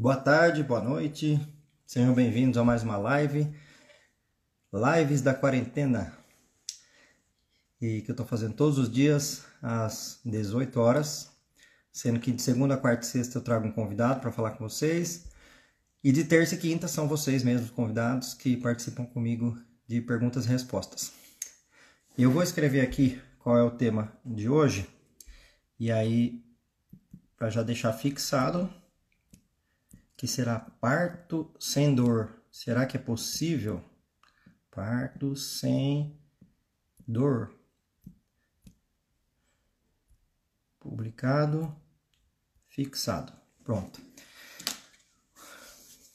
Boa tarde, boa noite. Sejam bem-vindos a mais uma live. Lives da quarentena. E que eu tô fazendo todos os dias às 18 horas, sendo que de segunda, quarta e sexta eu trago um convidado para falar com vocês. E de terça e quinta são vocês mesmos convidados que participam comigo de perguntas e respostas. Eu vou escrever aqui qual é o tema de hoje. E aí, para já deixar fixado, que será parto sem dor. Será que é possível? Parto sem dor. Publicado, fixado. Pronto.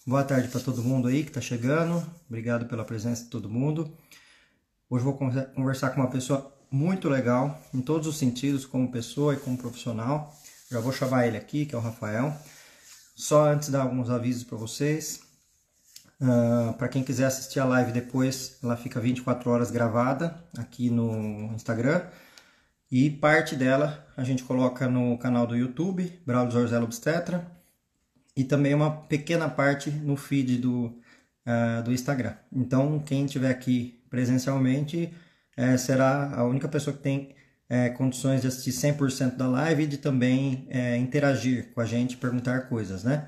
Boa tarde para todo mundo aí que está chegando. Obrigado pela presença de todo mundo. Hoje vou conversar com uma pessoa muito legal em todos os sentidos, como pessoa e como profissional. Já vou chamar ele aqui, que é o Rafael. Só antes dar alguns avisos para vocês. Uh, ah, para quem quiser assistir a live depois, ela fica 24 horas gravada aqui no Instagram. E parte dela a gente coloca no canal do YouTube, Braulio Zorzella Obstetra. E também uma pequena parte no feed do, uh, do Instagram. Então, quem estiver aqui presencialmente uh, será a única pessoa que tem é, condições de assistir 100% da live e de também é, interagir com a gente, perguntar coisas, né?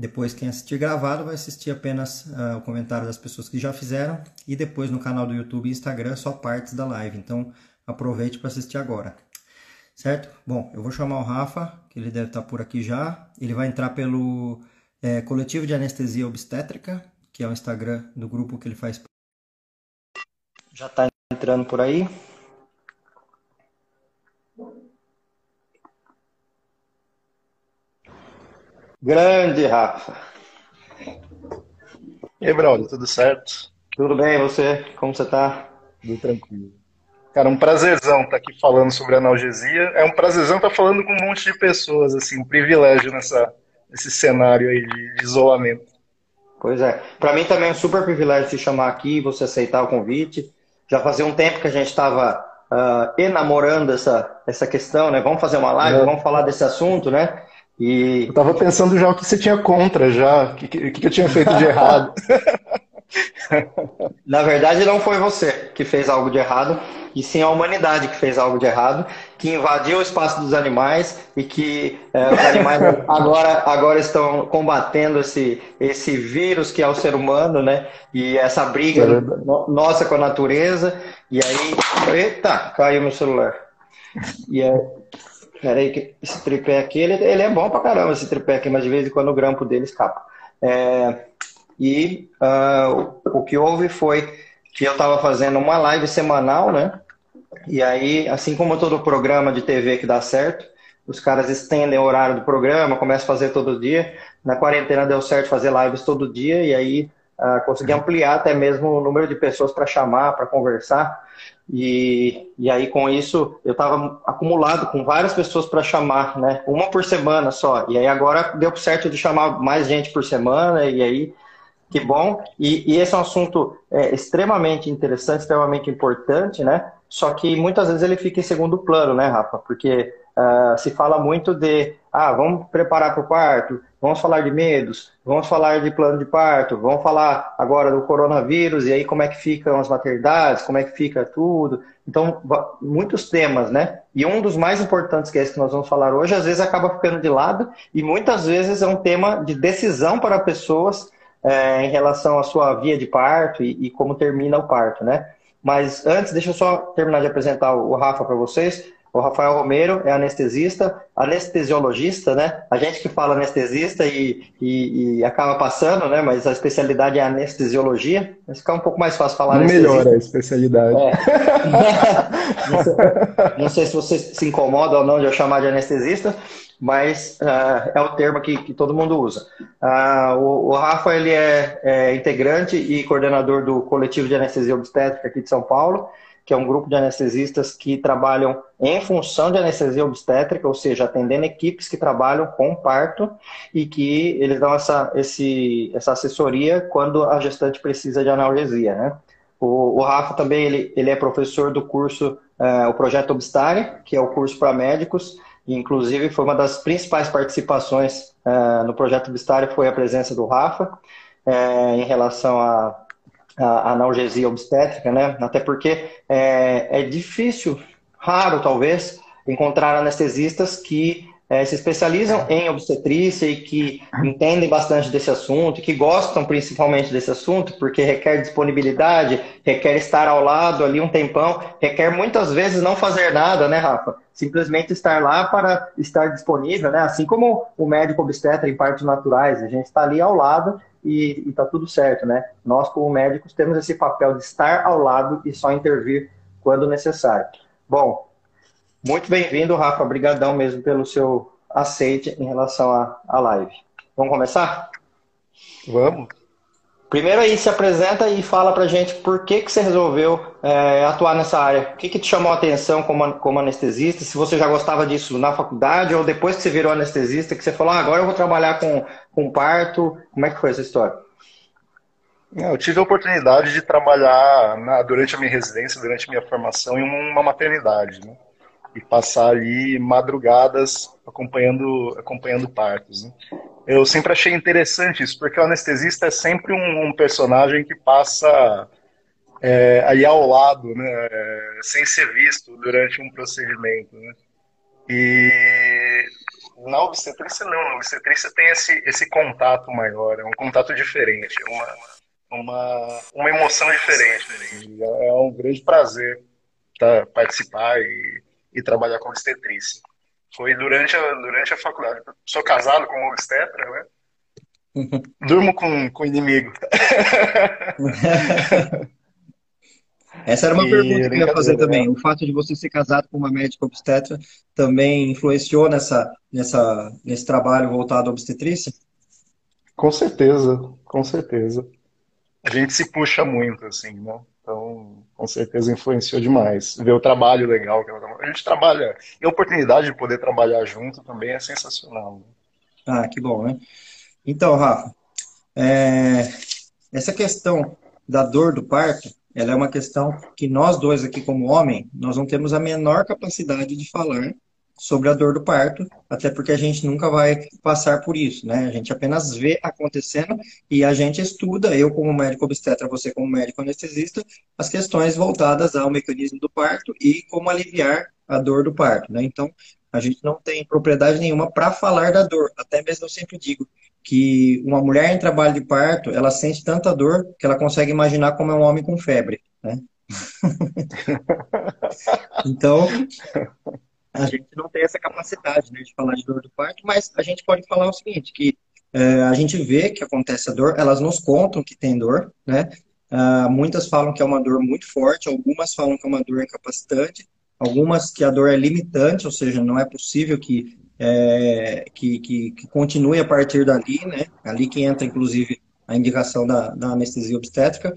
Depois, quem assistir gravado vai assistir apenas uh, o comentário das pessoas que já fizeram e depois no canal do YouTube e Instagram só partes da live. Então, aproveite para assistir agora. Certo? Bom, eu vou chamar o Rafa, que ele deve estar por aqui já. Ele vai entrar pelo é, Coletivo de Anestesia Obstétrica, que é o Instagram do grupo que ele faz. Já está entrando por aí. Grande, Rafa. E aí, Braulio, tudo certo? Tudo bem, você? Como você tá? Tudo tranquilo. Cara, um prazerzão estar tá aqui falando sobre analgesia. É um prazerzão estar tá falando com um monte de pessoas, assim, um privilégio nessa, nesse cenário aí de, de isolamento. Pois é. Para mim também é um super privilégio te chamar aqui, você aceitar o convite. Já fazia um tempo que a gente estava uh, ah, enamorando essa, essa questão, né? Vamos fazer uma live, é. vamos falar desse assunto, né? E... Eu tava pensando já o que você tinha contra já, o que, que, que eu tinha feito de errado. Na verdade, não foi você que fez algo de errado, e sim a humanidade que fez algo de errado, que invadiu o espaço dos animais e que é, os animais agora, agora estão combatendo esse, esse vírus que é o ser humano, né? E essa briga é nossa com a natureza. E aí, eita, caiu meu celular. E é, Peraí, que esse tripé aqui, ele, ele é bom pra caramba, esse tripé aqui, mas de vez em quando o grampo dele escapa. É, e uh, o, que houve foi que eu estava fazendo uma live semanal, né? E aí, assim como todo programa de TV que dá certo, os caras estendem o horário do programa, começam a fazer todo dia. Na quarentena deu certo fazer lives todo dia, e aí uh, consegui ampliar até mesmo o número de pessoas para chamar, para conversar. E, e aí, com isso, eu estava acumulado com várias pessoas para chamar, né? Uma por semana só. E aí, agora deu certo de chamar mais gente por semana, e aí, que bom. E, e esse é um assunto é, extremamente interessante, extremamente importante, né? Só que muitas vezes ele fica em segundo plano, né, Rafa? Porque uh, se fala muito de, ah, vamos preparar para o parto, vamos falar de medos, vamos falar de plano de parto, vamos falar agora do coronavírus e aí como é que ficam as maternidades, como é que fica tudo. Então, muitos temas, né? E um dos mais importantes, que é esse que nós vamos falar hoje, às vezes acaba ficando de lado e muitas vezes é um tema de decisão para pessoas é, em relação à sua via de parto e, e como termina o parto, né? Mas antes, deixa eu só terminar de apresentar o Rafa para vocês. O Rafael Romero é anestesista, anestesiologista, né? A gente que fala anestesista e, e, e, acaba passando, né? Mas a especialidade é anestesiologia. Vai ficar um pouco mais fácil falar Melhora a especialidade. É. não, sei, não, sei, se você se incomoda ou não de eu chamar de anestesista, mas uh, é o termo que, que todo mundo usa. Uh, o, o, Rafa ele é, é integrante e coordenador do coletivo de anestesia obstétrica aqui de São Paulo que é um grupo de anestesistas que trabalham em função de anestesia obstétrica, ou seja, atendendo equipes que trabalham com parto e que eles dão essa, esse, essa assessoria quando a gestante precisa de analgesia. Né? O, o Rafa também ele, ele é professor do curso, uh, o Projeto Obstare, que é o curso para médicos, e inclusive foi uma das principais participações é, no projeto Bistário foi a presença do Rafa é, em relação à, à analgesia obstétrica, né? Até porque é, é difícil, raro talvez, encontrar anestesistas que é, se especializam em obstetrícia e que entendem bastante desse assunto, que gostam principalmente desse assunto, porque requer disponibilidade, requer estar ao lado ali um tempão, requer muitas vezes não fazer nada, né, Rafa? Simplesmente estar lá para estar disponível, né? Assim como o médico obstetra em partes naturais, a gente está ali ao lado e está tudo certo, né? Nós, como médicos, temos esse papel de estar ao lado e só intervir quando necessário. Bom, muito bem-vindo, Rafa. Obrigadão mesmo pelo seu aceite em relação à, live. Vamos começar? Vamos. Primeiro aí, se apresenta e fala pra gente por que, que você resolveu é, atuar nessa área. O que, que te chamou a atenção como, como anestesista? Se você já gostava disso na faculdade ou depois que você virou anestesista, que você falou, ah, agora eu vou trabalhar com, com parto. Como é que foi essa história? Eu tive a oportunidade de trabalhar na, durante a minha residência, durante a minha formação, em uma maternidade. Né? e passar ali madrugadas acompanhando, acompanhando partos. Né? Eu sempre achei interessante isso, porque o anestesista é sempre um, um personagem que passa é, ali ao lado, né, é, sem ser visto durante um procedimento. Né? E na obstetrícia não, na obstetrícia tem esse, esse contato maior, é um contato diferente, é uma, uma, uma emoção diferente. Né? É um grande prazer tá, participar e e trabalhar com obstetrícia. Foi durante a, durante a faculdade. Sou casado com uma obstetra, né? Durmo com, com inimigo. Essa era uma e pergunta que eu ia fazer também. Né? O fato de você ser casado com uma médica obstetra também influenciou nessa, nessa, nesse trabalho voltado à obstetrícia? Com certeza, com certeza. A gente se puxa muito, assim, né? Então, com certeza influenciou demais. Ver o trabalho legal que ela A gente trabalha, e a oportunidade de poder trabalhar junto também é sensacional. Né? Ah, que bom, né? Então, Rafa, é... essa questão da dor do parto, ela é uma questão que nós dois aqui como homem, nós não temos a menor capacidade de falar sobre a dor do parto, até porque a gente nunca vai passar por isso, né? A gente apenas vê acontecendo e a gente estuda, eu como médico obstetra, você como médico anestesista, as questões voltadas ao mecanismo do parto e como aliviar a dor do parto, né? Então, a gente não tem propriedade nenhuma para falar da dor, até mesmo eu sempre digo que uma mulher em trabalho de parto, ela sente tanta dor que ela consegue imaginar como é um homem com febre, né? então, a gente não tem essa capacidade né, de falar de dor do parto, mas a gente pode falar o seguinte, que é, a gente vê que acontece a dor, elas nos contam que tem dor, né? Uh, muitas falam que é uma dor muito forte, algumas falam que é uma dor incapacitante, algumas que a dor é limitante, ou seja, não é possível que, é, que, que, que, continue a partir dali, né? Ali que entra, inclusive, a indicação da, da anestesia obstétrica.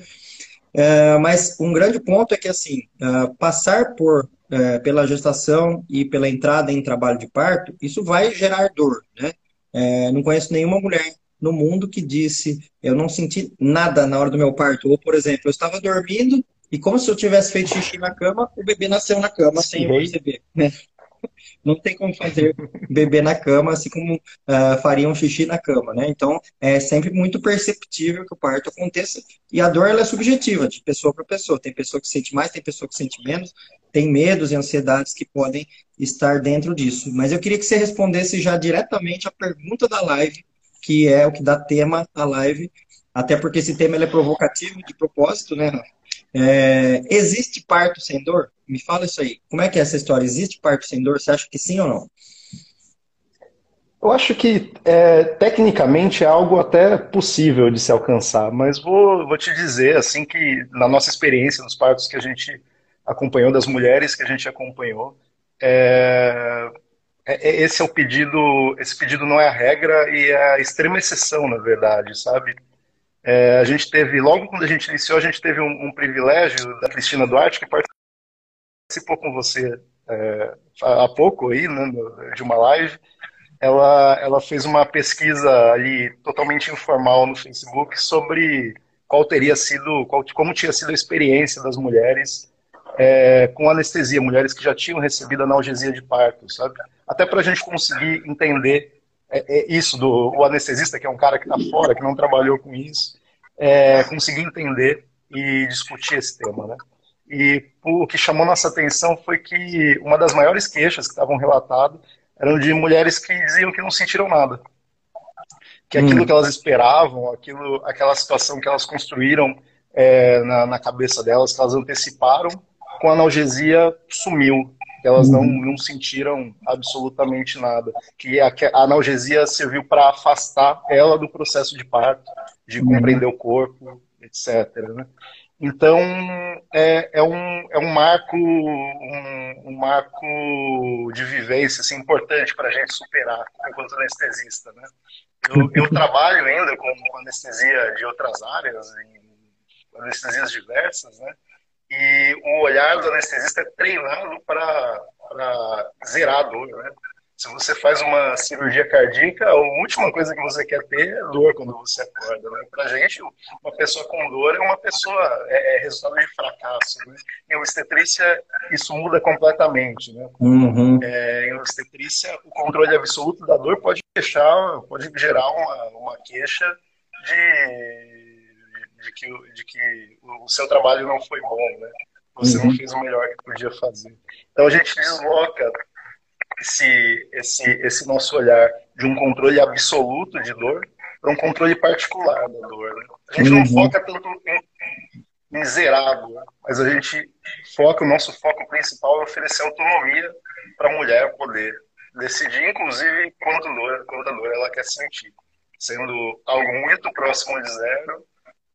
É, mas um grande ponto é que, assim, uh, passar por é, pela gestação e pela entrada em trabalho de parto, isso vai gerar dor, né? É, não conheço nenhuma mulher no mundo que disse eu não senti nada na hora do meu parto. Ou, por exemplo, eu estava dormindo e como se eu tivesse feito xixi na cama, o bebê nasceu na cama sem eu perceber. Né? Não tem como fazer bebê na cama, assim como uh, faria um xixi na cama, né? Então, é sempre muito perceptível que o parto aconteça. E a dor, ela é subjetiva, de pessoa para pessoa. Tem pessoa que sente mais, tem pessoa que sente menos, tem medos e ansiedades que podem estar dentro disso. Mas eu queria que você respondesse já diretamente a pergunta da live, que é o que dá tema à live, até porque esse tema é provocativo de propósito, né, Rafa? É, existe parto sem dor? Me fala isso aí. Como é que é essa história? Existe parto sem dor? Você acha que sim ou não? Eu acho que é, tecnicamente é algo até possível de se alcançar, mas vou, vou te dizer assim que na nossa experiência nos partos que a gente acompanhou, das mulheres que a gente acompanhou, é, é, é esse é o pedido, esse pedido não é a regra e é a extrema exceção, na verdade, sabe? É, a gente teve, logo quando a gente iniciou, a gente teve um, um privilégio da Cristina Duarte, que participou com você é, há pouco aí, né, de uma live. Ela, ela fez uma pesquisa ali totalmente informal no Facebook sobre qual teria sido, qual, como tinha sido a experiência das mulheres é, com anestesia, mulheres que já tinham recebido analgesia de parto, sabe? Até para a gente conseguir entender é, é isso do o anestesista, que é um cara que está fora, que não trabalhou com isso, é, conseguir entender e discutir esse tema, né? E o que chamou nossa atenção foi que uma das maiores queixas que estavam relatadas eram de mulheres que diziam que não sentiram nada. Que aquilo hum. que elas esperavam, aquilo, aquela situação que elas construíram é, na, na, cabeça delas, que elas anteciparam, com analgesia sumiu. Elas não, uhum. não sentiram absolutamente nada. Que a, a analgesia serviu para afastar ela do processo de parto, de uhum. compreender o corpo, etc. Né? Então, é, é, um, é um marco um, um marco de vivência assim, importante para a gente superar enquanto anestesista. Né? Eu, eu trabalho ainda com, com, anestesia de outras áreas, em anestesias diversas, né? E o olhar do anestesista é treinado para zerar a dor. Né? Se você faz uma cirurgia cardíaca, a última coisa que você quer ter é dor quando você acorda. Né? Para gente, uma pessoa com dor é uma pessoa, é, é resultado de fracasso. Né? Em obstetrícia, isso muda completamente. Né? Uhum. É, em obstetrícia, o controle absoluto da dor pode deixar, pode gerar uma, uma queixa de, de, que, de que o seu trabalho não foi bom, né? Você uhum. não fez o melhor que podia fazer. Então a gente desloca esse, esse, esse nosso olhar de um controle absoluto de dor para um controle particular da dor. Né? A gente uhum. não foca tanto em, em zerar a dor, mas a gente foca, o nosso foco principal é oferecer autonomia para a mulher poder decidir, inclusive, quanto dor, quanta dor ela quer sentir, sendo algo muito próximo de zero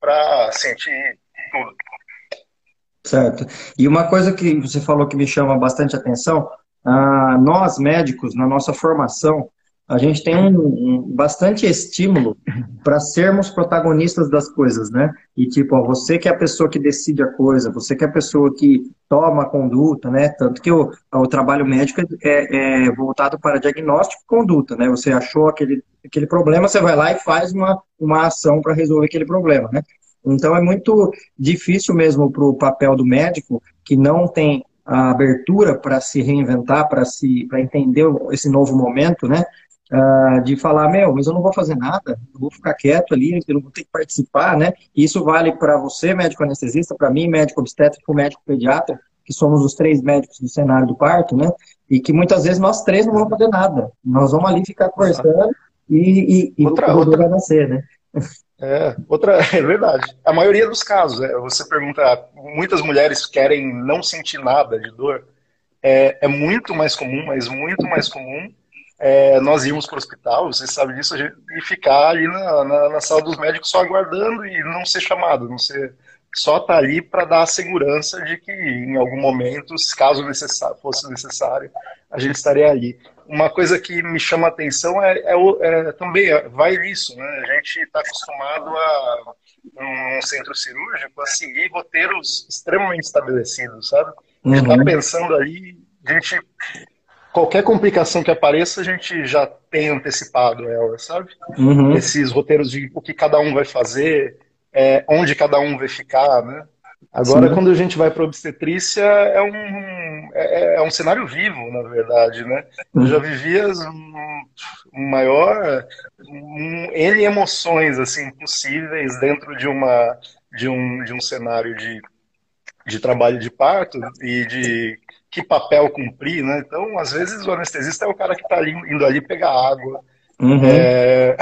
para sentir tudo. Certo. E uma coisa que você falou que me chama bastante atenção ah, nós médicos, na nossa formação, a gente tem um, um bastante estímulo para sermos protagonistas das coisas, né? E tipo, ó, você que é a pessoa que decide a coisa, você que é a pessoa que toma a conduta, né? Tanto que o, o trabalho médico é, é voltado para diagnóstico e conduta, né? Você achou aquele, aquele problema, você vai lá e faz uma, uma ação para resolver aquele problema, né? Então é muito difícil mesmo para o papel do médico que não tem a abertura para se reinventar, para se para entender esse novo momento, né? Uh, de falar, meu, mas eu não vou fazer nada, eu vou ficar quieto ali, eu não vou ter que participar, né? E isso vale para você, médico anestesista, para mim, médico obstétrico, médico pediatra, que somos os três médicos do cenário do parto, né? E que muitas vezes nós três não vamos fazer nada. Nós vamos ali ficar conversando e, e, e outra, o outra... vai nascer, né? É, outra, é verdade. A maioria dos casos, é, você pergunta, muitas mulheres querem não sentir nada de dor. É, é muito mais comum, mas muito mais comum, é, nós irmos para o hospital, você sabe disso, e ficar ali na, na, na, sala dos médicos só aguardando e não ser chamado, não ser só estar tá ali para dar a segurança de que em algum momento, caso necessário, fosse necessário, a gente estaria ali uma coisa que me chama a atenção é, é, é também é, vai nisso, né? A gente está acostumado a um centro cirúrgico a seguir roteiros extremamente estabelecidos, sabe? A gente está uhum. pensando ali, a gente qualquer complicação que apareça, a gente já tem antecipado ela, sabe? Uhum. Esses roteiros de o que cada um vai fazer, é, onde cada um vai ficar, né? Agora, Sim. quando a gente vai para obstetrícia, é um, é, é, um cenário vivo, na verdade, né? Eu já vivia um, um maior, um, N emoções, assim, possíveis dentro de, uma, de, um, de um cenário de, de trabalho de parto e de que papel cumprir, né? Então, às vezes, o anestesista é o cara que está indo ali pegar água. Uhum. É...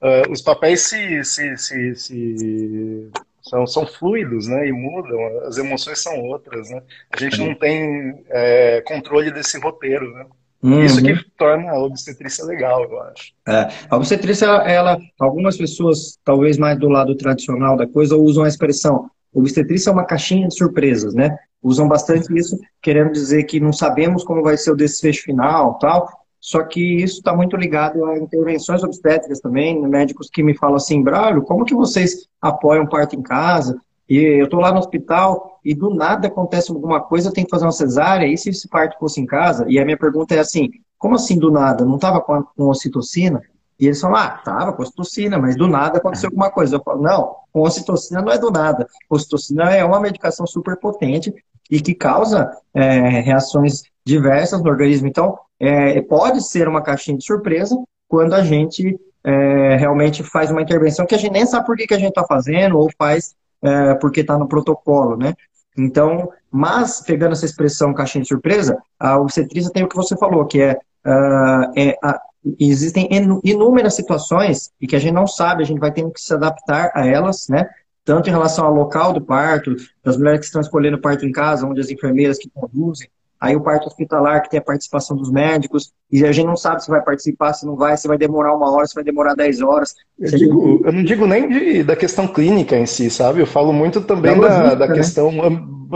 Uh, os papéis se, se, se, se, são, são fluidos, né? E mudam, as emoções são outras, né? A gente não tem é, controle desse roteiro, né? Uhum. Isso que torna a obstetrícia legal, eu acho. É, a obstetrícia, ela, algumas pessoas, talvez mais do lado tradicional da coisa, usam a expressão obstetrícia é uma caixinha de surpresas, né? Usam bastante isso, querendo dizer que não sabemos como vai ser o desfecho final, tal. Só que isso está muito ligado a intervenções obstétricas também, médicos que me falam assim, Braulio, como que vocês apoiam parto em casa? E eu estou lá no hospital e do nada acontece alguma coisa, eu tenho que fazer uma cesárea, e se esse parto fosse em casa? E a minha pergunta é assim, como assim do nada? Não estava com, com ocitocina? E eles falam, ah, estava com ocitocina, mas do nada aconteceu alguma coisa. Eu falo, não, com ocitocina não é do nada. Ocitocina é uma medicação super potente e que causa é, reações diversas no organismo. Então, é, pode ser uma caixinha de surpresa, quando a gente é, realmente faz uma intervenção que a gente nem sabe por que, que a gente está fazendo ou faz é, porque está no protocolo, né? Então, mas pegando essa expressão caixinha de surpresa, a obstetriza tem o que você falou, que é, uh, é a, existem inúmeras situações e que a gente não sabe, a gente vai tendo que se adaptar a elas, né? Tanto em relação ao local do parto, das mulheres que estão escolhendo parto em casa, onde as enfermeiras que conduzem, Aí o parto hospitalar, que tem a participação dos médicos, e a gente não sabe se vai participar, se não vai, se vai demorar uma hora, se vai demorar dez horas. Eu, digo, eu não digo nem de, da questão clínica em si, sabe? Eu falo muito também da, da, da né?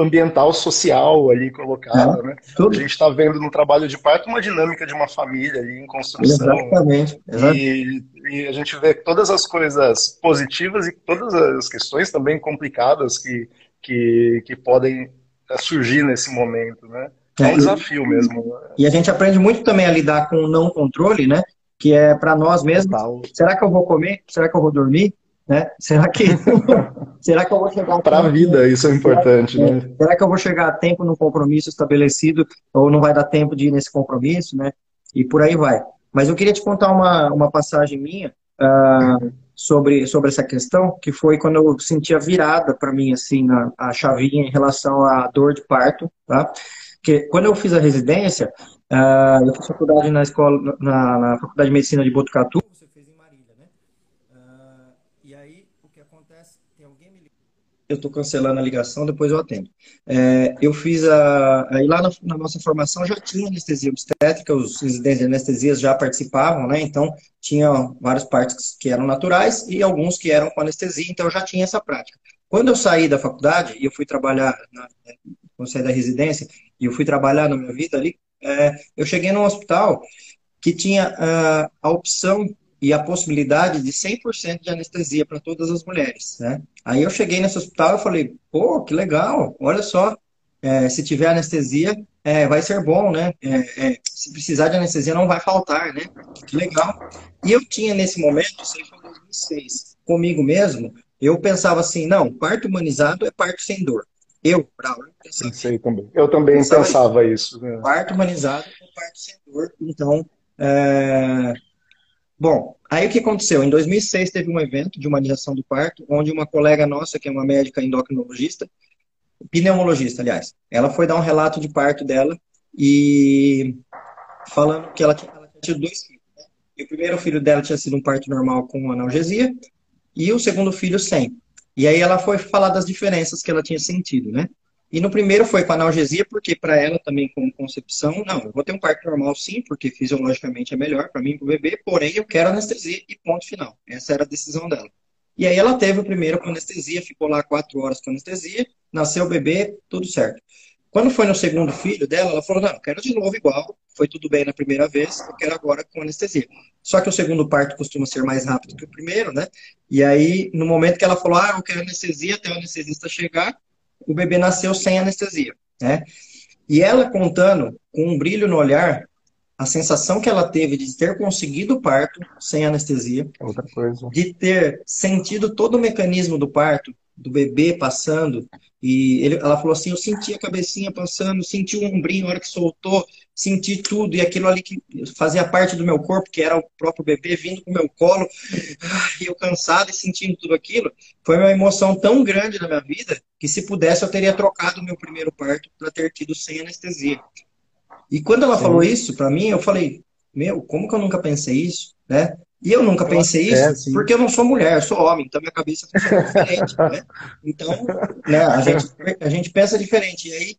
Ambiental, social ali colocada, é, né? Tudo. A gente está vendo no trabalho de parto uma dinâmica de uma família ali em construção. Exatamente. E, e, a gente vê todas as coisas positivas e todas as questões também complicadas que, que, que podem surgir nesse momento, né? É um desafio mesmo. E a gente aprende muito também a lidar com o não controle, né? Que é para nós mesmos. Será que eu vou comer? Será que eu vou dormir? Né? Será que será que eu vou chegar para a vida? Isso é importante, será, né? Será que eu vou chegar a tempo no compromisso estabelecido ou não vai dar tempo de ir nesse compromisso, né? E por aí vai. Mas eu queria te contar uma, uma passagem minha uh, sobre, sobre essa questão, que foi quando eu senti a virada para mim assim na a chavinha em relação à dor de parto, tá? Porque quando eu fiz a residência, uh, eu fiz faculdade na escola, na, na, Faculdade de Medicina de Botucatu. Você fez em Marília, né? Uh, e aí, o que acontece? Tem alguém me Eu estou cancelando a ligação, depois eu atendo. É, eu fiz a. Aí lá na, na, nossa formação já tinha anestesia obstétrica, os residentes de anestesias já participavam, né? Então, tinha várias partes que eram naturais e alguns que eram com anestesia, então eu já tinha essa prática. Quando eu saí da faculdade e eu fui trabalhar, na, quando saí da residência, e eu fui trabalhar na minha vida ali, é, eu cheguei num hospital que tinha uh, a opção e a possibilidade de 100% de anestesia para todas as mulheres, né? Aí eu cheguei nesse hospital e falei, pô, que legal, olha só, é, se tiver anestesia, é, vai ser bom, né? É, é se precisar de anestesia, não vai faltar, né? Que legal. E eu tinha nesse momento, isso aí foi em 2006, comigo mesmo, eu pensava assim, não, parto humanizado é parto sem dor. Eu, Braulio, pensava. Sei também. Eu também pensava, pensava isso. Né? Parto humanizado com parto sem dor. Então, é... bom, aí o que aconteceu? Em 2006 teve um evento de humanização do parto, onde uma colega nossa, que é uma médica endocrinologista, pneumologista, aliás, ela foi dar um relato de parto dela e falando que ela tinha, ela tinha tido dois filhos. Né? E o primeiro filho dela tinha sido um parto normal com analgesia e o segundo filho sem. E aí ela foi falar das diferenças que ela tinha sentido, né? E no primeiro foi com analgesia, porque para ela também com concepção, não, eu vou ter um parto normal sim, porque fisiologicamente é melhor para mim e para o bebê, porém eu quero anestesia e ponto final. Essa era a decisão dela. E aí ela teve o primeiro com anestesia, ficou lá quatro horas com anestesia, nasceu o bebê, tudo certo. Quando foi no segundo filho dela, ela falou: não, quero de novo igual, foi tudo bem na primeira vez, eu quero agora com anestesia. Só que o segundo parto costuma ser mais rápido que o primeiro, né? E aí, no momento que ela falou: ah, eu quero anestesia, até o anestesista chegar, o bebê nasceu sem anestesia, né? E ela contando, com um brilho no olhar, a sensação que ela teve de ter conseguido o parto sem anestesia, Outra coisa. de ter sentido todo o mecanismo do parto, do bebê passando, e ele, ela falou assim: Eu senti a cabecinha passando, senti o ombrinho na hora que soltou, senti tudo, e aquilo ali que fazia parte do meu corpo, que era o próprio bebê vindo com o meu colo, e eu cansado e sentindo tudo aquilo, foi uma emoção tão grande na minha vida que, se pudesse, eu teria trocado o meu primeiro parto para ter tido sem anestesia. E quando ela Sim. falou isso para mim, eu falei: Meu, como que eu nunca pensei isso? Né? E eu nunca pensei isso, é, porque eu não sou mulher, eu sou homem, então minha cabeça funciona diferente, né? Então, né, a, gente, a gente pensa diferente. E aí,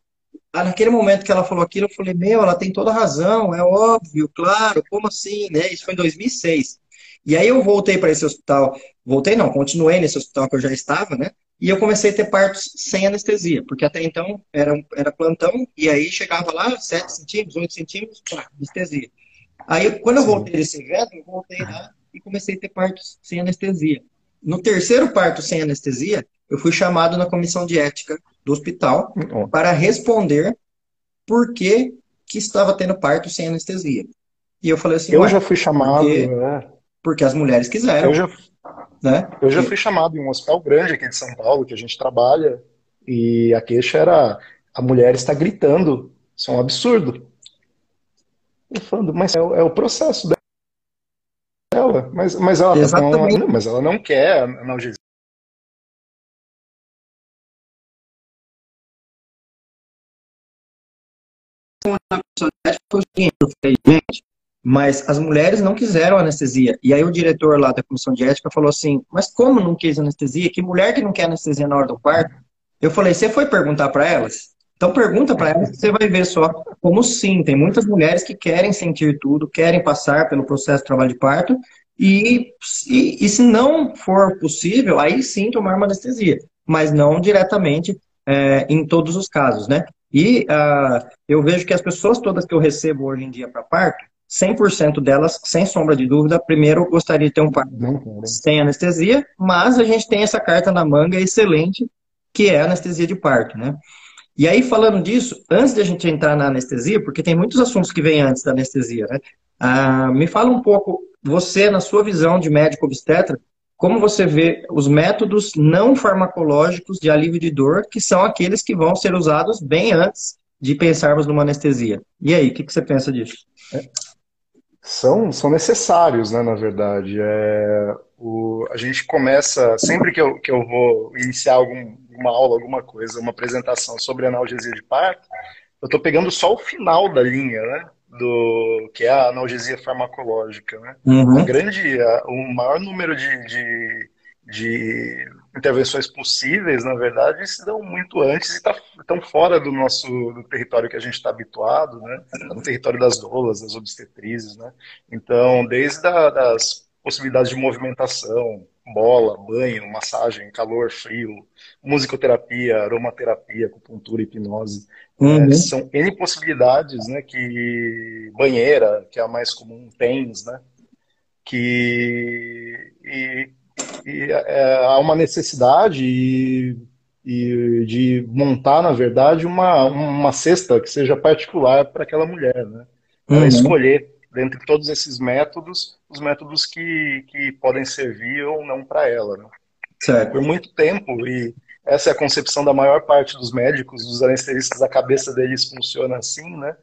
naquele momento que ela falou aquilo, eu falei, meu, ela tem toda razão, é óbvio, claro, como assim, né? Isso foi em 2006. E aí eu voltei para esse hospital, voltei não, continuei nesse hospital que eu já estava, né? E eu comecei a ter partos sem anestesia, porque até então era, era plantão, e aí chegava lá, 7 centímetros, 8 centímetros, pá, anestesia. Aí, quando eu voltei desse evento, eu voltei lá e comecei a ter partos sem anestesia. No terceiro parto sem anestesia, eu fui chamado na comissão de ética do hospital para responder por que, que estava tendo parto sem anestesia. E eu falei assim: Eu já fui chamado. Porque, né? porque as mulheres quiseram. Eu já, né? eu já fui chamado em um hospital grande aqui de São Paulo, que a gente trabalha, e a queixa era: a mulher está gritando. Isso é um absurdo. Eu falando, mas é, é o processo dela. Mas, mas, ela, tá não, mas ela não quer analgesia. Foi o seguinte, mas as mulheres não quiseram anestesia. E aí o diretor lá da comissão de ética falou assim: Mas como não quis anestesia? Que mulher que não quer anestesia na hora do parto? Eu falei: Você foi perguntar para elas? Então pergunta para elas que você vai ver só como sim. Tem muitas mulheres que querem sentir tudo, querem passar pelo processo de trabalho de parto. E, e, e se não for possível, aí sim tomar uma anestesia. Mas não diretamente é, em todos os casos, né? E uh, eu vejo que as pessoas todas que eu recebo hoje em dia para parto, 100% delas, sem sombra de dúvida, primeiro gostaria de ter um parto sem anestesia, mas a gente tem essa carta na manga excelente, que é a anestesia de parto, né? E aí, falando disso, antes de a gente entrar na anestesia, porque tem muitos assuntos que vêm antes da anestesia, né? Ah, me fala um pouco, você, na sua visão de médico obstetra, como você vê os métodos não farmacológicos de alívio de dor, que são aqueles que vão ser usados bem antes de pensarmos numa anestesia. E aí, o que, que você pensa disso? São, são necessários, né, na verdade. É, o, a gente começa, sempre que eu, que eu vou iniciar algum, uma aula, alguma coisa, uma apresentação sobre analgesia de parto, eu estou pegando só o final da linha, né? Do, que é a analgesia farmacológica, né? Uhum. grande, o maior número de, de, de intervenções possíveis, na verdade, se dão muito antes e tá, estão fora do nosso do território que a gente está habituado, né? no território das doulas, das obstetrizes, né? Então, desde a, das possibilidades de movimentação, bola, banho, massagem, calor, frio, musicoterapia, aromaterapia, acupuntura, hipnose, uhum. é, são N possibilidades, né? Que banheira, que é a mais comum, TENS, né? Que e e, é, há uma necessidade e, e de montar, na verdade, uma, uma cesta que seja particular para aquela mulher, né? Ela uhum. escolher, dentre todos esses métodos, os métodos que, que podem servir ou não para ela, né? Certo. Por muito tempo, e essa é a concepção da maior parte dos médicos, dos anestesistas, a cabeça deles funciona assim, né?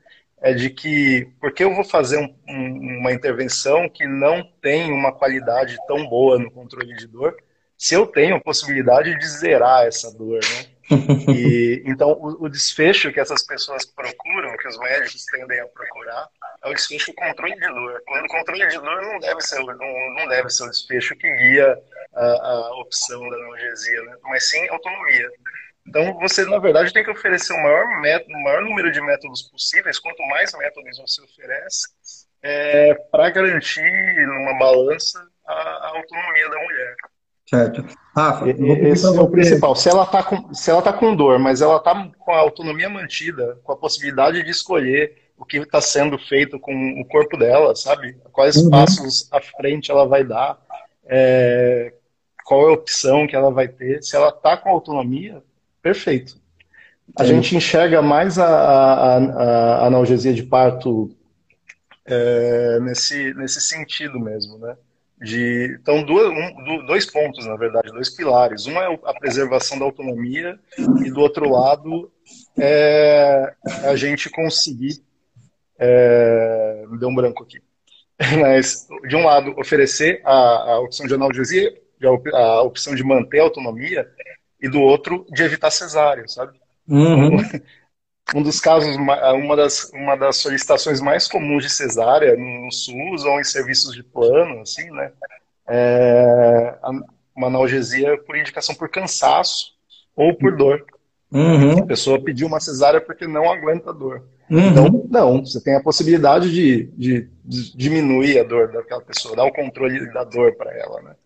é de que, porque eu vou fazer um, um, uma intervenção que não tem uma qualidade tão boa no controle de dor, se eu tenho a possibilidade de zerar essa dor, né? E, então, o, o, desfecho que essas pessoas procuram, que os médicos tendem a procurar, é o desfecho do controle de dor. Quando o controle de dor não deve ser, não, não deve ser o desfecho que guia a, a opção da analgesia, né? mas sim autonomia. Então, você, na verdade, tem que oferecer o maior, método, o maior número de métodos possíveis, quanto mais métodos você oferece, é, para garantir, numa balança, a, a, autonomia da mulher. Certo. Rafa, esse é o principal. Se ela está com, se ela tá com dor, mas ela está com a autonomia mantida, com a possibilidade de escolher o que está sendo feito com o corpo dela, sabe? Quais uhum. passos à frente ela vai dar, é, qual é a opção que ela vai ter. Se ela está com autonomia, Perfeito. A gente enxerga mais a, a, a, analgesia de parto é, nesse, nesse sentido mesmo, né? De, então, dois, um, dois pontos, na verdade, dois pilares. Um é a preservação da autonomia e, do outro lado, é a gente conseguir... É, me deu um branco aqui. Mas, de um lado, oferecer a, a opção de analgesia, a opção de manter a autonomia, e do outro de evitar cesárea, sabe? Uhum. Um dos casos, uma das, uma das solicitações mais comuns de cesárea no SUS ou em serviços de plano, assim, né? É uma analgesia por indicação por cansaço ou por dor. Uhum. A pessoa pediu uma cesárea porque não aguenta dor. Uhum. Então, não, você tem a possibilidade de, de, de, diminuir a dor daquela pessoa, dar o controle da dor para ela, né?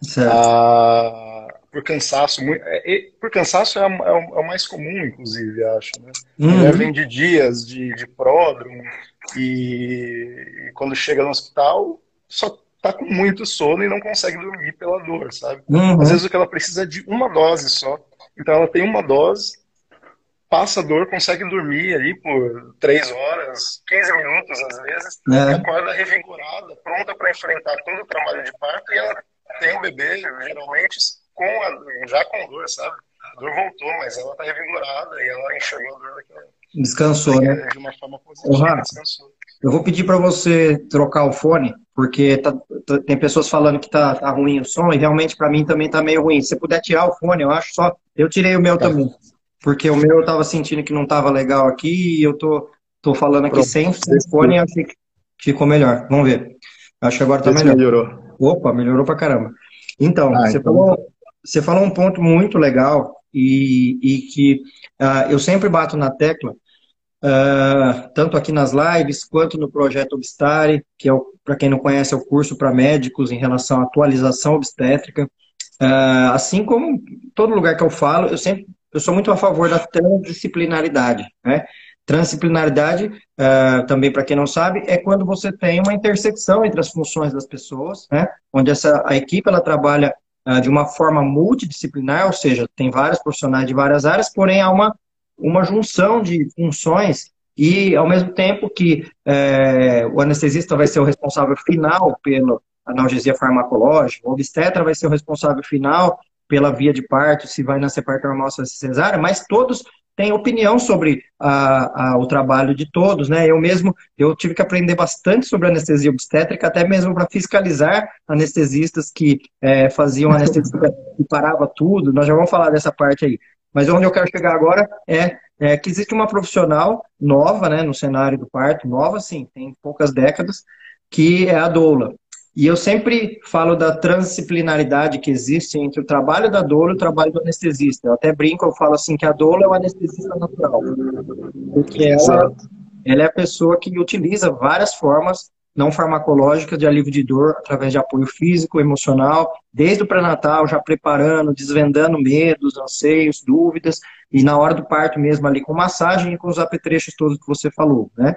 Certo. Ah, por cansaço. É, por cansaço é, é, é, o mais comum, inclusive, acho. Né? Uhum. vem de dias de, de pródromo e, e, quando chega no hospital só tá com muito sono e não consegue dormir pela dor, sabe? Uhum. Às vezes o que ela precisa é de uma dose só. Então ela tem uma dose, passa a dor, consegue dormir ali por três horas, 15 minutos às vezes, é. acorda revigorada, pronta para enfrentar todo o trabalho de parto e ela tem o bebê, geralmente, com a, já com dor, sabe? A dor voltou, mas ela tá revigorada e ela enxergou a dor daquela. Descansou, né? De uma forma positiva, descansou. Eu vou pedir para você trocar o fone, porque tá, tá, tem pessoas falando que tá, tá ruim o som, e realmente para mim também tá meio ruim. Se você puder tirar o fone, eu acho só. Eu tirei o meu tá. também, porque o meu eu tava sentindo que não tava legal aqui, e eu tô, tô falando aqui sem, sem fone, e achei que ficou melhor. Vamos ver. Acho que agora tá melhor. melhorou. Opa, melhorou pra caramba. Então, ah, você, então... Falou, você falou um ponto muito legal e, e que uh, eu sempre bato na tecla, uh, tanto aqui nas lives quanto no projeto Obstare, que é, para quem não conhece, é o curso para médicos em relação à atualização obstétrica. Uh, assim como todo lugar que eu falo, eu sempre eu sou muito a favor da transdisciplinaridade. Né? Transdisciplinaridade, uh, também para quem não sabe, é quando você tem uma intersecção entre as funções das pessoas, né? onde essa, a equipe ela trabalha de uma forma multidisciplinar, ou seja, tem vários profissionais de várias áreas, porém há uma, uma junção de funções e, ao mesmo tempo que é, o anestesista vai ser o responsável final pela analgesia farmacológica, o obstetra vai ser o responsável final pela via de parto, se vai nascer parto normal ou cesárea, mas todos tem opinião sobre a, a, o trabalho de todos, né? Eu mesmo, eu tive que aprender bastante sobre anestesia obstétrica, até mesmo para fiscalizar anestesistas que é, faziam anestesia e parava tudo. Nós já vamos falar dessa parte aí. Mas onde eu quero chegar agora é, é que existe uma profissional nova, né, no cenário do parto, nova sim, tem poucas décadas, que é a doula. E eu sempre falo da transdisciplinaridade que existe entre o trabalho da doula e o trabalho do anestesista. Eu até brinco, eu falo assim que a doula é o anestesista natural. Porque ela, ela é a pessoa que utiliza várias formas não farmacológicas de alívio de dor através de apoio físico, emocional, desde o pré-natal, já preparando, desvendando medos, anseios, dúvidas, e na hora do parto mesmo ali com massagem e com os apetrechos todos que você falou, né?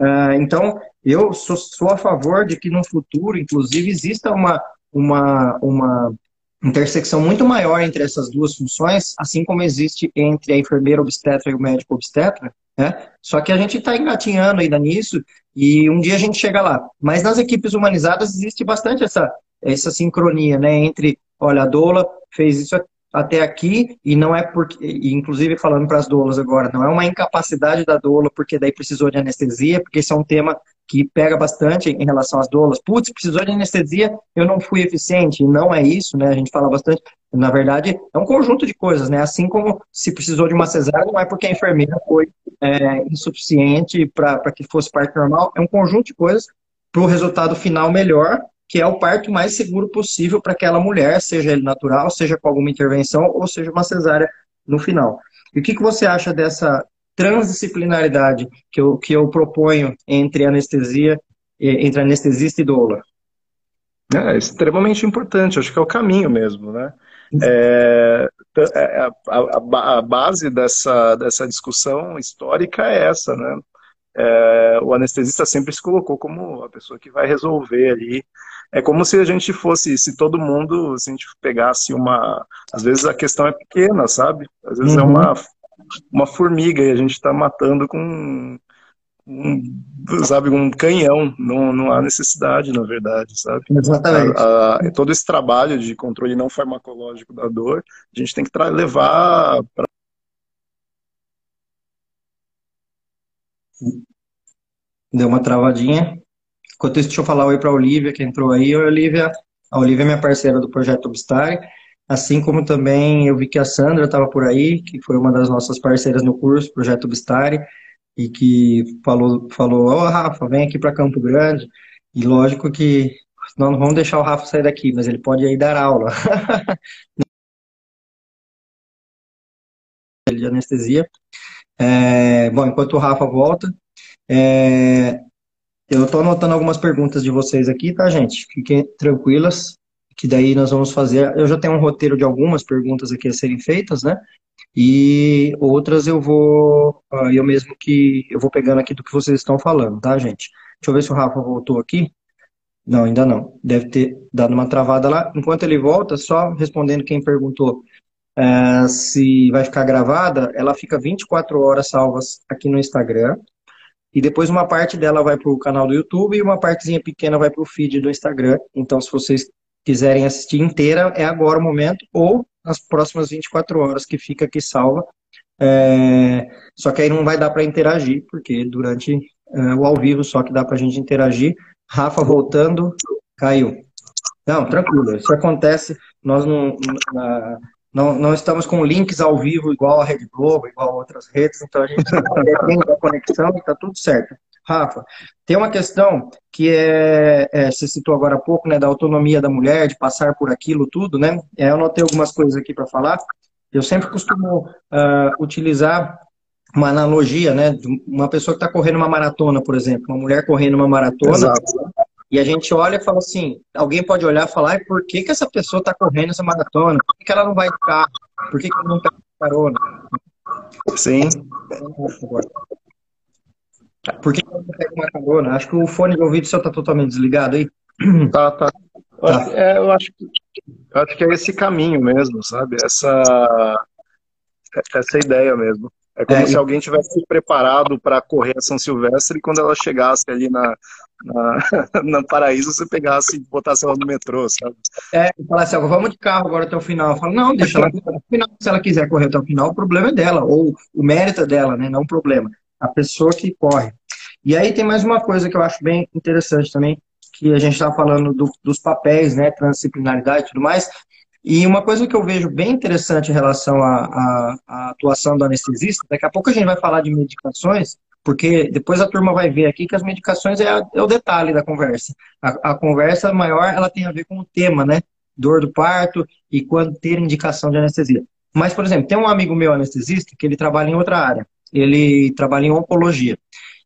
Uh, então, eu sou, sou, a favor de que no futuro, inclusive, exista uma, uma, uma intersecção muito maior entre essas duas funções, assim como existe entre a enfermeira obstetra e o médico obstetra, né? Só que a gente está engatinhando ainda nisso e um dia a gente chega lá. Mas nas equipes humanizadas existe bastante essa, essa sincronia, né? Entre, olha, a doula fez isso até aqui, e não é porque, inclusive falando para as doulas agora, não é uma incapacidade da doula porque daí precisou de anestesia, porque esse é um tema que pega bastante em relação às doulas. Putz, precisou de anestesia, eu não fui eficiente. Não é isso, né? A gente fala bastante. Na verdade, é um conjunto de coisas, né? Assim como se precisou de uma cesárea, não é porque a enfermeira foi é, insuficiente para que fosse parte normal. É um conjunto de coisas para o resultado final melhor que é o parto mais seguro possível para aquela mulher, seja ele natural, seja com alguma intervenção, ou seja uma cesárea no final. E o que, que você acha dessa transdisciplinaridade que eu, que eu proponho entre anestesia, entre anestesista e doula? É, é extremamente importante, acho que é o caminho mesmo, né? É, é a, a, a, base dessa, dessa discussão histórica é essa, né? É, o anestesista sempre se colocou como a pessoa que vai resolver ali é como se a gente fosse, se todo mundo, se a gente pegasse uma. Às vezes a questão é pequena, sabe? Às vezes uhum. é uma, uma formiga e a gente está matando com. Um, sabe, um canhão, não, não há necessidade, na verdade, sabe? Exatamente. A, a, todo esse trabalho de controle não farmacológico da dor, a gente tem que levar para Deu uma travadinha. Enquanto isso, deixa eu falar oi para a Olivia, que entrou aí. Oi, Olivia. A Olivia é minha parceira do projeto Obstare. Assim como também eu vi que a Sandra estava por aí, que foi uma das nossas parceiras no curso, Projeto Obstare, e que falou, falou, ô oh, Rafa, vem aqui para Campo Grande. E lógico que nós não vamos deixar o Rafa sair daqui, mas ele pode ir dar aula. de anestesia. É, bom, enquanto o Rafa volta, é, eu estou anotando algumas perguntas de vocês aqui, tá, gente? Fiquem tranquilas, que daí nós vamos fazer. Eu já tenho um roteiro de algumas perguntas aqui a serem feitas, né? E outras eu vou, ah, eu mesmo que eu vou pegando aqui do que vocês estão falando, tá, gente? Deixa eu ver se o Rafa voltou aqui. Não, ainda não. Deve ter dado uma travada lá. Enquanto ele volta, só respondendo quem perguntou é, se vai ficar gravada, ela fica 24 horas salvas aqui no Instagram. E depois uma parte dela vai para o canal do YouTube e uma partezinha pequena vai para o feed do Instagram. Então, se vocês quiserem assistir inteira, é agora o momento, ou nas próximas 24 horas que fica aqui salva. É... Só que aí não vai dar para interagir, porque durante é, o ao vivo só que dá para a gente interagir. Rafa voltando, caiu. Não, tranquilo, isso acontece. Nós não, não, não estamos com links ao vivo igual a Rede Globo, igual a outras redes, então a gente tem a conexão e está tudo certo. Rafa, tem uma questão que é, é, você citou agora há pouco, né, da autonomia da mulher, de passar por aquilo tudo, né? É, eu anotei algumas coisas aqui para falar. Eu sempre costumo uh, utilizar uma analogia, né, de uma pessoa que está correndo uma maratona, por exemplo, uma mulher correndo uma maratona, Exato. e a gente olha e fala assim, alguém pode olhar e falar, por que, que essa pessoa está correndo essa maratona? Por que, que ela não vai de carro? Por que, que ela não está de carona? Sim. Por que não pega uma carona? Acho que o fone de ouvido seu está totalmente desligado aí. Tá, tá. Eu, tá. Acho, é, eu acho, que, eu acho que é esse caminho mesmo, sabe? Essa, essa ideia mesmo. É como é, se alguém tivesse se preparado para correr a São Silvestre e quando ela chegasse ali na, na, na Paraíso, você pegasse e botasse ela no metrô, sabe? É, e falasse, assim, vamos de carro agora até o final. Eu falo, não, deixa ela até o final. Se ela quiser correr até o final, o problema é dela, ou o mérito é dela, né? Não o problema a pessoa que corre. E aí tem mais uma coisa que eu acho bem interessante também, que a gente está falando do, dos papéis, né, transdisciplinaridade e tudo mais, e uma coisa que eu vejo bem interessante em relação à, atuação do anestesista, daqui a pouco a gente vai falar de medicações, porque depois a turma vai ver aqui que as medicações é, é o detalhe da conversa. A, a, conversa maior, ela tem a ver com o tema, né? Dor do parto e quando ter indicação de anestesia. Mas, por exemplo, tem um amigo meu anestesista que ele trabalha em outra área ele trabalha em oncologia.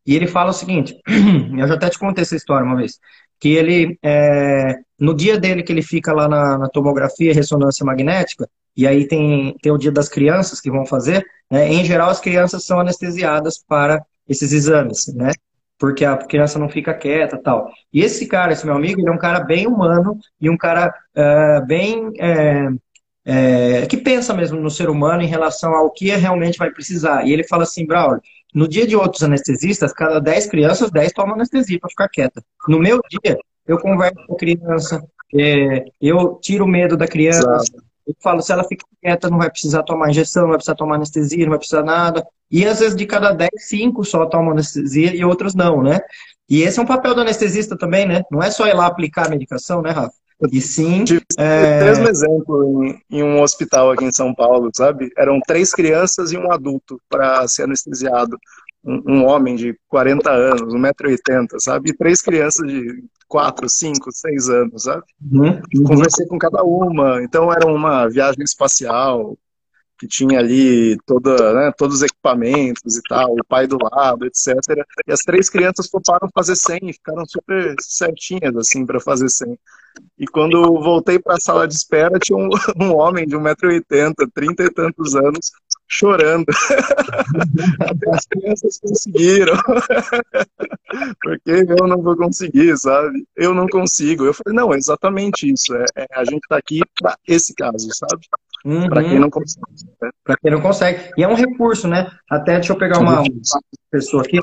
E ele fala o seguinte, eu já até te contei essa história uma vez, que ele, é, no dia dele que ele fica lá na, na, tomografia ressonância magnética, e aí tem, tem o dia das crianças que vão fazer, né, em geral as crianças são anestesiadas para esses exames, né? Porque a criança não fica quieta tal. E esse cara, esse meu amigo, ele é um cara bem humano e um cara é, bem é, é, que pensa mesmo no ser humano em relação ao que realmente vai precisar. E ele fala assim, Braulio, no dia de outros anestesistas, cada 10 crianças, 10 tomam anestesia para ficar quieta. No meu dia, eu converso com a criança, é, eu tiro o medo da criança, Exato. eu falo, se ela fica quieta, não vai precisar tomar injeção, não vai precisar tomar anestesia, não vai precisar nada. E às vezes de cada 10, 5 só tomam anestesia e outras não, né? E esse é um papel do anestesista também, né? Não é só ir lá aplicar a medicação, né, Rafa? E sim. Tive é... mesmo exemplo em, em, um hospital aqui em São Paulo, sabe? Eram três crianças e um adulto para ser anestesiado. Um, um, homem de 40 anos, 1,80m, sabe? E três crianças de 4, 5, 6 anos, sabe? Uhum. Conversei com cada uma. Então era uma viagem espacial, que tinha ali toda, né, todos os equipamentos e tal, o pai do lado, etc. E as três crianças toparam fazer 100 e ficaram super certinhas, assim, para fazer 100. E quando voltei para a sala de espera, tinha um, um homem de 1,80m, 30 e tantos anos, chorando. Até as crianças conseguiram. Porque eu não vou conseguir, sabe? Eu não consigo. Eu falei, não, é exatamente isso. É, é a gente está aqui para esse caso, sabe? Uhum. Para quem não consegue. Né? Para quem não consegue. E é um recurso, né? Até deixa eu pegar uma, uma pessoa aqui.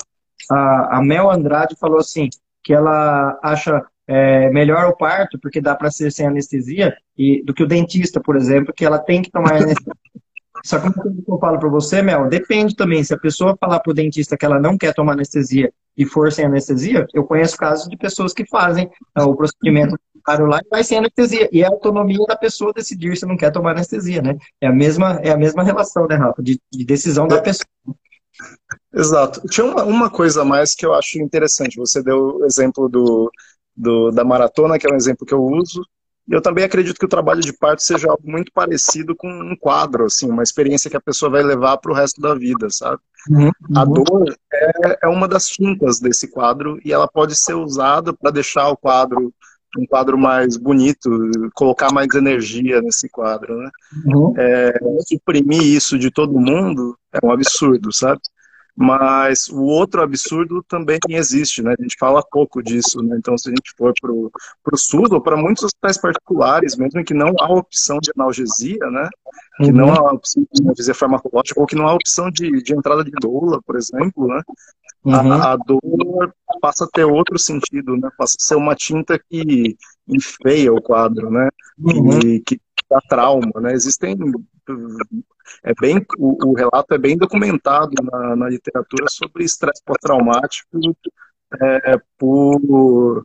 A, a Mel Andrade falou assim, que ela acha é, melhor o parto, porque dá para ser sem anestesia, e do que o dentista, por exemplo, que ela tem que tomar anestesia. Só que uma que eu falo para você, Mel, depende também. Se a pessoa falar para o dentista que ela não quer tomar anestesia e for sem anestesia, eu conheço casos de pessoas que fazem uh, o procedimento lá e vai sem anestesia. E é a autonomia da pessoa decidir se não quer tomar anestesia, né? É a mesma, é a mesma relação, né, Rafa? De, de decisão da pessoa. Exato. Tinha uma, uma coisa a mais que eu acho interessante. Você deu o exemplo do, do, da maratona, que é um exemplo que eu uso, eu também acredito que o trabalho de parto seja algo muito parecido com um quadro, assim, uma experiência que a pessoa vai levar para o resto da vida, sabe? Uhum, A uhum. dor é, é, uma das tintas desse quadro e ela pode ser usada para deixar o quadro um quadro mais bonito, colocar mais energia nesse quadro, né? Uhum. É, suprimir isso de todo mundo é um absurdo, sabe? Mas o outro absurdo também existe, né? A gente fala pouco disso, né? Então, se a gente for para o SUS ou para muitos hospitais particulares, mesmo que não há opção de analgesia, né? Que uhum. não há opção de analgesia farmacológica ou que não há opção de, de entrada de doula, por exemplo, né? Uhum. A, a dor passa a ter outro sentido, né? Passa a ser uma tinta que enfeia o quadro, né? Uhum. Que, que dá trauma, né? Existem é bem, o, o relato é bem documentado na, na literatura sobre estresse pós-traumático é, por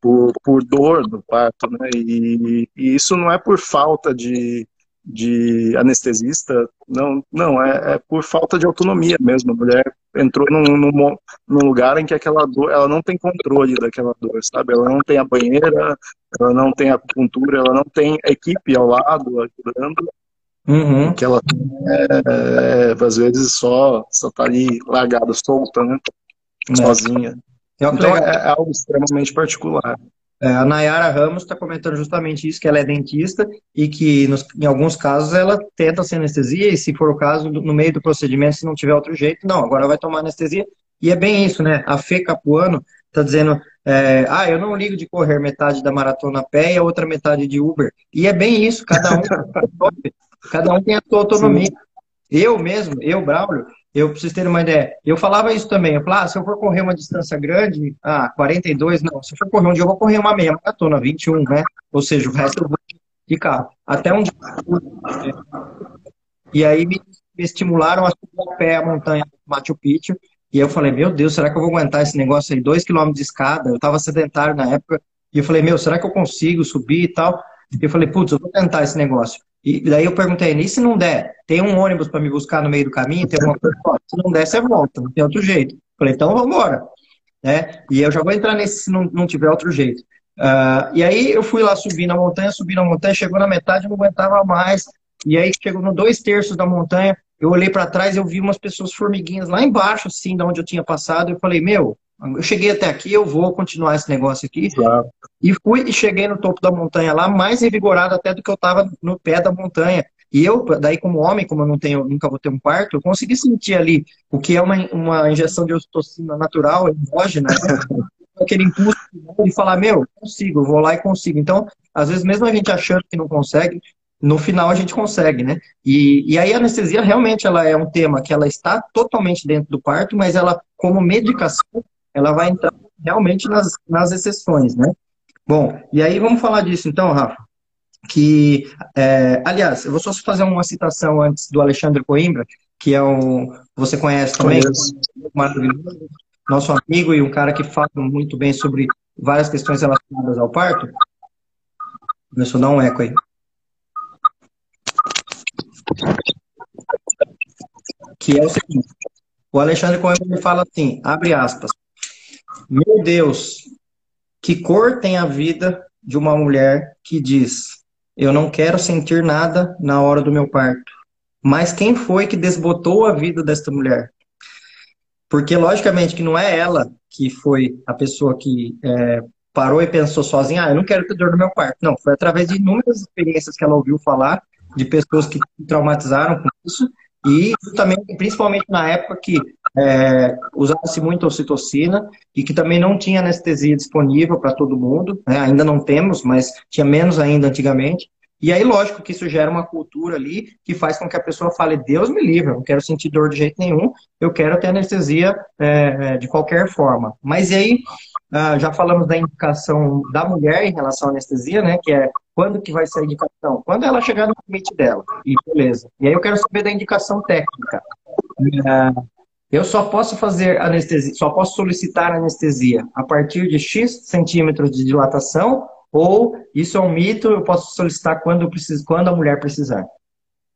por, por dor do parto, né? E, e, isso não é por falta de, de anestesista, não, não, é, é por falta de autonomia mesmo. A mulher entrou num, num, num, lugar em que aquela dor, ela não tem controle daquela dor, sabe? Ela não tem a banheira, ela não tem a acupuntura, ela não tem a equipe ao lado ajudando. Uhum. Que ela é, é, às vezes só, só tá ali largada, solta, né? É. Sozinha. Então é, é algo extremamente particular. É, a Nayara Ramos está comentando justamente isso, que ela é dentista e que nos, em alguns casos ela tenta sem anestesia e se for o caso, no meio do procedimento, se não tiver outro jeito, não, agora vai tomar anestesia. E é bem isso, né? A Fê Capuano está dizendo, é, ah, eu não ligo de correr metade da maratona a pé e a outra metade de Uber. E é bem isso, cada um, cada um tem a sua autonomia. Sim. Eu mesmo, eu, Braulio, eu preciso ter uma ideia. Eu falava isso também. Eu falava, ah, se eu for correr uma distância grande, ah, 42, não. Se eu for correr um dia, eu vou correr uma meia maratona, 21, né? Ou seja, o resto eu vou de carro. Até um dia. E aí me, me estimularam a subir a pé a montanha Machu Picchu. E eu falei, meu Deus, será que eu vou aguentar esse negócio aí? Dois quilômetros de escada. Eu estava sedentário na época. E eu falei, meu, será que eu consigo subir e tal? E eu falei, putz, eu vou tentar esse negócio. E daí eu perguntei, e se não der? Tem um ônibus para me buscar no meio do caminho? Tem uma coisa? Se não der, você volta, não tem outro jeito. Falei, então vamos embora. Né? E eu já vou entrar nesse se não, não tiver outro jeito. Uh, e aí eu fui lá subir na montanha, subi na montanha, chegou na metade, não aguentava mais. E aí chegou no dois terços da montanha, eu olhei para trás, eu vi umas pessoas formiguinhas lá embaixo, assim, da onde eu tinha passado. Eu falei, meu, eu cheguei até aqui, eu vou continuar esse negócio aqui. Claro. E fui e cheguei no topo da montanha lá, mais revigorado até do que eu estava no pé da montanha. E eu, daí como homem, como eu não tenho, nunca vou ter um parto, eu consegui sentir ali o que é uma, uma injeção de ocitocina natural, endógena, né? aquele impulso de falar, meu, consigo, vou lá e consigo. Então, às vezes, mesmo a gente achando que não consegue, no final a gente consegue, né? E, e aí a anestesia realmente ela é um tema que ela está totalmente dentro do parto, mas ela, como medicação, ela vai entrar realmente nas, nas exceções, né? Bom, e aí vamos falar disso então, Rafa. Que, é, aliás, eu vou só fazer uma citação antes do Alexandre Coimbra, que é um, você conhece também, maravilhoso, nosso amigo e um cara que fala muito bem sobre várias questões relacionadas ao parto. Começou a dar um eco aí. Que é o seguinte, o Alexandre Coimbra fala assim, abre aspas, meu Deus, que cor tem a vida de uma mulher que diz: Eu não quero sentir nada na hora do meu parto. Mas quem foi que desbotou a vida desta mulher? Porque, logicamente, que não é ela que foi a pessoa que é, parou e pensou sozinha: Ah, eu não quero ter dor no meu parto. Não, foi através de inúmeras experiências que ela ouviu falar, de pessoas que se traumatizaram com isso, e também, principalmente na época que é, usava-se muito ocitocina e que também não tinha anestesia disponível para todo mundo, né? ainda não temos, mas tinha menos ainda antigamente. E aí, lógico que isso gera uma cultura ali que faz com que a pessoa fale, Deus me livre, eu não quero sentir dor de jeito nenhum, eu quero ter anestesia é, de qualquer forma. Mas e aí, ah, já falamos da indicação da mulher em relação à anestesia, né? Que é quando que vai ser a indicação? Quando ela chegar no limite dela. E beleza. E aí eu quero saber da indicação técnica. Ah, eu só posso fazer anestesia, só posso solicitar anestesia a partir de X centímetros de dilatação, ou isso é um mito, eu posso solicitar quando, preciso, quando a mulher precisar.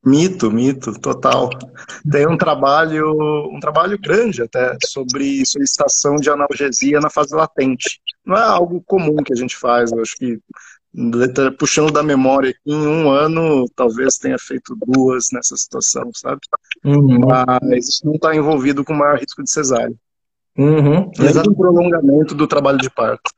Mito, mito, total. Tem um trabalho, um trabalho grande até sobre solicitação de analgesia na fase latente. Não é algo comum que a gente faz, eu acho que puxando da memória, em um ano talvez tenha feito duas nessa situação, sabe? Uhum. Mas isso não está envolvido com maior risco de cesárea. Uhum. Nem prolongamento do trabalho de parto.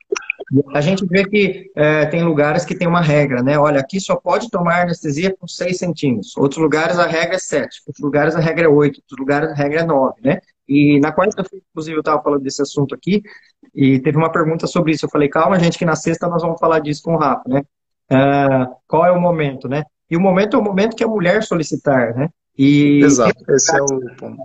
A gente vê que é, tem lugares que tem uma regra, né? Olha, aqui só pode tomar anestesia com 6 centímetros. Outros lugares a regra é 7. Outros lugares a regra é 8. Outros lugares a regra é 9, né? E na quarta-feira, inclusive, eu estava falando desse assunto aqui, e teve uma pergunta sobre isso. Eu falei, calma, gente, que na sexta nós vamos falar disso com o Rafa, né? Uh, qual é o momento, né? E o momento é o momento que a mulher solicitar, né? E Exato, esse é o ponto.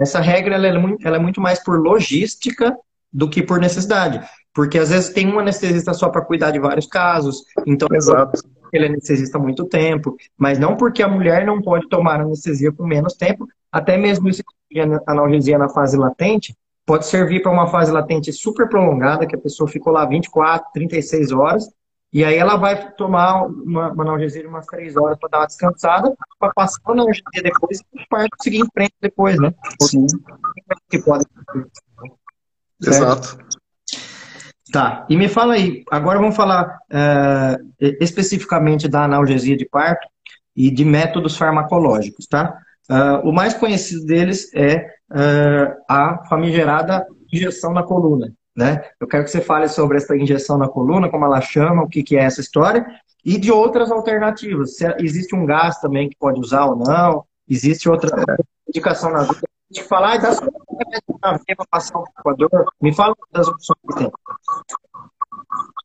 Essa regra ela é, muito, ela é muito mais por logística do que por necessidade. Porque às vezes tem um anestesista só para cuidar de vários casos, então Exato. ele anestesista há muito tempo, mas não porque a mulher não pode tomar anestesia por menos tempo, até mesmo se analgesia na fase latente, pode servir para uma fase latente super prolongada, que a pessoa ficou lá 24, 36 horas, e aí ela vai tomar uma, uma analgesia de umas 3 horas para dar uma descansada, para passar a analgesia depois e o parto seguir em frente depois, né? Sim. Que pode... Exato. Tá, e me fala aí, agora vamos falar uh, especificamente da analgesia de parto e de métodos farmacológicos, tá? Uh, o mais conhecido deles é uh, a famigerada injeção na coluna, né? Eu quero que você fale sobre essa injeção na coluna, como ela chama, o que, que é essa história, e de outras alternativas. Se existe um gás também que pode usar ou não, existe outra indicação na vida. De falar ah, das para passar o equador, me fala das opções que tem.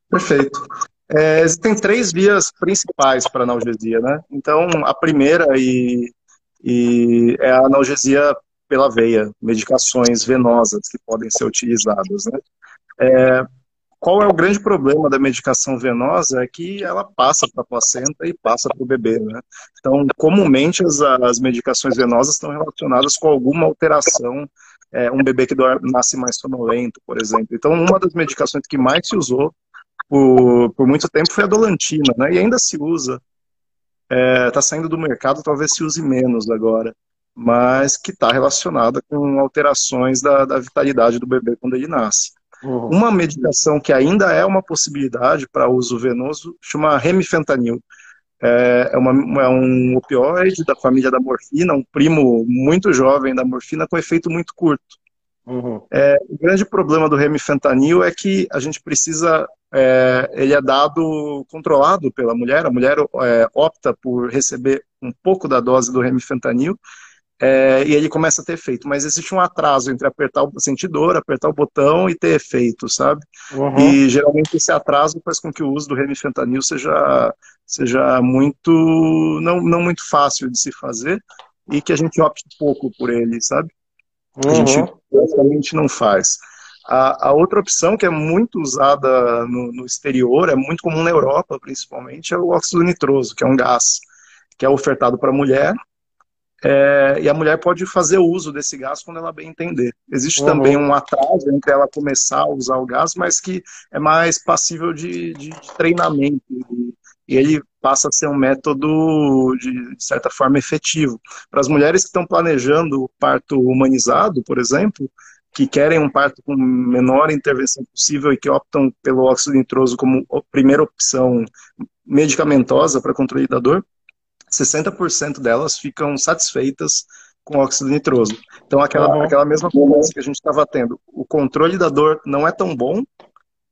Perfeito. É, existem três vias principais para analgesia, né? Então, a primeira e, e é a analgesia pela veia, medicações venosas que podem ser utilizadas, né? É, qual é o grande problema da medicação venosa? É que ela passa para a placenta e passa para o bebê, né? Então, comumente as, as medicações venosas estão relacionadas com alguma alteração, é, um bebê que nasce mais sonolento, por exemplo. Então, uma das medicações que mais se usou por, por muito tempo foi a dolantina, né? E ainda se usa. Está é, saindo do mercado, talvez se use menos agora, mas que está relacionada com alterações da, da vitalidade do bebê quando ele nasce. Uhum. Uma medicação que ainda é uma possibilidade para uso venoso chama remifentanil. É, é, uma, é, um opioide da família da morfina, um primo muito jovem da morfina com efeito muito curto. Uhum. É, o grande problema do remifentanil é que a gente precisa, é, ele é dado controlado pela mulher, a mulher é, opta por receber um pouco da dose do remifentanil é, e ele começa a ter efeito. Mas existe um atraso entre apertar o sentir dor, apertar o botão e ter efeito, sabe? Uhum. E geralmente esse atraso faz com que o uso do remifentanil seja, seja muito, não, não muito fácil de se fazer e que a gente opte pouco por ele, sabe? Uhum. A gente praticamente não faz. A, a, outra opção que é muito usada no, no, exterior, é muito comum na Europa principalmente, é o óxido nitroso, que é um gás que é ofertado para a mulher é, e a mulher pode fazer uso desse gás quando ela bem entender. Existe uhum. também um atraso entre ela começar a usar o gás, mas que é mais passível de, de, de treinamento. E, ele passa a ser um método, de, de certa forma, efetivo. Para as mulheres que estão planejando o parto humanizado, por exemplo, que querem um parto com menor intervenção possível e que optam pelo óxido nitroso como primeira opção medicamentosa para controle da dor, 60% delas ficam satisfeitas com óxido nitroso. Então, aquela, uhum. aquela mesma conversa que a gente estava tendo, o controle da dor não é tão bom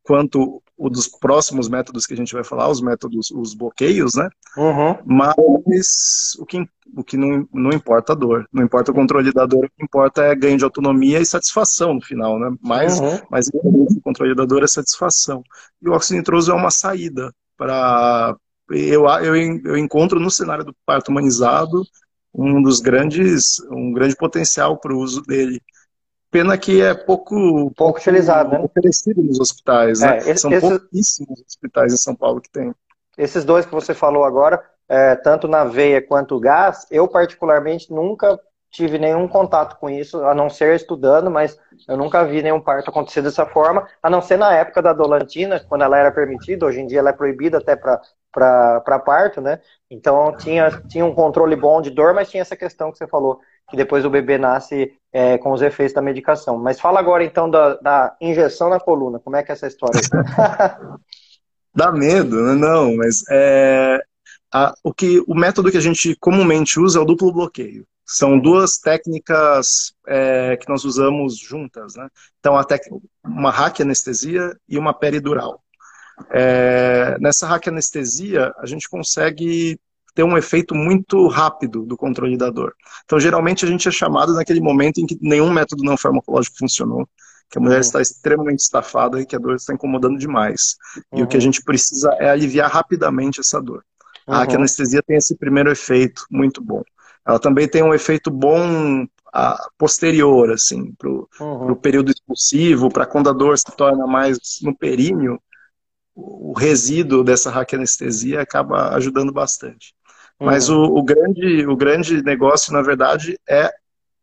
quanto o dos próximos métodos que a gente vai falar, os métodos, os bloqueios, né? Uhum. Mas o que, o que não, não importa a dor, não importa o controle da dor, o que importa é ganho de autonomia e satisfação no final, né? Mais, uhum. mais o controle da dor é satisfação. E o óxido nitroso é uma saída para eu, eu, eu encontro no cenário do parto humanizado um dos grandes, um grande potencial para o uso dele. Pena que é pouco, pouco, utilizado, né? oferecido nos hospitais. Né? É, né? São pouquíssimos hospitais em São Paulo que tem. Esses dois que você falou agora, é, tanto na veia quanto gás, eu particularmente nunca tive nenhum contato com isso, a não ser estudando, mas eu nunca vi nenhum parto acontecer dessa forma, a não ser na época da dolantina, quando ela era permitida, hoje em dia ela é proibida até para parto, né? Então tinha, tinha um controle bom de dor, mas tinha essa questão que você falou, que depois o bebê nasce é, com os efeitos da medicação. Mas fala agora então da, da injeção na coluna, como é que é essa história? Dá medo, né? Não, mas é, a, o, que, o método que a gente comumente usa é o duplo bloqueio. São duas técnicas é, que nós usamos juntas, né? Então, a tec... uma anestesia e uma peridural. É, nessa anestesia, a gente consegue ter um efeito muito rápido do controle da dor. Então, geralmente, a gente é chamado naquele momento em que nenhum método não farmacológico funcionou, que a mulher uhum. está extremamente estafada e que a dor está incomodando demais. Uhum. E o que a uhum. gente precisa é aliviar rapidamente essa dor. Uhum. A anestesia tem esse primeiro efeito muito bom. Ela também tem um efeito bom a, posterior, assim, para o uhum. período expulsivo, para quando a dor se torna mais no períneo, o resíduo dessa raquianestesia acaba ajudando bastante. Uhum. Mas o, o, grande, o grande negócio, na verdade, é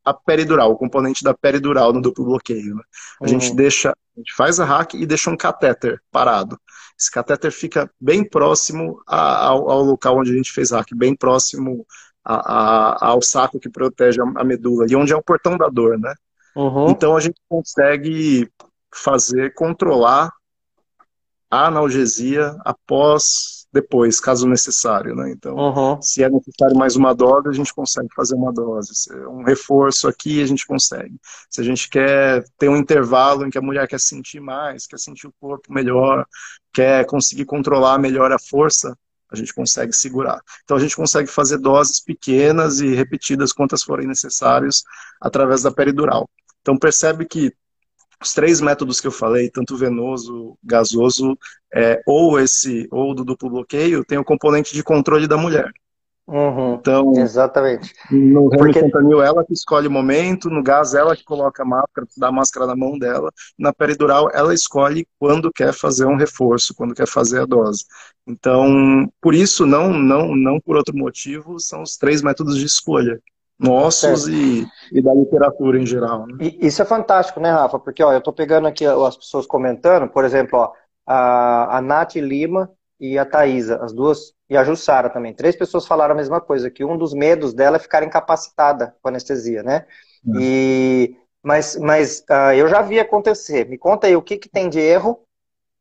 a peridural, o componente da peridural no duplo bloqueio. Né? A uhum. gente deixa, a gente faz a hack e deixa um catéter parado. Esse catéter fica bem próximo ao, ao, local onde a gente fez hack, bem próximo a, a, ao saco que protege a, medula, e onde é o portão da dor, né? Uhum. Então a gente consegue fazer, controlar a analgesia após depois, caso necessário, né? Então, uhum. se é necessário mais uma dose, a gente consegue fazer uma dose. Se é um reforço aqui, a gente consegue. Se a gente quer ter um intervalo em que a mulher quer sentir mais, quer sentir o corpo melhor, quer conseguir controlar melhor a força, a gente consegue segurar. Então a gente consegue fazer doses pequenas e repetidas quantas forem necessárias através da peridural. Então percebe que os três métodos que eu falei, tanto venoso, gasoso, é, ou esse, ou do duplo bloqueio, tem o componente de controle da mulher. Uhum, então, exatamente. No Porque... Remifentanil, ela que escolhe o momento, no gás, ela que coloca a máscara, dá a máscara na mão dela, na peridural, ela escolhe quando quer fazer um reforço, quando quer fazer a dose. Então, por isso, não, não, não por outro motivo, são os três métodos de escolha nossos e, e, da literatura em geral. Né? isso é fantástico, né, Rafa? Porque ó, eu estou pegando aqui as pessoas comentando, por exemplo, ó, a, a Nath Lima e a Thaisa, as duas, e a Jussara também. Três pessoas falaram a mesma coisa, que um dos medos dela é ficar incapacitada com anestesia, né? É. E, mas mas uh, eu já vi acontecer. Me conta aí o que, que tem de erro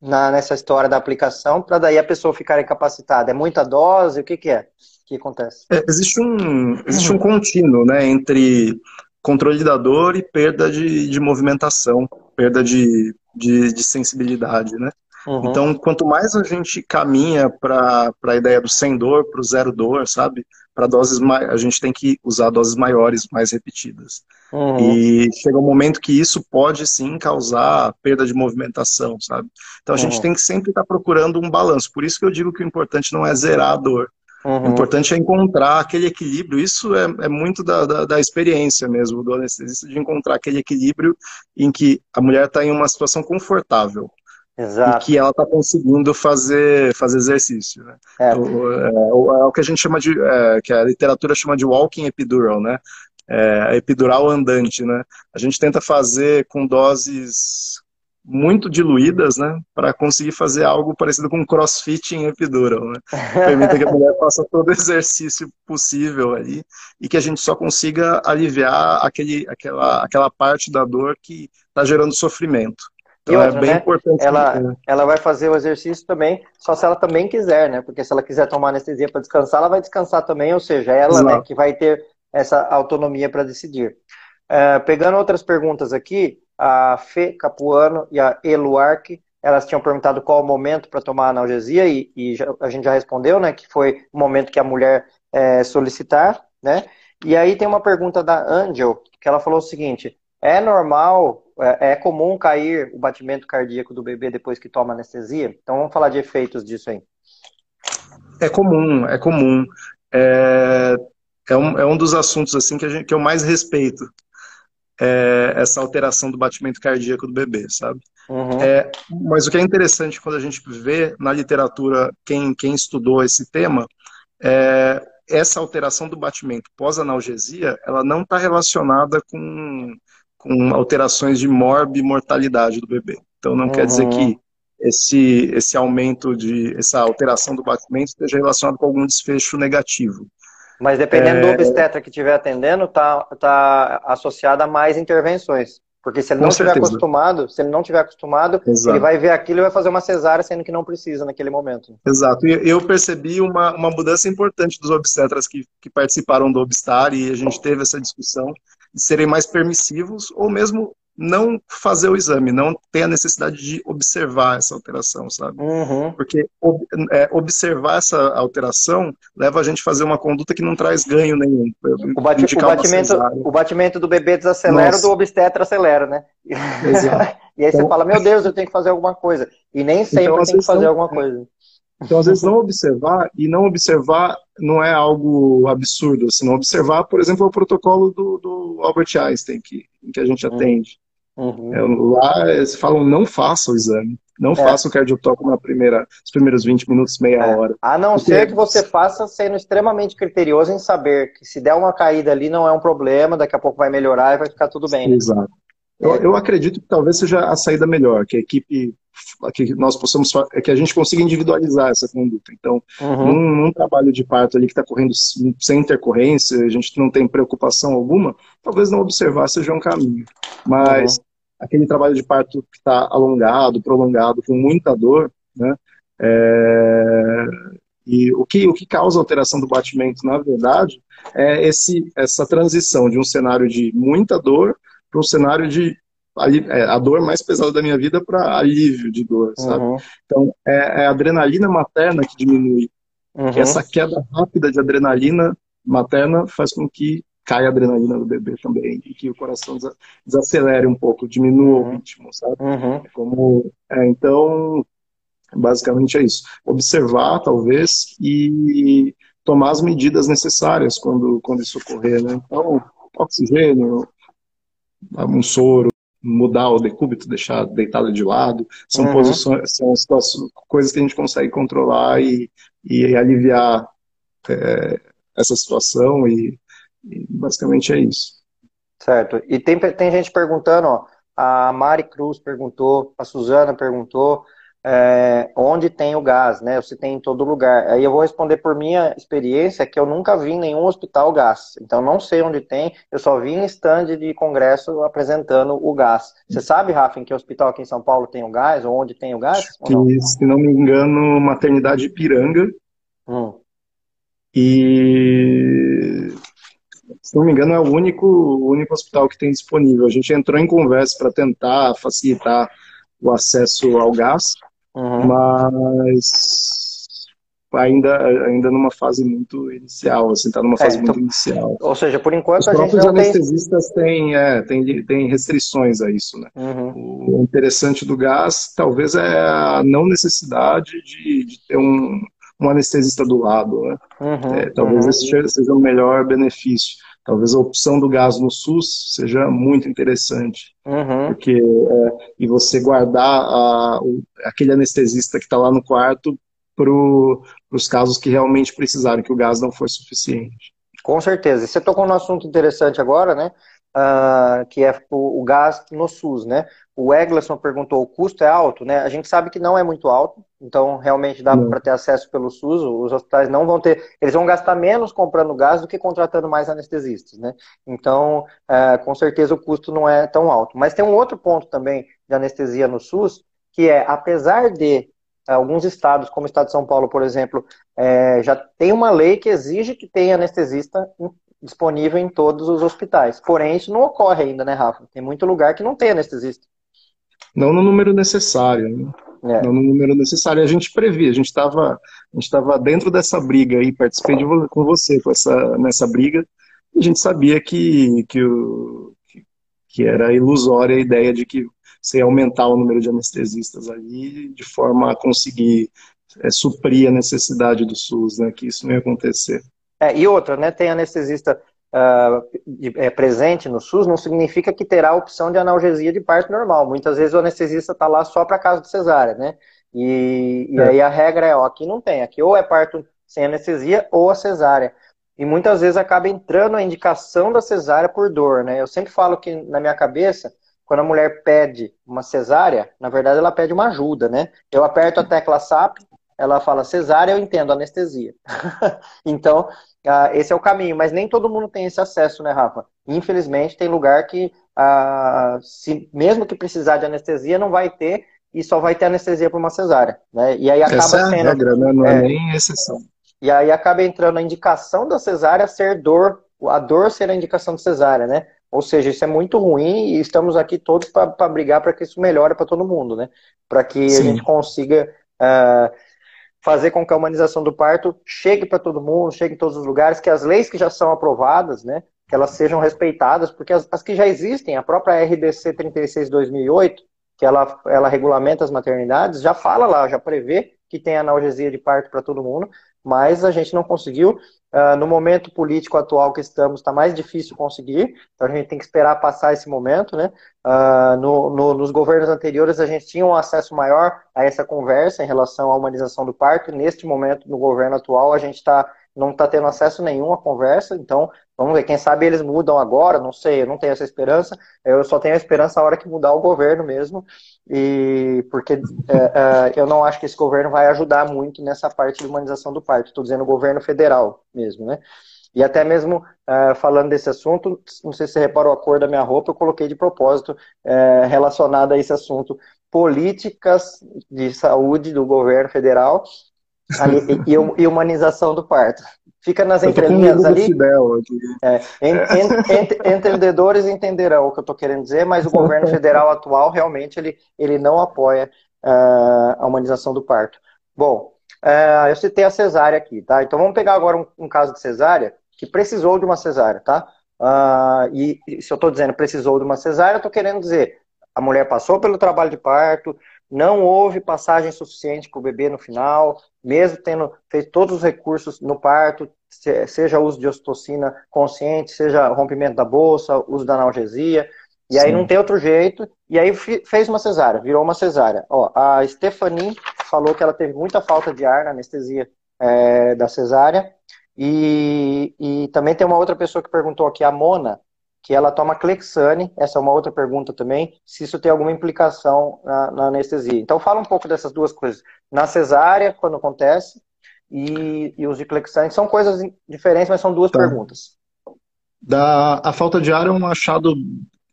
na, nessa história da aplicação para daí a pessoa ficar incapacitada. É muita dose? O que, que é? Que acontece? É, existe um, existe um contínuo né, entre controle da dor e perda de, de movimentação, perda de, de, de sensibilidade, né? Uhum. Então, quanto mais a gente caminha para a ideia do sem dor, para o zero dor, sabe? Para doses mais, a gente tem que usar doses maiores, mais repetidas. Uhum. E chega um momento que isso pode sim causar perda de movimentação, sabe? Então a gente uhum. tem que sempre estar tá procurando um balanço. Por isso que eu digo que o importante não é zerar a dor, Uhum. O importante é encontrar aquele equilíbrio. Isso é, é muito da, da, da, experiência mesmo do anestesista, de encontrar aquele equilíbrio em que a mulher está em uma situação confortável. Exato. E que ela está conseguindo fazer, fazer exercício. Né? É. O, é, é, o que a gente chama de. É, que a literatura chama de walking epidural, né? É, epidural andante, né? A gente tenta fazer com doses muito diluídas, né, para conseguir fazer algo parecido com um crossfit em epidural, né? Permita que a mulher faça todo o exercício possível aí e que a gente só consiga aliviar aquele, aquela, aquela parte da dor que está gerando sofrimento. Então outra, é bem né? importante. Ela, ela vai fazer o exercício também, só se ela também quiser, né? Porque se ela quiser tomar anestesia para descansar, ela vai descansar também, ou seja, ela né, que vai ter essa autonomia para decidir. Uh, pegando outras perguntas aqui, a Fê Capuano e a Eluarque, elas tinham perguntado qual o momento para tomar analgesia e, e já, a gente já respondeu, né, que foi o momento que a mulher é, solicitar, né? E aí tem uma pergunta da Angel, que ela falou o seguinte: é normal, é, é comum cair o batimento cardíaco do bebê depois que toma anestesia? Então vamos falar de efeitos disso aí. É comum, é comum. É, é, um, é um dos assuntos assim que, gente, que eu mais respeito é, essa alteração do batimento cardíaco do bebê, sabe? Uhum. É, mas o que é interessante quando a gente vê na literatura quem, quem estudou esse tema, é, essa alteração do batimento pós-analgesia, ela não está relacionada com, com alterações de morbimortalidade do bebê. Então não uhum. quer dizer que uhum. esse, esse aumento de, essa alteração do batimento esteja relacionado com algum desfecho negativo. Mas dependendo é... do obstetra que estiver atendendo, tá, tá associada a mais intervenções. Porque se ele não estiver acostumado, se ele não tiver acostumado, Exato. ele vai ver aquilo e vai fazer uma cesárea, sendo que não precisa naquele momento. Exato. E eu percebi uma, uma mudança importante dos obstetras que, que participaram do Obstar e a gente teve essa discussão de serem mais permissivos ou mesmo não fazer o exame, não ter a necessidade de observar essa alteração, sabe? Uhum. Porque é, observar essa alteração leva a gente a fazer uma conduta que não traz ganho nenhum. O, o batimento, o batimento do bebê desacelera, Nossa. do obstetra acelera, né? Exato. e aí então, você fala, meu Deus, eu tenho que fazer alguma coisa. E nem sempre então, tem que fazer não, alguma coisa. Então, às vezes, não observar, e não observar não é algo absurdo. Assim, não observar, por exemplo, é o protocolo do, do Albert Einstein, que, que a gente uhum. atende. Uhum. É, lá eles falam não faça o exame. Não é. faça o cardiotoco na primeira, nos primeiros 20 minutos, meia é. hora. A não Porque... ser que você faça sendo extremamente criterioso em saber que se der uma caída ali não é um problema, daqui a pouco vai melhorar e vai ficar tudo bem. Exato. Eu, eu acredito que talvez seja a saída melhor, que a equipe que nós possamos é que a gente consiga individualizar essa conduta. Então, uhum. num, num, trabalho de parto ali que está correndo sem intercorrência, a gente não tem preocupação alguma, talvez não observar seja um caminho. Mas uhum. Aquele trabalho de parto que está alongado, prolongado, com muita dor, né? É... E o que, o que causa alteração do batimento, na verdade, é esse, essa transição de um cenário de muita dor para um cenário de é, a dor mais pesada da minha vida para alívio de dor, sabe? Uhum. Então, é, é, a adrenalina materna que diminui. Uhum. Essa queda rápida de adrenalina materna faz com que caia a adrenalina do bebê também e que o coração desacelere um pouco, diminua uhum. o ritmo, sabe? Uhum. É como, é, então, basicamente é isso. Observar, talvez, e tomar as medidas necessárias quando, quando isso ocorrer, né? Então, oxigênio, um soro, mudar o decúbito, deixar deitado de lado, são uhum. posições, são situações, coisas que a gente consegue controlar e, e aliviar é, essa situação e, e, basicamente é isso. Certo. E tem, tem gente perguntando, ó, a Mari Cruz perguntou, a Suzana perguntou, é, onde tem o gás, né? Se tem em todo lugar. Aí eu vou responder por minha experiência que eu nunca vi em nenhum hospital gás. Então não sei onde tem, eu só vi em stand de congresso apresentando o gás. Você sabe, Rafa, em que hospital aqui em São Paulo tem o gás, ou onde tem o gás? Que, não? Se não me engano, maternidade Ipiranga. Hum. E se não me engano, é o único, o único hospital que tem disponível. A gente entrou em conversa para tentar facilitar o acesso ao gás, Uhum. Mas ainda, ainda numa fase muito inicial, assim, tá numa é, fase então, muito inicial. Ou seja, por enquanto Os a gente não anestesistas tem... Têm, é, têm, têm restrições a isso, né? Uhum. O interessante do gás, talvez, é a não necessidade de, de ter um, um anestesista do lado, né? Uhum. É, talvez uhum. esse seja o melhor benefício. Talvez a opção do gás no SUS seja muito interessante. Uhum. Porque, é, e você guardar a, o, aquele anestesista que está lá no quarto para os casos que realmente precisaram, que o gás não foi suficiente. Com certeza. E você tocou num assunto interessante agora, né? Uh, que é o, o gás no SUS, né? O Eglerson perguntou, o custo é alto, né? A gente sabe que não é muito alto, então realmente dá para ter acesso pelo SUS, os hospitais não vão ter, eles vão gastar menos comprando gás do que contratando mais anestesistas, né? Então, uh, com certeza o custo não é tão alto. Mas tem um outro ponto também de anestesia no SUS, que é, apesar de alguns estados, como o estado de São Paulo, por exemplo, é, já tem uma lei que exige que tenha anestesista disponível em todos os hospitais. Porém, isso não ocorre ainda, né, Rafa? Tem muito lugar que não tem anestesista. Não no número necessário, né? É. Não no número necessário. A gente previa, a gente estava dentro dessa briga aí, participei de, com você com essa, nessa briga, e a gente sabia que, que, o, que, que era ilusória a ideia de que você ia aumentar o número de anestesistas ali de forma a conseguir é, suprir a necessidade do SUS, né? Que isso não ia acontecer. É, e outra, né, tem anestesista uh, de, é, presente no SUS, não significa que terá a opção de analgesia de parto normal. Muitas vezes o anestesista está lá só para caso de cesárea, né? E, e é. aí a regra é, ó, aqui não tem, aqui ou é parto sem anestesia ou a cesárea. E muitas vezes acaba entrando a indicação da cesárea por dor, né? Eu sempre falo que na minha cabeça, quando a mulher pede uma cesárea, na verdade ela pede uma ajuda, né? Eu aperto a tecla SAP, ela fala cesárea, eu entendo anestesia. então, esse é o caminho, mas nem todo mundo tem esse acesso, né, Rafa? Infelizmente, tem lugar que, se, mesmo que precisar de anestesia, não vai ter e só vai ter anestesia por uma cesárea, né? E aí acaba Essa é a sendo, regra, né? Não é, é nem exceção. E aí acaba entrando a indicação da cesárea ser dor, a dor ser a indicação de cesárea, né? Ou seja, isso é muito ruim e estamos aqui todos para brigar para que isso melhore para todo mundo, né? Para que Sim. a gente consiga uh, fazer com que a humanização do parto chegue para todo mundo, chegue em todos os lugares, que as leis que já são aprovadas, né, que elas sejam respeitadas, porque as, as que já existem, a própria RDC 36-2008, que ela, ela regulamenta as maternidades, já fala lá, já prevê que tem analgesia de parto para todo mundo, mas a gente não conseguiu. Uh, no momento político atual que estamos, está mais difícil conseguir, então a gente tem que esperar passar esse momento, né? Uh, no, no, nos governos anteriores a gente tinha um acesso maior a essa conversa em relação à humanização do parto, neste momento, no governo atual, a gente está não está tendo acesso nenhum à conversa, então vamos ver, quem sabe eles mudam agora, não sei, eu não tenho essa esperança, eu só tenho a esperança a hora que mudar o governo mesmo, e porque é, é, eu não acho que esse governo vai ajudar muito nessa parte de humanização do parto, estou dizendo governo federal mesmo, né? E até mesmo é, falando desse assunto, não sei se você reparou a cor da minha roupa, eu coloquei de propósito é, relacionado a esse assunto, políticas de saúde do governo federal e, e, humanização do parto. Fica nas entrelinhas ali. É, entendedores entenderão o que eu estou querendo dizer, mas o governo federal atual realmente ele, ele não apoia uh, a humanização do parto. Bom, uh, eu citei a cesárea aqui, tá? Então vamos pegar agora um, um caso de cesárea que precisou de uma cesárea, tá? Uh, e, e se eu estou dizendo precisou de uma cesárea, eu estou querendo dizer a mulher passou pelo trabalho de parto, não houve passagem suficiente para o bebê no final, mesmo tendo feito todos os recursos no parto, seja uso de ocitocina consciente, seja rompimento da bolsa, uso da analgesia, e aí não tem outro jeito, e aí fez uma cesárea, virou uma cesárea. Ó, a Stephanie falou que ela teve muita falta de ar na anestesia é, da cesárea, e, e também tem uma outra pessoa que perguntou aqui, a Mona, que ela toma Clexane, essa é uma outra pergunta também, se isso tem alguma implicação na, na, anestesia. Então fala um pouco dessas duas coisas. Na cesárea, quando acontece, e, e os de Clexane, são coisas diferentes, mas são duas tá. perguntas. Da, a falta de ar é um achado,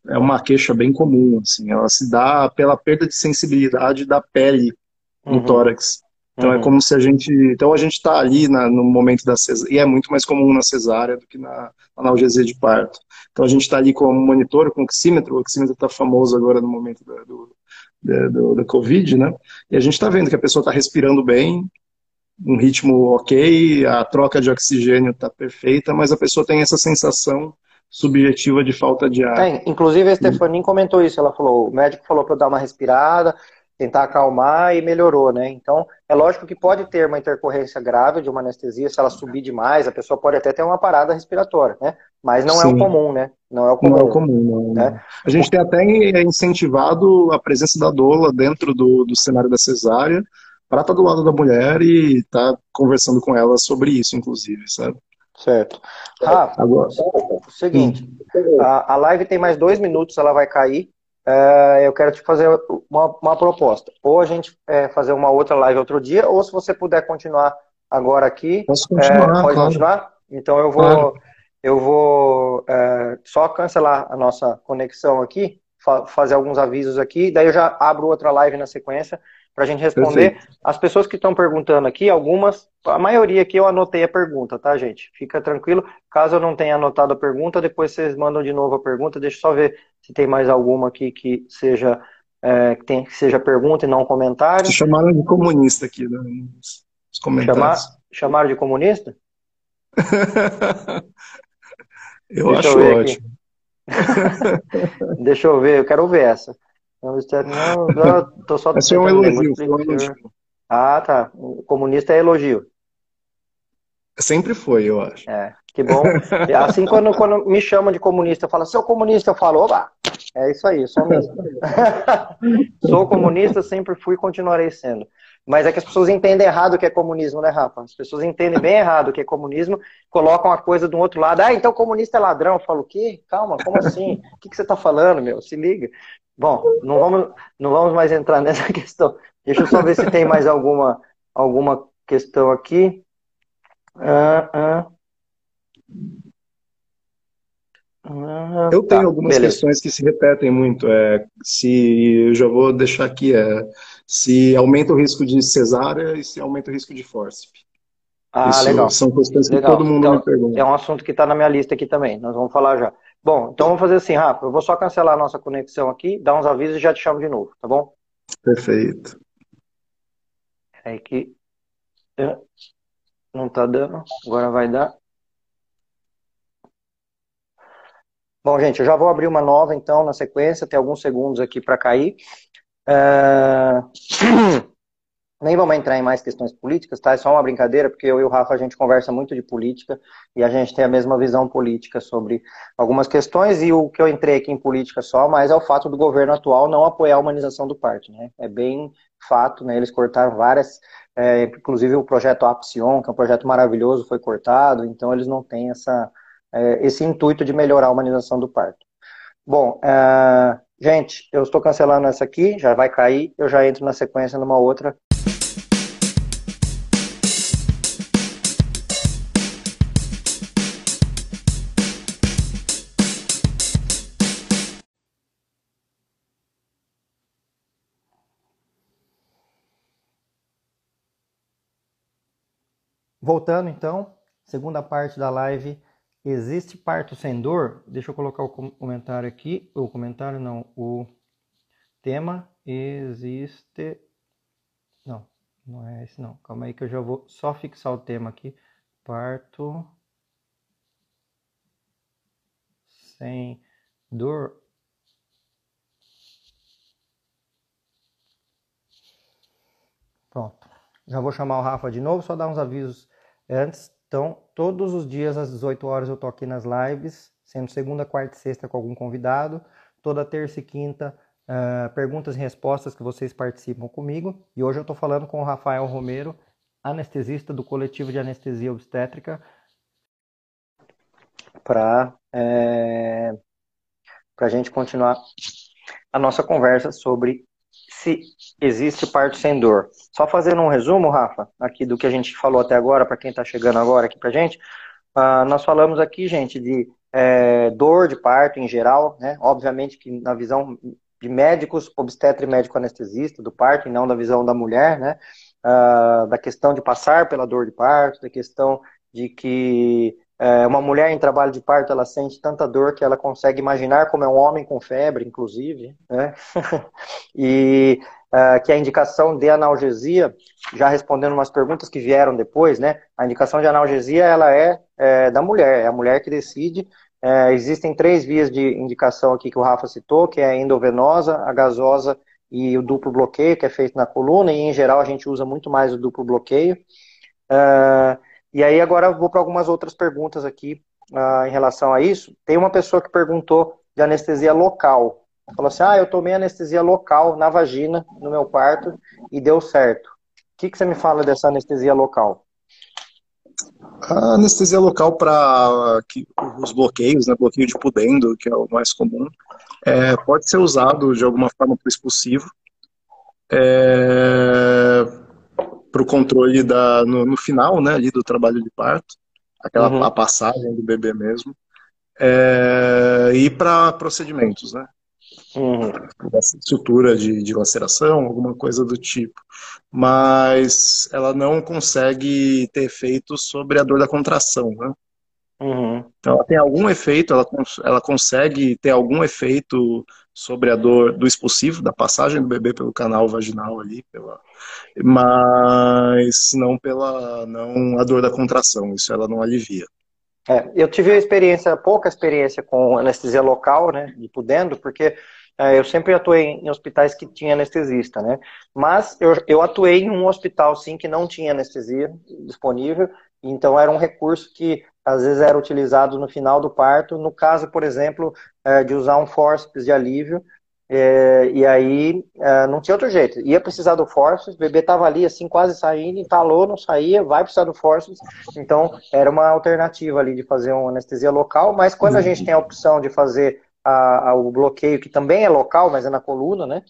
é uma queixa bem comum, assim, ela se dá pela perda de sensibilidade da pele no uhum. tórax. Então é uhum. é como se a gente. Então a gente está ali na, no momento da cesárea, e é muito mais comum na cesárea do que na analgesia de parto. Então a gente está ali com o monitor, com o oxímetro, o oxímetro está famoso agora no momento da, do, da, do, da Covid, né? E a gente está vendo que a pessoa está respirando bem, um ritmo ok, a troca de oxigênio está perfeita, mas a pessoa tem essa sensação subjetiva de falta de ar. Tem, inclusive a Stephanie comentou isso, ela falou, o médico falou para eu dar uma respirada, tentar acalmar e melhorou, né? Então, é lógico que pode ter uma intercorrência grave de uma anestesia, se ela subir demais, a pessoa pode até ter uma parada respiratória, né? Mas não Sim. é o comum, né? Não é o comum. Não é o comum, não. Né? A gente tem até incentivado a presença da doula dentro do, do cenário da cesárea, para estar do lado da mulher e estar tá conversando com ela sobre isso, inclusive, sabe? Certo. Rafa, Agora, seguinte, a, a live tem mais dois minutos, ela vai cair é, eu quero te fazer uma, uma proposta. Ou a gente é, fazer uma outra live outro dia, ou se você puder continuar agora aqui. Posso continuar, é, pode claro. continuar? Então eu vou, claro. eu vou é, só cancelar a nossa conexão aqui, fa fazer alguns avisos aqui, daí eu já abro outra live na sequência para a gente responder. Perfeito. As pessoas que estão perguntando aqui, algumas, a maioria aqui eu anotei a pergunta, tá, gente? Fica tranquilo. Caso eu não tenha anotado a pergunta, depois vocês mandam de novo a pergunta. Deixa eu só ver se tem mais alguma aqui que seja, é, que, tem, que seja pergunta e não comentário. Chamaram de comunista aqui né, nos comentários. Chamar, chamaram de comunista? eu Deixa acho eu ótimo. Deixa eu ver, eu quero ver essa. Não, não, tô só. Esse é um elogio, um elogio. Ah, tá. O comunista é elogio. Sempre foi, eu acho. É, que bom. Assim, quando, quando me chamam de comunista, eu falo, seu comunista, eu falo, oba, é isso aí, sou mesmo. sou comunista, sempre fui e continuarei sendo. Mas é que as pessoas entendem errado o que é comunismo, né, Rafa? As pessoas entendem bem errado o que é comunismo, colocam a coisa do outro lado. Ah, então comunista é ladrão. Eu falo, o quê? Calma, como assim? O que, que você está falando, meu? Se liga. Bom, não vamos, não vamos mais entrar nessa questão. Deixa eu só ver se tem mais alguma, alguma questão aqui. Ah, ah. Ah, eu tenho tá, algumas beleza. questões que se repetem muito. É, se eu já vou deixar aqui, é, se aumenta o risco de cesárea e se aumenta o risco de fórceps. Ah, Isso legal. São questões que legal. todo mundo então, me pergunta. É um assunto que está na minha lista aqui também. Nós vamos falar já. Bom, então vamos fazer assim, Rafa. Eu vou só cancelar a nossa conexão aqui, dar uns avisos e já te chamo de novo, tá bom? Perfeito. É que não tá dando, agora vai dar. Bom, gente, eu já vou abrir uma nova então na sequência, tem alguns segundos aqui para cair. É... Nem vamos entrar em mais questões políticas, tá? É só uma brincadeira, porque eu e o Rafa a gente conversa muito de política e a gente tem a mesma visão política sobre algumas questões. E o que eu entrei aqui em política só, mas é o fato do governo atual não apoiar a humanização do parque, né? É bem fato, né? Eles cortaram várias, é, inclusive o projeto Apsion, que é um projeto maravilhoso, foi cortado, então eles não têm essa, é, esse intuito de melhorar a humanização do parque. Bom, é, gente, eu estou cancelando essa aqui, já vai cair, eu já entro na sequência numa outra Voltando então, segunda parte da live, existe parto sem dor? Deixa eu colocar o comentário aqui, o comentário não, o tema existe Não, não é esse não. Calma aí que eu já vou só fixar o tema aqui. Parto sem dor. Pronto. Já vou chamar o Rafa de novo, só dar uns avisos antes. Então, todos os dias às 18 horas eu tô aqui nas lives, sendo segunda, quarta e sexta com algum convidado. Toda terça e quinta, uh, perguntas e respostas que vocês participam comigo. E hoje eu estou falando com o Rafael Romero, anestesista do coletivo de anestesia obstétrica, para é, a gente continuar a nossa conversa sobre se existe parto sem dor. Só fazendo um resumo, Rafa, aqui do que a gente falou até agora, para quem está chegando agora aqui para gente, uh, nós falamos aqui, gente, de é, dor de parto em geral, né? Obviamente que na visão de médicos, obstetra e médico anestesista do parto, e não da visão da mulher, né? Uh, da questão de passar pela dor de parto, da questão de que é, uma mulher em trabalho de parto, ela sente tanta dor que ela consegue imaginar como é um homem com febre, inclusive, né? e uh, que a indicação de analgesia, já respondendo umas perguntas que vieram depois, né? A indicação de analgesia, ela é, é da mulher, é a mulher que decide. É, existem três vias de indicação aqui que o Rafa citou, que é a endovenosa, a gasosa e o duplo bloqueio, que é feito na coluna, e em geral a gente usa muito mais o duplo bloqueio. Uh, e aí agora vou para algumas outras perguntas aqui uh, em relação a isso. Tem uma pessoa que perguntou de anestesia local. Falou assim, ah, eu tomei anestesia local na vagina, no meu quarto, e deu certo. O que, que você me fala dessa anestesia local? A anestesia local para os bloqueios, né, bloqueio de pudendo, que é o mais comum, é, pode ser usado de alguma forma para expulsivo. É, para o controle da, no, no, final né, ali do trabalho de parto, aquela uhum. a passagem do bebê mesmo, é, e para procedimentos, né? Uhum. Estrutura de, de laceração, alguma coisa do tipo. Mas ela não consegue ter efeito sobre a dor da contração, né? Uhum. Então ela tem algum efeito, ela, ela consegue ter algum efeito sobre a dor do expulsivo, da passagem do bebê pelo canal vaginal ali, pela, mas não pela não a dor da contração, isso ela não alivia. É, eu tive experiência, pouca experiência com anestesia local, né, de pudendo, porque é, eu sempre atuei em hospitais que tinha anestesista, né, mas eu, eu atuei em um hospital, sim, que não tinha anestesia disponível, então era um recurso que às vezes era utilizado no final do parto, no caso, por exemplo, é, de usar um forceps de alívio, é, e aí é, não tinha outro jeito. Ia precisar do forceps, o bebê estava ali assim, quase saindo, entalou, não saía, vai precisar do forceps. Então, era uma alternativa ali de fazer uma anestesia local, mas quando a uhum. gente tem a opção de fazer a, a, o bloqueio, que também é local, mas é na coluna, né?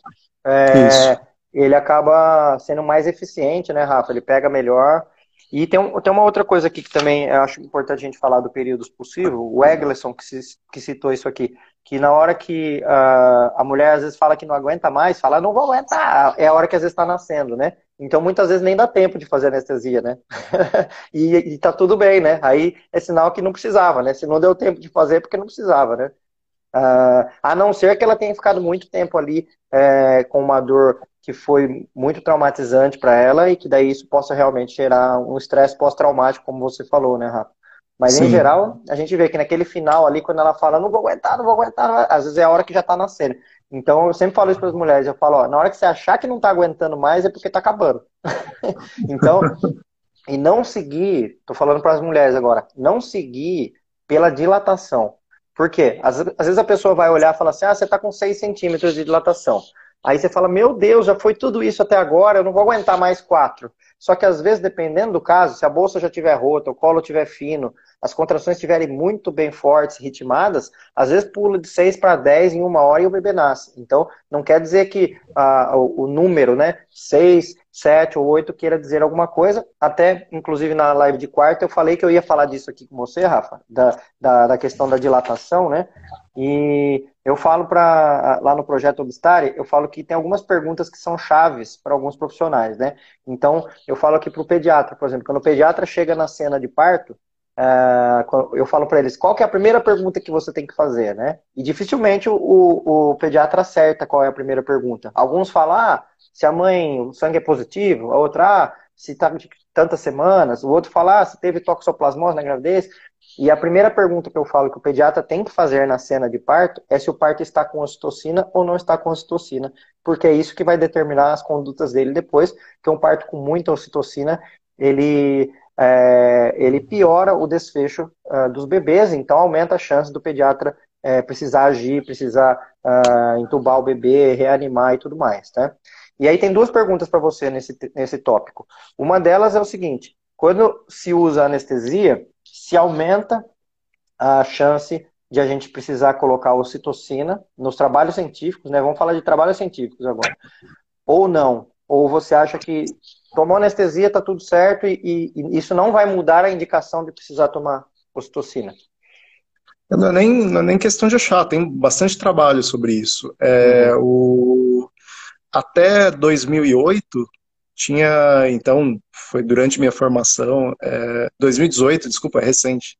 É, ele acaba sendo mais eficiente, né, Rafa? Ele pega melhor e tem, um, tem uma outra coisa aqui que também acho importante a gente falar do período expulsivo, o Egglesson que, que citou isso aqui, que na hora que uh, a mulher às vezes fala que não aguenta mais, fala, não vou aguentar, é a hora que às vezes está nascendo, né? Então muitas vezes nem dá tempo de fazer anestesia, né? e, e tá tudo bem, né? Aí é sinal que não precisava, né? Se não deu tempo de fazer, é porque não precisava, né? Uh, a não ser que ela tenha ficado muito tempo ali é, com uma dor que foi muito traumatizante para ela e que daí isso possa realmente gerar um estresse pós-traumático, como você falou, né, Rafa? Mas Sim. em geral, a gente vê que naquele final ali, quando ela fala, não vou aguentar, não vou aguentar, às vezes é a hora que já está nascendo. Então, eu sempre falo isso para as mulheres. Eu falo, ó, na hora que você achar que não está aguentando mais, é porque está acabando. então, e não seguir, tô falando para as mulheres agora, não seguir pela dilatação. Por quê? Às, às vezes a pessoa vai olhar e fala assim, ah, você está com 6 centímetros de dilatação. Aí você fala, meu Deus, já foi tudo isso até agora, eu não vou aguentar mais quatro. Só que às vezes, dependendo do caso, se a bolsa já estiver rota, o colo estiver fino, as contrações estiverem muito bem fortes, ritmadas, às vezes pula de 6 para 10 em uma hora e o bebê nasce. Então, não quer dizer que ah, o, o, número, né, 6, 7 ou 8 queira dizer alguma coisa. Até, inclusive, na live de quarta, eu falei que eu ia falar disso aqui com você, Rafa, da, da, da questão da dilatação, né? E eu falo para lá no projeto Obstare, eu falo que tem algumas perguntas que são chaves para alguns profissionais, né? Então, eu falo aqui para o pediatra, por exemplo, quando o pediatra chega na cena de parto, eu falo para eles qual é a primeira pergunta que você tem que fazer, né? E dificilmente o, o, pediatra acerta qual é a primeira pergunta. Alguns falam, ah, se a mãe, o sangue é positivo, a outra, ah, se está de tantas semanas, o outro fala, ah, se teve toxoplasmose na gravidez. E a primeira pergunta que eu falo que o pediatra tem que fazer na cena de parto é se o parto está com ocitocina ou não está com ocitocina, porque é isso que vai determinar as condutas dele depois, que um parto com muita ocitocina, ele é, ele piora o desfecho uh, dos bebês, então aumenta a chance do pediatra é, precisar agir, precisar uh, entubar o bebê, reanimar e tudo mais, tá? E aí tem duas perguntas para você nesse, nesse tópico. Uma delas é o seguinte, quando se usa anestesia, se aumenta a chance de a gente precisar colocar ocitocina nos trabalhos científicos, né? Vamos falar de trabalhos científicos agora. Ou não. Ou você acha que tomou anestesia, está tudo certo e, e, isso não vai mudar a indicação de precisar tomar ocitocina? Não é nem, não é nem questão de achar, tem bastante trabalho sobre isso. É, uhum. o, até 2008, tinha, então, foi durante minha formação, é, 2018, desculpa, é recente.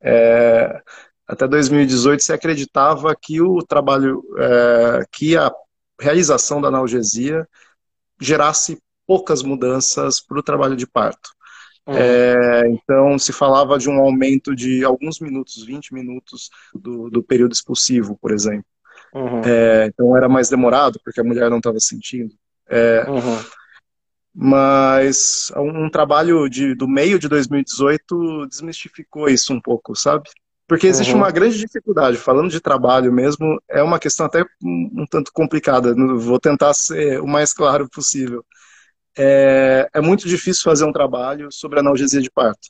É, até 2018 se acreditava que o trabalho, é, que a realização da analgesia gerasse poucas mudanças para o trabalho de parto. Uhum. É, então, se falava de um aumento de alguns minutos, 20 minutos do, do período expulsivo, por exemplo. Uhum. É, então, era mais demorado, porque a mulher não estava sentindo. É, uhum. Mas um, um trabalho de, do meio de 2018 desmistificou isso um pouco, sabe? Porque existe uhum. uma grande dificuldade, falando de trabalho mesmo, é uma questão até um, um tanto complicada, vou tentar ser o mais claro possível é, é muito difícil fazer um trabalho sobre analgesia de parto.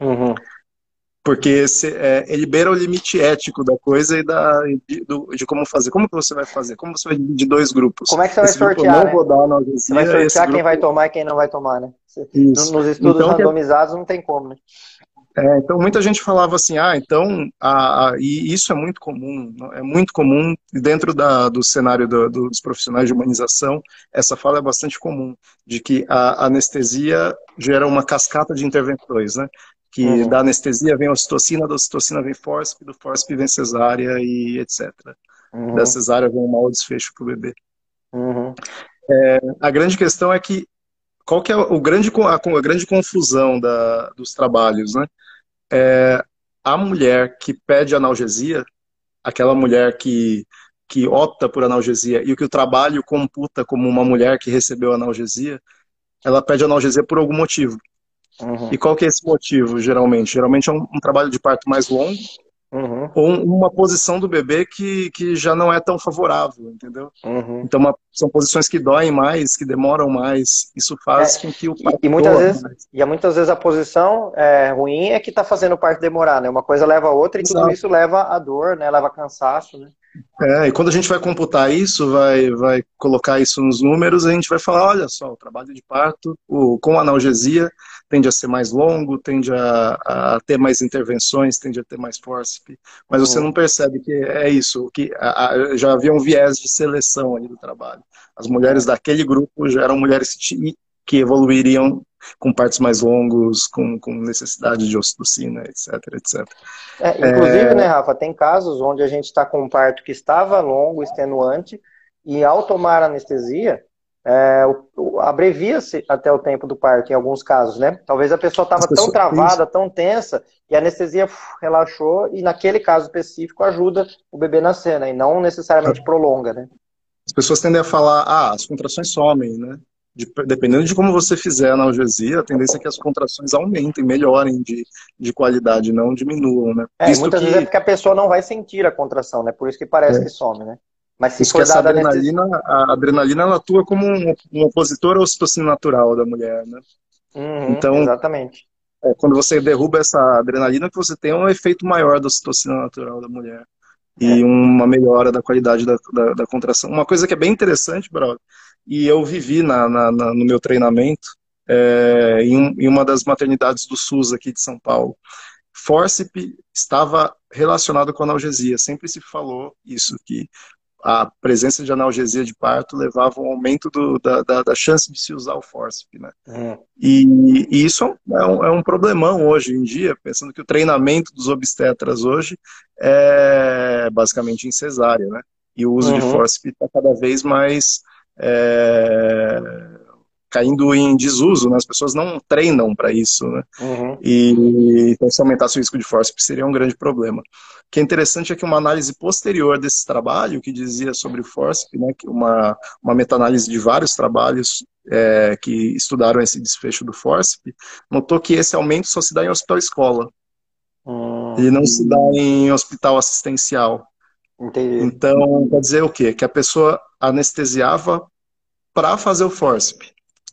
Uhum. Porque se, é, ele libera o limite ético da coisa e da, de, do, de, como fazer. Como que você vai fazer? Como você vai dividir dois grupos? Como é que você esse vai sortear? Né? você vai sortear quem grupo... vai tomar e quem não vai tomar, né? Isso. Nos estudos então, randomizados não tem como, né? É, então muita gente falava assim, ah, então, a, a, e isso é muito comum, é muito comum dentro da, do cenário do, dos profissionais de humanização, essa fala é bastante comum, de que a anestesia gera uma cascata de intervenções, né? Que uhum. da anestesia vem ocitocina, da ocitocina vem fórceps, do fórceps vem cesárea e etc. Uhum. Da cesárea vem um mau desfecho para o bebê. Uhum. É, a grande questão é que qual que é o grande, a, a grande confusão da, dos trabalhos, né? É, a mulher que pede analgesia, aquela mulher que, que opta por analgesia e o que o trabalho computa como uma mulher que recebeu analgesia, ela pede analgesia por algum motivo. Uhum. E qual que é esse motivo, geralmente? Geralmente é um, um trabalho de parto mais longo, Uhum. Ou uma posição do bebê que, que já não é tão favorável, entendeu? Uhum. Então, uma, são posições que doem mais, que demoram mais. Isso faz é, com que o parto e, e muitas vezes mais. E muitas vezes a posição é, ruim é que está fazendo o parto demorar, né? Uma coisa leva a outra e Exato. tudo isso leva a dor, né? Leva a cansaço, né? É, e quando a gente vai computar isso, vai, vai colocar isso nos números, a gente vai falar, olha só, o trabalho de parto o, com analgesia tende a ser mais longo, tende a, a ter mais intervenções, tende a ter mais force, mas você não percebe que é isso, que a, a, já havia um viés de seleção ali do trabalho. As mulheres daquele grupo já eram mulheres que, evoluiriam com partos mais longos, com, com necessidade de ocitocina, etc, etc. É, inclusive, é... né, Rafa, tem casos onde a gente está com um parto que estava longo, extenuante, e ao tomar anestesia, é, abrevia-se até o tempo do parto em alguns casos, né? Talvez a pessoa estava tão travada, tão tensa, e a anestesia relaxou, e naquele caso específico ajuda o bebê nascer, né? E não necessariamente prolonga, né? As pessoas tendem a falar, ah, as contrações somem, né? De, dependendo de como você fizer a analgesia, a tendência é que as contrações aumentem, melhorem de, de qualidade, não diminuam, né? É, muitas que... vezes é porque a pessoa não vai sentir a contração, né? Por isso que parece é. que some, né? Mas se Isso for dada adrenalina, a adrenalina ela atua como um, um opositor ao ocitocina natural da mulher, né? Uhum, então, exatamente. É, quando você derruba essa adrenalina, que você tem um efeito maior da ocitocina natural da mulher. E é. uma melhora da qualidade da, da, da, contração. Uma coisa que é bem interessante, brother, e eu vivi na, na, na no meu treinamento é, em, em, uma das maternidades do SUS aqui de São Paulo. Forcep estava relacionado com analgesia. Sempre se falou isso, que a presença de analgesia de parto levava a um aumento do, da, da, da, chance de se usar o forceps, né? É. E, e, isso é um, é um problemão hoje em dia, pensando que o treinamento dos obstetras hoje é basicamente em cesárea, né? E o uso uhum. de forceps está cada vez mais é, caindo em desuso, né? As pessoas não treinam para isso, né? Uhum. E então, se aumentasse o risco de forceps seria um grande problema. O que é interessante é que uma análise posterior desse trabalho, que dizia sobre o forceps, né, uma, uma meta-análise de vários trabalhos é, que estudaram esse desfecho do forceps, notou que esse aumento só se dá em hospital-escola. Uhum. E não se dá em hospital assistencial. Entendi. Então, quer dizer o quê? Que a pessoa anestesiava para fazer o forceps.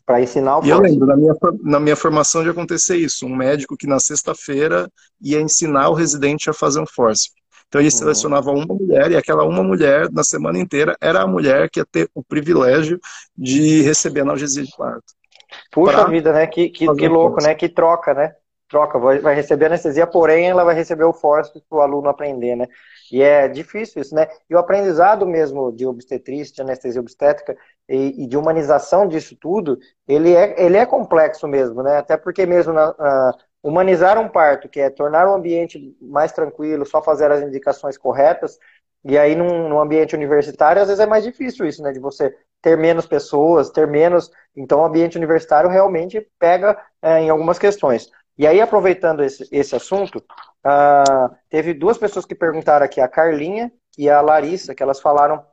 Para ensinar o E eu lembro, na minha, na minha formação de acontecer isso. Um médico que na sexta-feira ia ensinar o residente a fazer um force. Então ele uhum. selecionava uma mulher e aquela uma mulher, na semana inteira, era a mulher que ia ter o privilégio de receber analgesia de parto. Puxa vida, né? Que, que, que louco, né? Que troca, né? Troca, vai, receber anestesia, porém ela vai receber o force para o aluno aprender, né? E é difícil isso, né? E o aprendizado mesmo de obstetrícia, de anestesia obstétrica e, e, de humanização disso tudo, ele é, ele é complexo mesmo, né? Até porque mesmo na, na, humanizar um parto, que é tornar o ambiente mais tranquilo, só fazer as indicações corretas, e aí num, num ambiente universitário, às vezes é mais difícil isso, né? De você ter menos pessoas, ter menos. Então, o ambiente universitário realmente pega é, em algumas questões. E aí, aproveitando esse, esse assunto, uh, teve duas pessoas que perguntaram aqui, a Carlinha e a Larissa, que elas falaram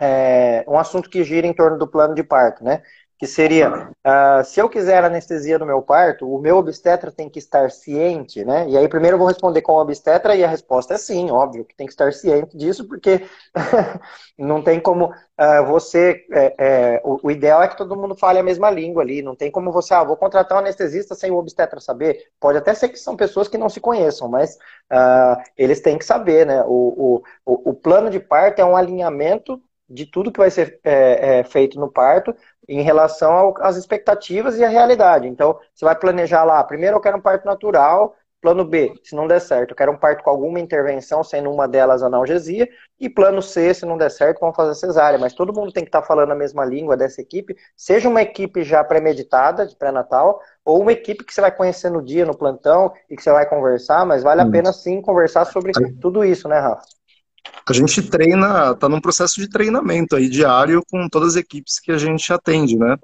é, um assunto que gira em torno do plano de parto, né? que seria, uh, se eu quiser anestesia no meu parto, o meu obstetra tem que estar ciente, né? E aí primeiro eu vou responder com o obstetra e a resposta é sim, óbvio que tem que estar ciente disso, porque não tem como uh, você, é, é, o, o, ideal é que todo mundo fale a mesma língua ali, não tem como você, ah, vou contratar um anestesista sem o obstetra saber, pode até ser que são pessoas que não se conheçam, mas uh, eles têm que saber, né? O, o, o plano de parto é um alinhamento de tudo que vai ser é, é, feito no parto em relação às expectativas e à realidade. Então, você vai planejar lá, primeiro eu quero um parto natural, plano B, se não der certo, eu quero um parto com alguma intervenção, sendo uma delas analgesia, e plano C, se não der certo, vamos fazer cesárea. Mas todo mundo tem que estar falando a mesma língua dessa equipe, seja uma equipe já premeditada, de pré-natal, ou uma equipe que você vai conhecer no dia, no plantão, e que você vai conversar, mas vale a pena sim conversar sobre tudo isso, né, Rafa? A gente treina, está num processo de treinamento aí diário com todas as equipes que a gente atende, né?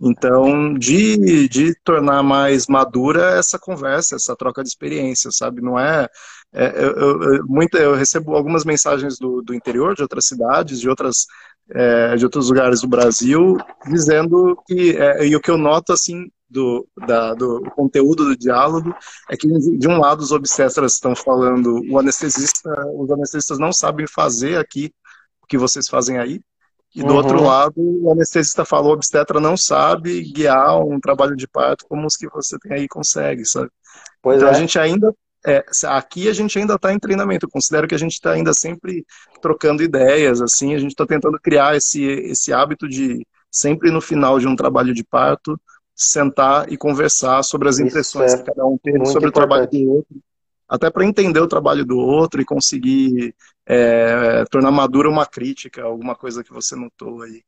Então, de, de tornar mais madura essa conversa, essa troca de experiência, sabe? Não é. é eu, eu, muito, eu recebo algumas mensagens do, do interior, de outras cidades, de outras. É, de outros lugares do Brasil, dizendo que, é, e o que eu noto, assim, do, da, do conteúdo do diálogo é que, de um lado, os obstetras estão falando, o anestesista, os anestesistas não sabem fazer aqui o que vocês fazem aí, e do uhum. outro lado, o anestesista falou, o obstetra não sabe guiar um trabalho de parto como os que você tem aí consegue, sabe? Pois então é. a gente ainda é, aqui a gente ainda está em treinamento. Eu considero que a gente está ainda sempre trocando ideias, assim, a gente está tentando criar esse, esse hábito de sempre no final de um trabalho de parto sentar e conversar sobre as impressões é que cada um teve sobre importante. o trabalho do outro, até para entender o trabalho do outro e conseguir é, tornar madura uma crítica, alguma coisa que você notou aí.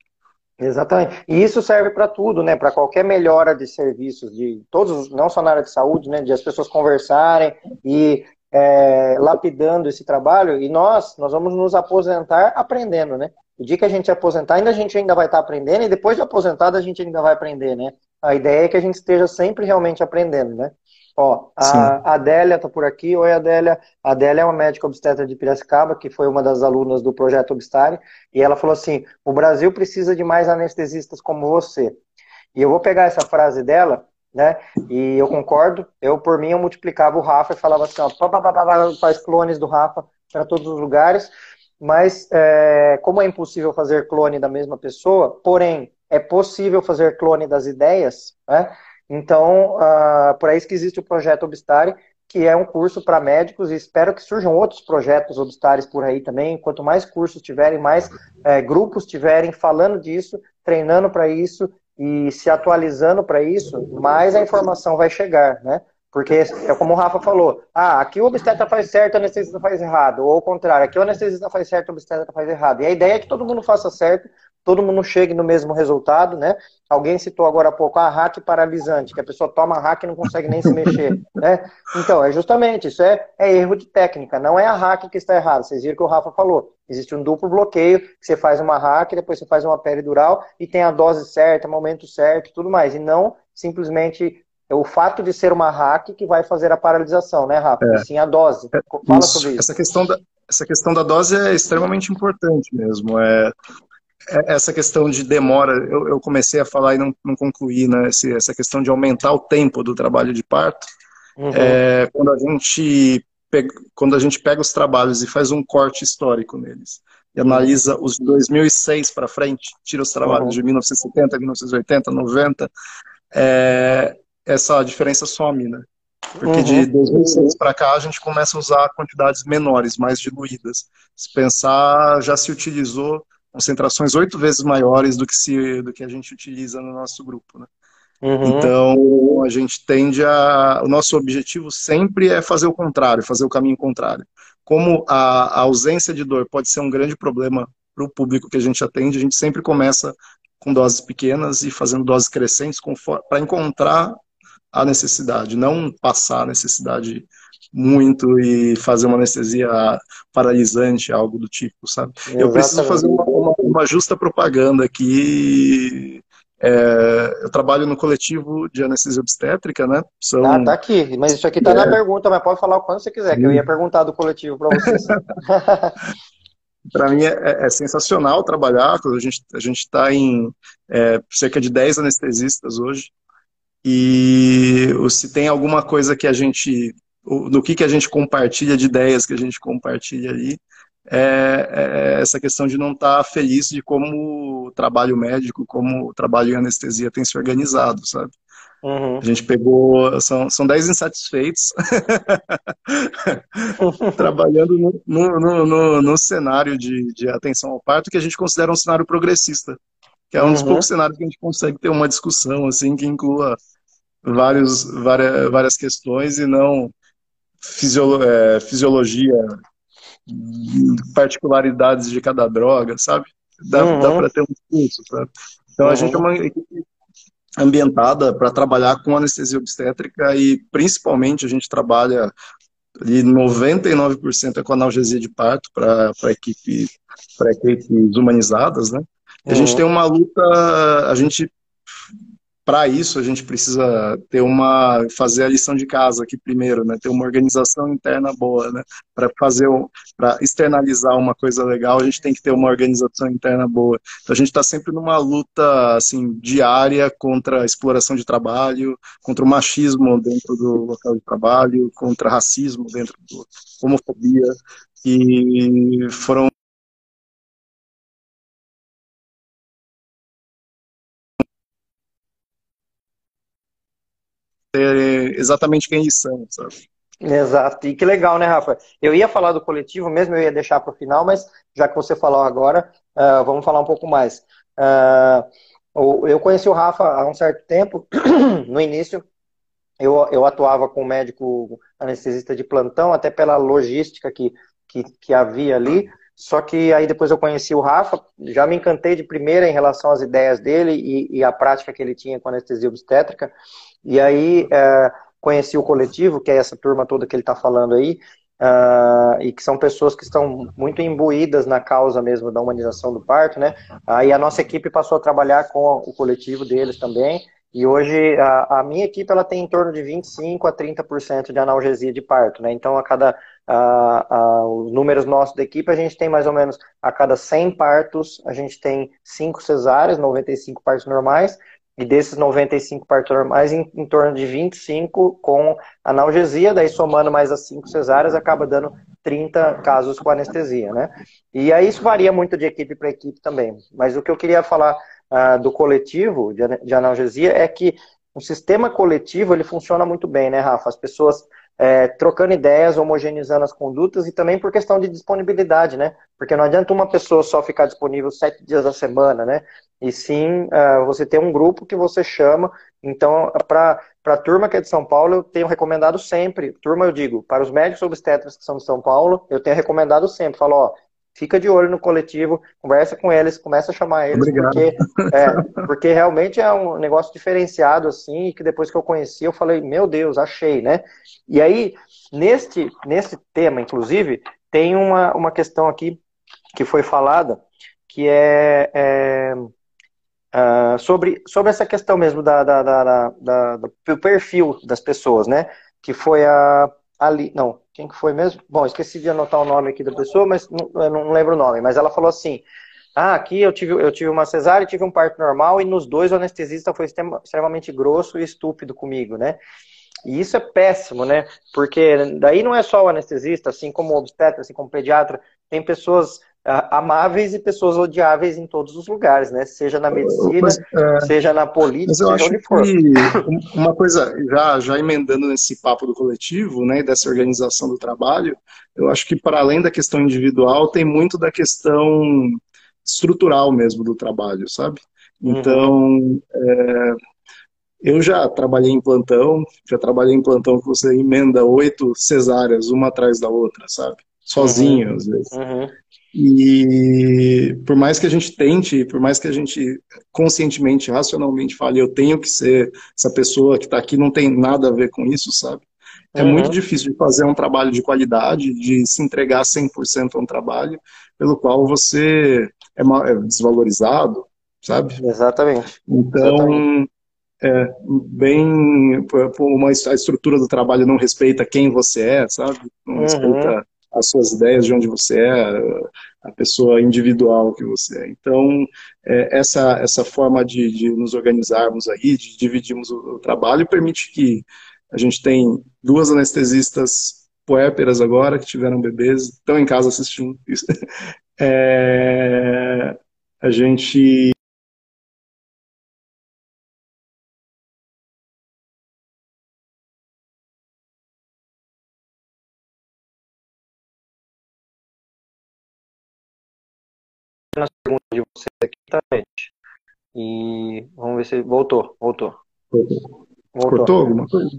Exatamente. E isso serve para tudo, né? Para qualquer melhora de serviços, de todos, não só na área de saúde, né? De as pessoas conversarem e é, lapidando esse trabalho. E nós, nós vamos nos aposentar aprendendo, né? O dia que a gente se aposentar, ainda a gente ainda vai estar aprendendo, e depois de aposentado a gente ainda vai aprender, né? A ideia é que a gente esteja sempre realmente aprendendo, né? Ó, a Adélia tá por aqui. Oi, Adélia. A Adélia é uma médica obstetra de Piracicaba, que foi uma das alunas do projeto Obstare, e ela falou assim: o Brasil precisa de mais anestesistas como você. E eu vou pegar essa frase dela, né? E eu concordo. Eu, por mim, eu multiplicava o Rafa e falava assim: ó, pá, pá, pá, faz clones do Rafa para todos os lugares. Mas, é, como é impossível fazer clone da mesma pessoa, porém, é possível fazer clone das ideias, né? Então, uh, por isso que existe o projeto Obstare, que é um curso para médicos, e espero que surjam outros projetos Obstares por aí também. Quanto mais cursos tiverem, mais é, grupos tiverem falando disso, treinando para isso e se atualizando para isso, mais a informação vai chegar, né? Porque é como o Rafa falou, ah, aqui o obstetra faz certo, o anestesista faz errado, ou ao contrário, aqui o anestesista faz certo, o obstetra faz errado. E a ideia é que todo mundo faça certo todo mundo chegue no mesmo resultado, né? Alguém citou agora há pouco a hack paralisante, que a pessoa toma hack e não consegue nem se mexer, né? Então, é justamente, isso é, é erro de técnica, não é a hack que está errada. Vocês viram que o Rafa falou, existe um duplo bloqueio, que você faz uma hack, depois você faz uma peridural e tem a dose certa, momento certo, tudo mais, e não simplesmente o fato de ser uma hack que vai fazer a paralisação, né, Rafa? É. E sim a dose. Fala isso. sobre isso. Essa questão da, essa questão da dose é extremamente importante mesmo. É, é, essa questão de demora, eu, eu comecei a falar e não, não concluí, né? Esse, essa questão de aumentar o tempo do trabalho de parto. Uhum. É, quando, a gente pega, quando a gente pega os trabalhos e faz um corte histórico neles, e analisa os de 2006 para frente, tira os trabalhos uhum. de 1970, 1980, 90, é, essa diferença some, né? Porque uhum. de 2006 para cá a gente começa a usar quantidades menores, mais diluídas. Se pensar, já se utilizou concentrações oito vezes maiores do que, se, do que a gente utiliza no nosso grupo. Né? Uhum. Então, a gente tende a. O nosso objetivo sempre é fazer o contrário, fazer o caminho contrário. Como a, a ausência de dor pode ser um grande problema para o público que a gente atende, a gente sempre começa com doses pequenas e fazendo doses crescentes para encontrar a necessidade, não passar a necessidade muito e fazer uma anestesia paralisante, algo do tipo, sabe? Exatamente. Eu preciso fazer uma, uma, uma justa propaganda aqui. É, eu trabalho no coletivo de anestesia obstétrica, né? São... Ah, tá aqui. Mas isso aqui tá é... na pergunta, mas pode falar o quando você quiser, que eu ia perguntar do coletivo para vocês. para mim é, é, sensacional trabalhar. A gente a gente está em é, cerca de 10 anestesistas hoje. E se tem alguma coisa que a gente no que, que a gente compartilha de ideias que a gente compartilha ali, é, é essa questão de não estar tá feliz de como o trabalho médico, como o trabalho em anestesia tem se organizado, sabe? Uhum. A gente pegou, são, são 10 insatisfeitos, trabalhando no, no, no, no, cenário de, de atenção ao parto, que a gente considera um cenário progressista, que é um uhum. dos poucos cenários que a gente consegue ter uma discussão, assim, que inclua vários, várias, várias questões e não fisiolo é, fisiologia, particularidades de cada droga, sabe? Dá, uhum. dá para ter um curso, sabe? Então uhum. a gente é uma equipe ambientada para trabalhar com anestesia obstétrica e principalmente a gente trabalha ali 99% é com analgesia de parto para equipe, equipes humanizadas, né? Uhum. A gente uhum. tem uma luta, a gente para isso a gente precisa ter uma fazer a lição de casa aqui primeiro, né? Ter uma organização interna boa, né? Para fazer para externalizar uma coisa legal, a gente tem que ter uma organização interna boa. Então a gente está sempre numa luta assim diária contra a exploração de trabalho, contra o machismo dentro do local de trabalho, contra racismo dentro do homofobia e foram exatamente quem eles são, sabe? Exato. E que legal, né, Rafa? Eu ia falar do coletivo mesmo, eu ia deixar para o final, mas já que você falou agora, uh, vamos falar um pouco mais. Uh, eu conheci o Rafa há um certo tempo, no início, eu, eu atuava com médico anestesista de plantão, até pela logística que, que, que havia ali. Só que aí depois eu conheci o Rafa, já me encantei de primeira em relação às ideias dele e, e a prática que ele tinha com anestesia obstétrica. E aí é, conheci o coletivo, que é essa turma toda que ele está falando aí, uh, e que são pessoas que estão muito imbuídas na causa mesmo da humanização do parto, né? Aí a nossa equipe passou a trabalhar com o coletivo deles também, e hoje a, a minha equipe ela tem em torno de 25 a 30% de analgesia de parto, né? Então a cada os números nossos da equipe, a gente tem mais ou menos a cada 100 partos, a gente tem 5 cesáreas, 95 partos normais, e desses 95 partos normais, em, em, torno de 25 com analgesia, daí somando mais as 5 cesáreas, acaba dando 30 casos com anestesia, né? E aí isso varia muito de equipe para equipe também. Mas o que eu queria falar uh, do coletivo de, de analgesia é que o sistema coletivo ele funciona muito bem, né, Rafa? As pessoas é, trocando ideias, homogeneizando as condutas e também por questão de disponibilidade, né? Porque não adianta uma pessoa só ficar disponível sete dias da semana, né? E sim uh, você ter um grupo que você chama. Então, para a turma que é de São Paulo, eu tenho recomendado sempre, turma eu digo, para os médicos obstetras que são de São Paulo, eu tenho recomendado sempre, falo, ó, fica de olho no coletivo, conversa com eles, começa a chamar eles, Obrigado. porque, é, porque realmente é um negócio diferenciado, assim, que depois que eu conheci, eu falei, meu Deus, achei, né? E aí, neste, nesse tema, inclusive, tem uma, uma questão aqui que foi falada, que é, é uh, sobre, sobre essa questão mesmo da, da, da, da, do perfil das pessoas, né? Que foi a ali, não, quem que foi mesmo? Bom, esqueci de anotar o nome aqui da pessoa, mas não, não lembro o nome. Mas ela falou assim: ah, aqui eu tive, eu tive uma cesárea, tive um parto normal e nos dois o anestesista foi extremamente grosso e estúpido comigo, né? E isso é péssimo, né? Porque daí não é só o anestesista, assim como o obstetra, assim como o pediatra, tem pessoas amáveis e pessoas odiáveis em todos os lugares, né? Seja na medicina, mas, é, seja na política, acho onde for. Uma coisa, já, já emendando nesse papo do coletivo, né, dessa organização do trabalho, eu acho que para além da questão individual, tem muito da questão estrutural mesmo do trabalho, sabe? Uhum. Então, uhum. é, eu já trabalhei em plantão, já trabalhei em plantão que você emenda oito cesáreas, uma atrás da outra, sabe? Sozinho, uhum. às vezes. Uhum. E por mais que a gente tente, por mais que a gente conscientemente, racionalmente fale, eu tenho que ser essa pessoa que está aqui, não tem nada a ver com isso, sabe? É uhum. muito difícil de fazer um trabalho de qualidade, de se entregar 100% a um trabalho pelo qual você é, é desvalorizado, sabe? Exatamente. Então, Exatamente. É, bem, uma, a estrutura do trabalho não respeita quem você é, sabe? Não uhum. respeita as suas ideias de onde você é, a pessoa individual que você é. Então, é, essa, essa forma de, de, nos organizarmos aí, de dividirmos o, o, trabalho, permite que a gente tem duas anestesistas puérperas agora, que tiveram bebês, estão em casa assistindo isso. É, a gente nas perguntas de vocês aqui também. E vamos ver se voltou, voltou. Voltou, voltou. alguma coisa?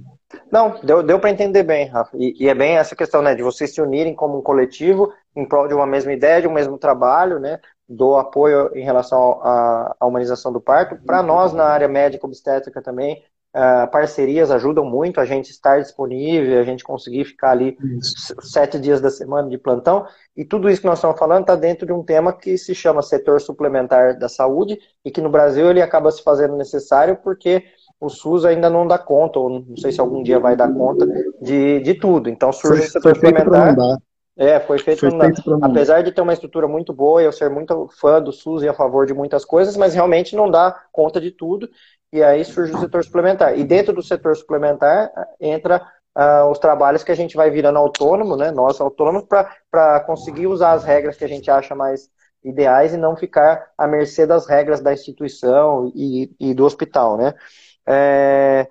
Não, deu, deu para entender bem, Rafa. E, e, é bem essa questão, né, de vocês se unirem como um coletivo em prol de uma mesma ideia, de um mesmo trabalho, né, do apoio em relação à humanização do parto. Para nós, na área médica obstétrica também, Uh, parcerias ajudam muito a gente estar disponível, a gente conseguir ficar ali isso. sete dias da semana de plantão. E tudo isso que nós estamos falando está dentro de um tema que se chama setor suplementar da saúde e que no Brasil ele acaba se fazendo necessário porque o SUS ainda não dá conta, ou não sei se algum dia vai dar conta de, de tudo. Então surge o setor suplementar. É, foi feito, foi feito apesar de ter uma estrutura muito boa, eu ser muito fã do SUS e a favor de muitas coisas, mas realmente não dá conta de tudo e aí surge o setor suplementar. E dentro do setor suplementar entra uh, os trabalhos que a gente vai virando autônomo, né, nós autônomos, para conseguir usar as regras que a gente acha mais ideais e não ficar à mercê das regras da instituição e, e do hospital, né. É...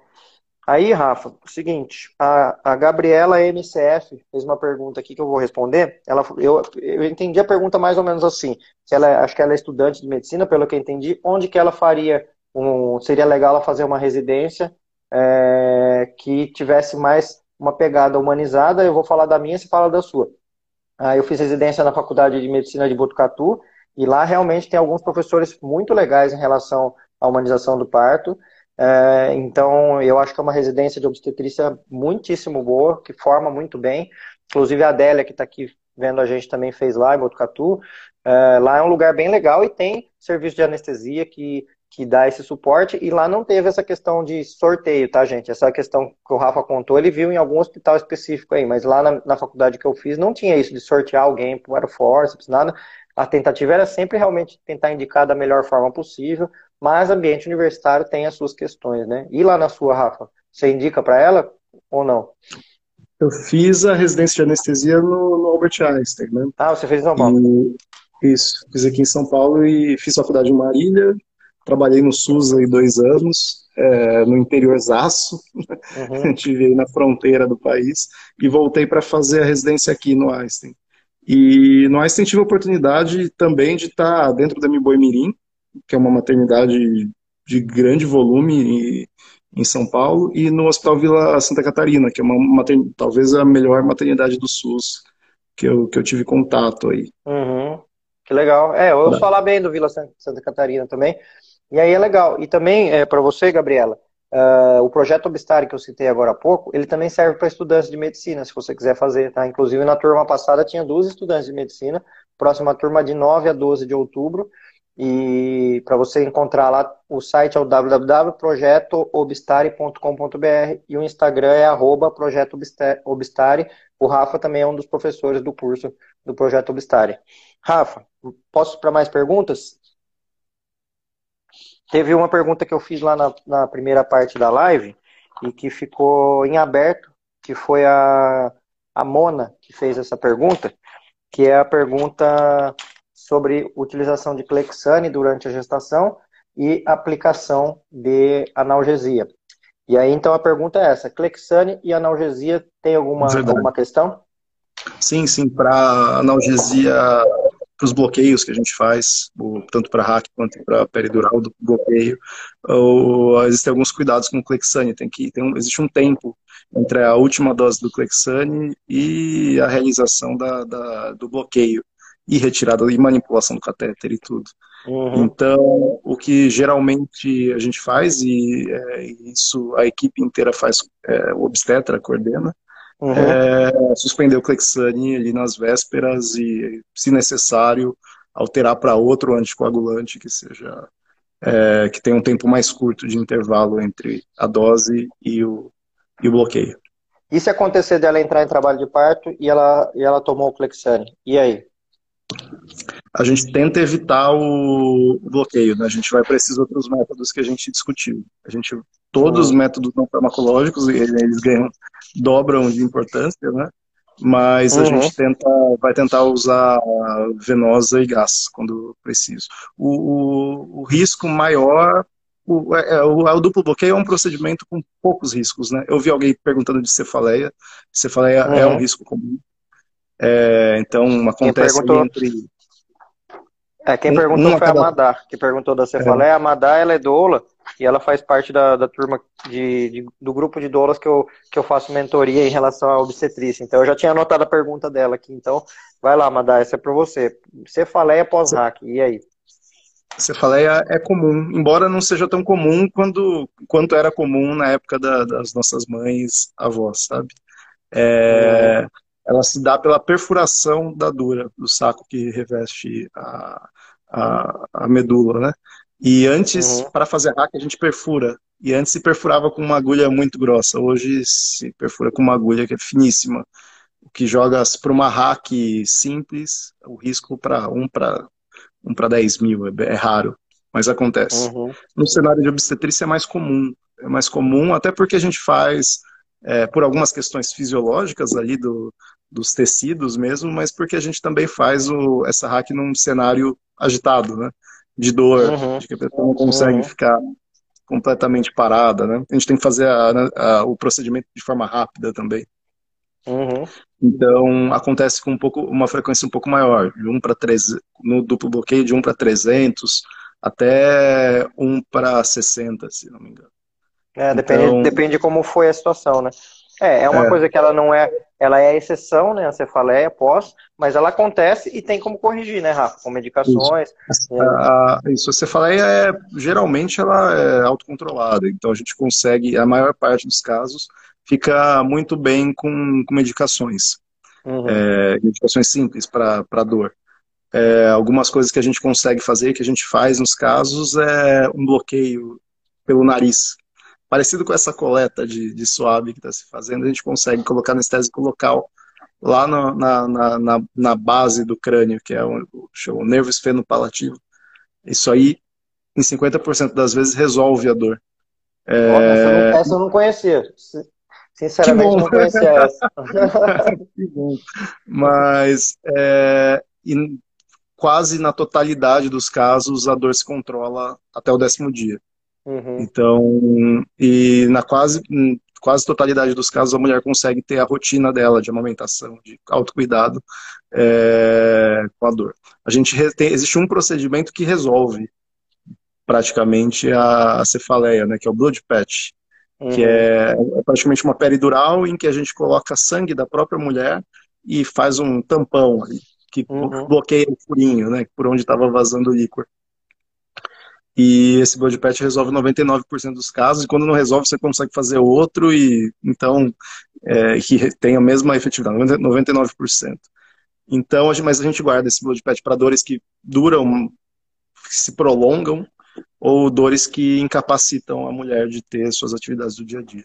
Aí, Rafa, seguinte, a, a Gabriela MCF fez uma pergunta aqui que eu vou responder. Ela, eu, eu entendi a pergunta mais ou menos assim. Ela, acho que ela é estudante de medicina, pelo que eu entendi, onde que ela faria um, seria legal ela fazer uma residência é, que tivesse mais uma pegada humanizada. Eu vou falar da minha, você fala da sua. Ah, eu fiz residência na Faculdade de Medicina de Botucatu e lá realmente tem alguns professores muito legais em relação à humanização do parto. É, então, eu acho que é uma residência de obstetrícia muitíssimo boa, que forma muito bem. Inclusive, a Adélia, que está aqui vendo a gente, também fez lá em Botucatu. É, lá é um lugar bem legal e tem serviço de anestesia que, que dá esse suporte. E lá não teve essa questão de sorteio, tá, gente? Essa questão que o Rafa contou, ele viu em algum hospital específico aí, mas lá na, na faculdade que eu fiz não tinha isso de sortear alguém para o forceps, nada. A tentativa era sempre realmente tentar indicar da melhor forma possível, mas ambiente universitário tem as suas questões, né? E lá na sua, Rafa, você indica para ela ou não? Eu fiz a residência de anestesia no, no Albert Einstein, né? Ah, você fez em São Paulo? E, isso, fiz aqui em São Paulo e fiz faculdade em Marília, trabalhei no SUS aí dois anos, é, no interiorzaço, uhum. estive aí na fronteira do país, e voltei para fazer a residência aqui no Einstein. E no Einstein tive a oportunidade também de estar dentro da Miboi Mirim, que é uma maternidade de grande volume em São Paulo, e no Hospital Vila Santa Catarina, que é uma talvez a melhor maternidade do SUS que eu, que eu tive contato aí. Uhum. Que legal. É, eu ouço falar bem do Vila Santa Catarina também. E aí é legal. E também, é, para você, Gabriela, uh, o projeto Obstário que eu citei agora há pouco, ele também serve para estudantes de medicina, se você quiser fazer, tá? Inclusive, na turma passada tinha duas estudantes de medicina, próxima turma de 9 a 12 de outubro, e para você encontrar lá, o site é o www.projetoobstare.com.br e o Instagram é arroba Projeto Obstare. O Rafa também é um dos professores do curso do Projeto Obstare. Rafa, posso para mais perguntas? Teve uma pergunta que eu fiz lá na, na primeira parte da live e que ficou em aberto, que foi a, a Mona que fez essa pergunta, que é a pergunta sobre utilização de Clexane durante a gestação e aplicação de analgesia. E aí, então, a pergunta é essa: Clexane e analgesia tem alguma, alguma questão? Sim, sim. Para analgesia, para os bloqueios que a gente faz, tanto para hack quanto para peridural do bloqueio, ou, existem alguns cuidados com o Clexane. Tem que, tem um, existe um tempo entre a última dose do Clexane e a realização da, da do bloqueio e retirada e manipulação do catéter e tudo. Uhum. Então, o que geralmente a gente faz, e é, isso a equipe inteira faz, é, o obstetra coordena, uhum. é suspender o Clexane ali nas vésperas e, se necessário, alterar para outro anticoagulante que seja é, que tenha um tempo mais curto de intervalo entre a dose e o, e o bloqueio. E se acontecer dela entrar em trabalho de parto e ela, e ela tomou o Clexane? E aí? a gente tenta evitar o bloqueio, né? A gente vai para esses outros métodos que a gente discutiu. A gente, todos os métodos não farmacológicos, eles ganham, dobram de importância, né? Mas a uhum. gente tenta, vai tentar usar venosa e gás quando preciso. O, o, o risco maior o, é, é o, o, duplo bloqueio é um procedimento com poucos riscos, né? Eu vi alguém perguntando de cefaleia. Cefaleia uhum. é um risco comum. É, então, acontece entre... É, quem perguntou foi cada... a Madá, que perguntou da cefaleia. É. A Madá, ela é doula e ela faz parte da, da turma de, de, do grupo de doulas que eu, que eu faço mentoria em relação à obstetrícia. Então, eu já tinha anotado a pergunta dela aqui. Então, vai lá, Madá, essa é para você. Cefaleia pós-hack, e aí? Cefaleia é comum, embora não seja tão comum quando, quanto era comum na época da, das nossas mães, avós, sabe? É, uhum ela se dá pela perfuração da dura, do saco que reveste a, a, a medula, né? E antes, uhum. para fazer hack, a gente perfura. E antes se perfurava com uma agulha muito grossa. Hoje se perfura com uma agulha que é finíssima. O que joga para uma hack simples, o risco para um para um para 10 mil é, é, raro, mas acontece. Uhum. No cenário de obstetrícia é mais comum. É mais comum, até porque a gente faz, é, por algumas questões fisiológicas ali do, dos tecidos mesmo, mas porque a gente também faz o, essa hack num cenário agitado, né? De dor, uhum. de que a pessoa não consegue uhum. ficar completamente parada, né? A gente tem que fazer a, a, o procedimento de forma rápida também. Uhum. Então, acontece com um pouco, uma frequência um pouco maior, de 1 para 3, no duplo bloqueio de 1 para 300, até 1 para 60, se não me engano. É, depende, então, depende de como foi a situação, né? É, é uma é. coisa que ela não é, ela é exceção, né, a cefaleia pós, mas ela acontece e tem como corrigir, né, Rafa, com medicações. Isso, a, isso a cefaleia é, geralmente ela é autocontrolada, então a gente consegue, a maior parte dos casos, fica muito bem com, com medicações. Uhum. É, medicações simples para dor. É, algumas coisas que a gente consegue fazer, que a gente faz nos casos, é um bloqueio pelo nariz. Parecido com essa coleta de, de suave que está se fazendo, a gente consegue colocar anestésico local lá no, na, na, na, na, base do crânio, que é o, o, nervo esfenopalativo. Isso aí, em 50% das vezes, resolve a dor. É... Essa, eu não, essa eu não conhecia. Sinceramente, não conhecia essa. que bom. Mas, é, quase na totalidade dos casos a dor se controla até o décimo dia. Uhum. Então, e na quase, quase totalidade dos casos a mulher consegue ter a rotina dela de amamentação, de autocuidado é, com a dor. A gente tem, existe um procedimento que resolve praticamente a, a cefaleia, né, que é o blood patch, uhum. que é, é praticamente uma peridural em que a gente coloca sangue da própria mulher e faz um tampão ali que uhum. bloqueia o furinho, né? Por onde estava vazando o líquor. E esse blood patch resolve 99% dos casos, e quando não resolve, você consegue fazer outro, e então, é, que tem a mesma efetividade, 99%. Então, mas a gente guarda esse blood patch para dores que duram, que se prolongam, ou dores que incapacitam a mulher de ter suas atividades do dia a dia.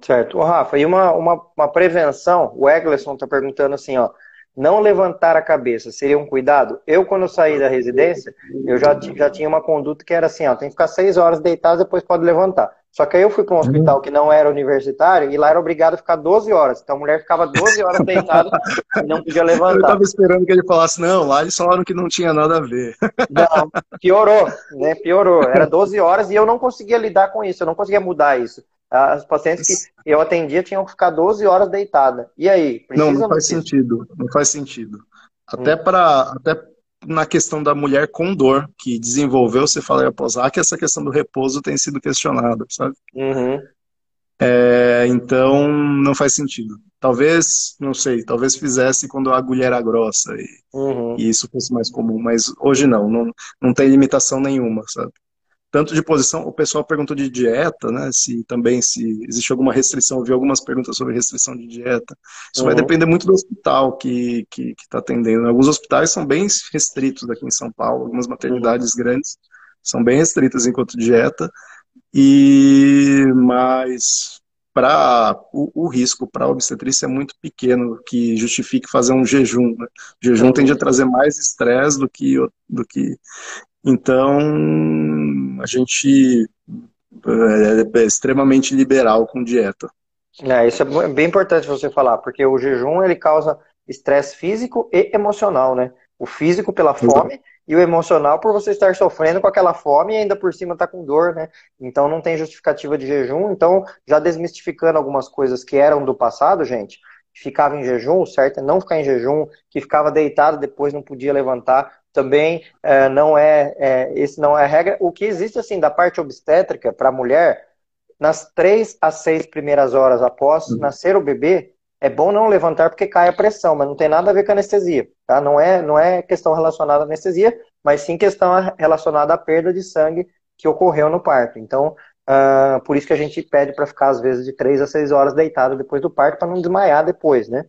Certo. Ô, Rafa, e uma, uma, uma prevenção, o Eglerson está perguntando assim, ó, não levantar a cabeça seria um cuidado? Eu, quando saí da residência, eu já, já tinha uma conduta que era assim, ó, tem que ficar seis horas deitado, depois pode levantar. Só que aí eu fui para um hospital que não era universitário e lá era obrigado a ficar 12 horas. Então a mulher ficava 12 horas deitada e não podia levantar. Eu estava esperando que ele falasse, não, lá eles falaram que não tinha nada a ver. Não, piorou, né? Piorou. Era 12 horas e eu não conseguia lidar com isso, eu não conseguia mudar isso. As pacientes que eu atendia tinham que ficar 12 horas deitada. E aí? Não, não faz disso? sentido. Não faz sentido. Até hum. para até na questão da mulher com dor que desenvolveu cefaleia pós que essa questão do repouso tem sido questionada, sabe? Uhum. É, então não faz sentido. Talvez, não sei, talvez fizesse quando a agulha era grossa e, uhum. e isso fosse mais comum, mas hoje não, não, não tem limitação nenhuma, sabe? Tanto de posição, o pessoal perguntou de dieta, né? Se também se existe alguma restrição, eu vi algumas perguntas sobre restrição de dieta. Isso uhum. vai depender muito do hospital que está que, que tá atendendo. Alguns hospitais são bem restritos aqui em São Paulo, algumas maternidades uhum. grandes são bem restritas enquanto dieta, e mas para o, o, risco para a obstetrícia é muito pequeno que justifique fazer um jejum. Né? O jejum uhum. tende a trazer mais estresse do que, do que então, a gente é, é extremamente liberal com dieta. É, isso é bem importante você falar, porque o jejum ele causa estresse físico e emocional, né? O físico pela fome e o emocional por você estar sofrendo com aquela fome e ainda por cima tá com dor, né? Então não tem justificativa de jejum. Então, já desmistificando algumas coisas que eram do passado, gente, ficava em jejum, certo é não ficar em jejum, que ficava deitado depois não podia levantar, também é, não é, é, esse não é a regra. O que existe assim da parte obstétrica para a mulher, nas três a seis primeiras horas após uhum. nascer o bebê, é bom não levantar porque cai a pressão, mas não tem nada a ver com anestesia, tá? Não é, não é questão relacionada à anestesia, mas sim questão relacionada à perda de sangue que ocorreu no parto. Então, uh, por isso que a gente pede para ficar às vezes de três a seis horas deitado depois do parto para não desmaiar depois, né?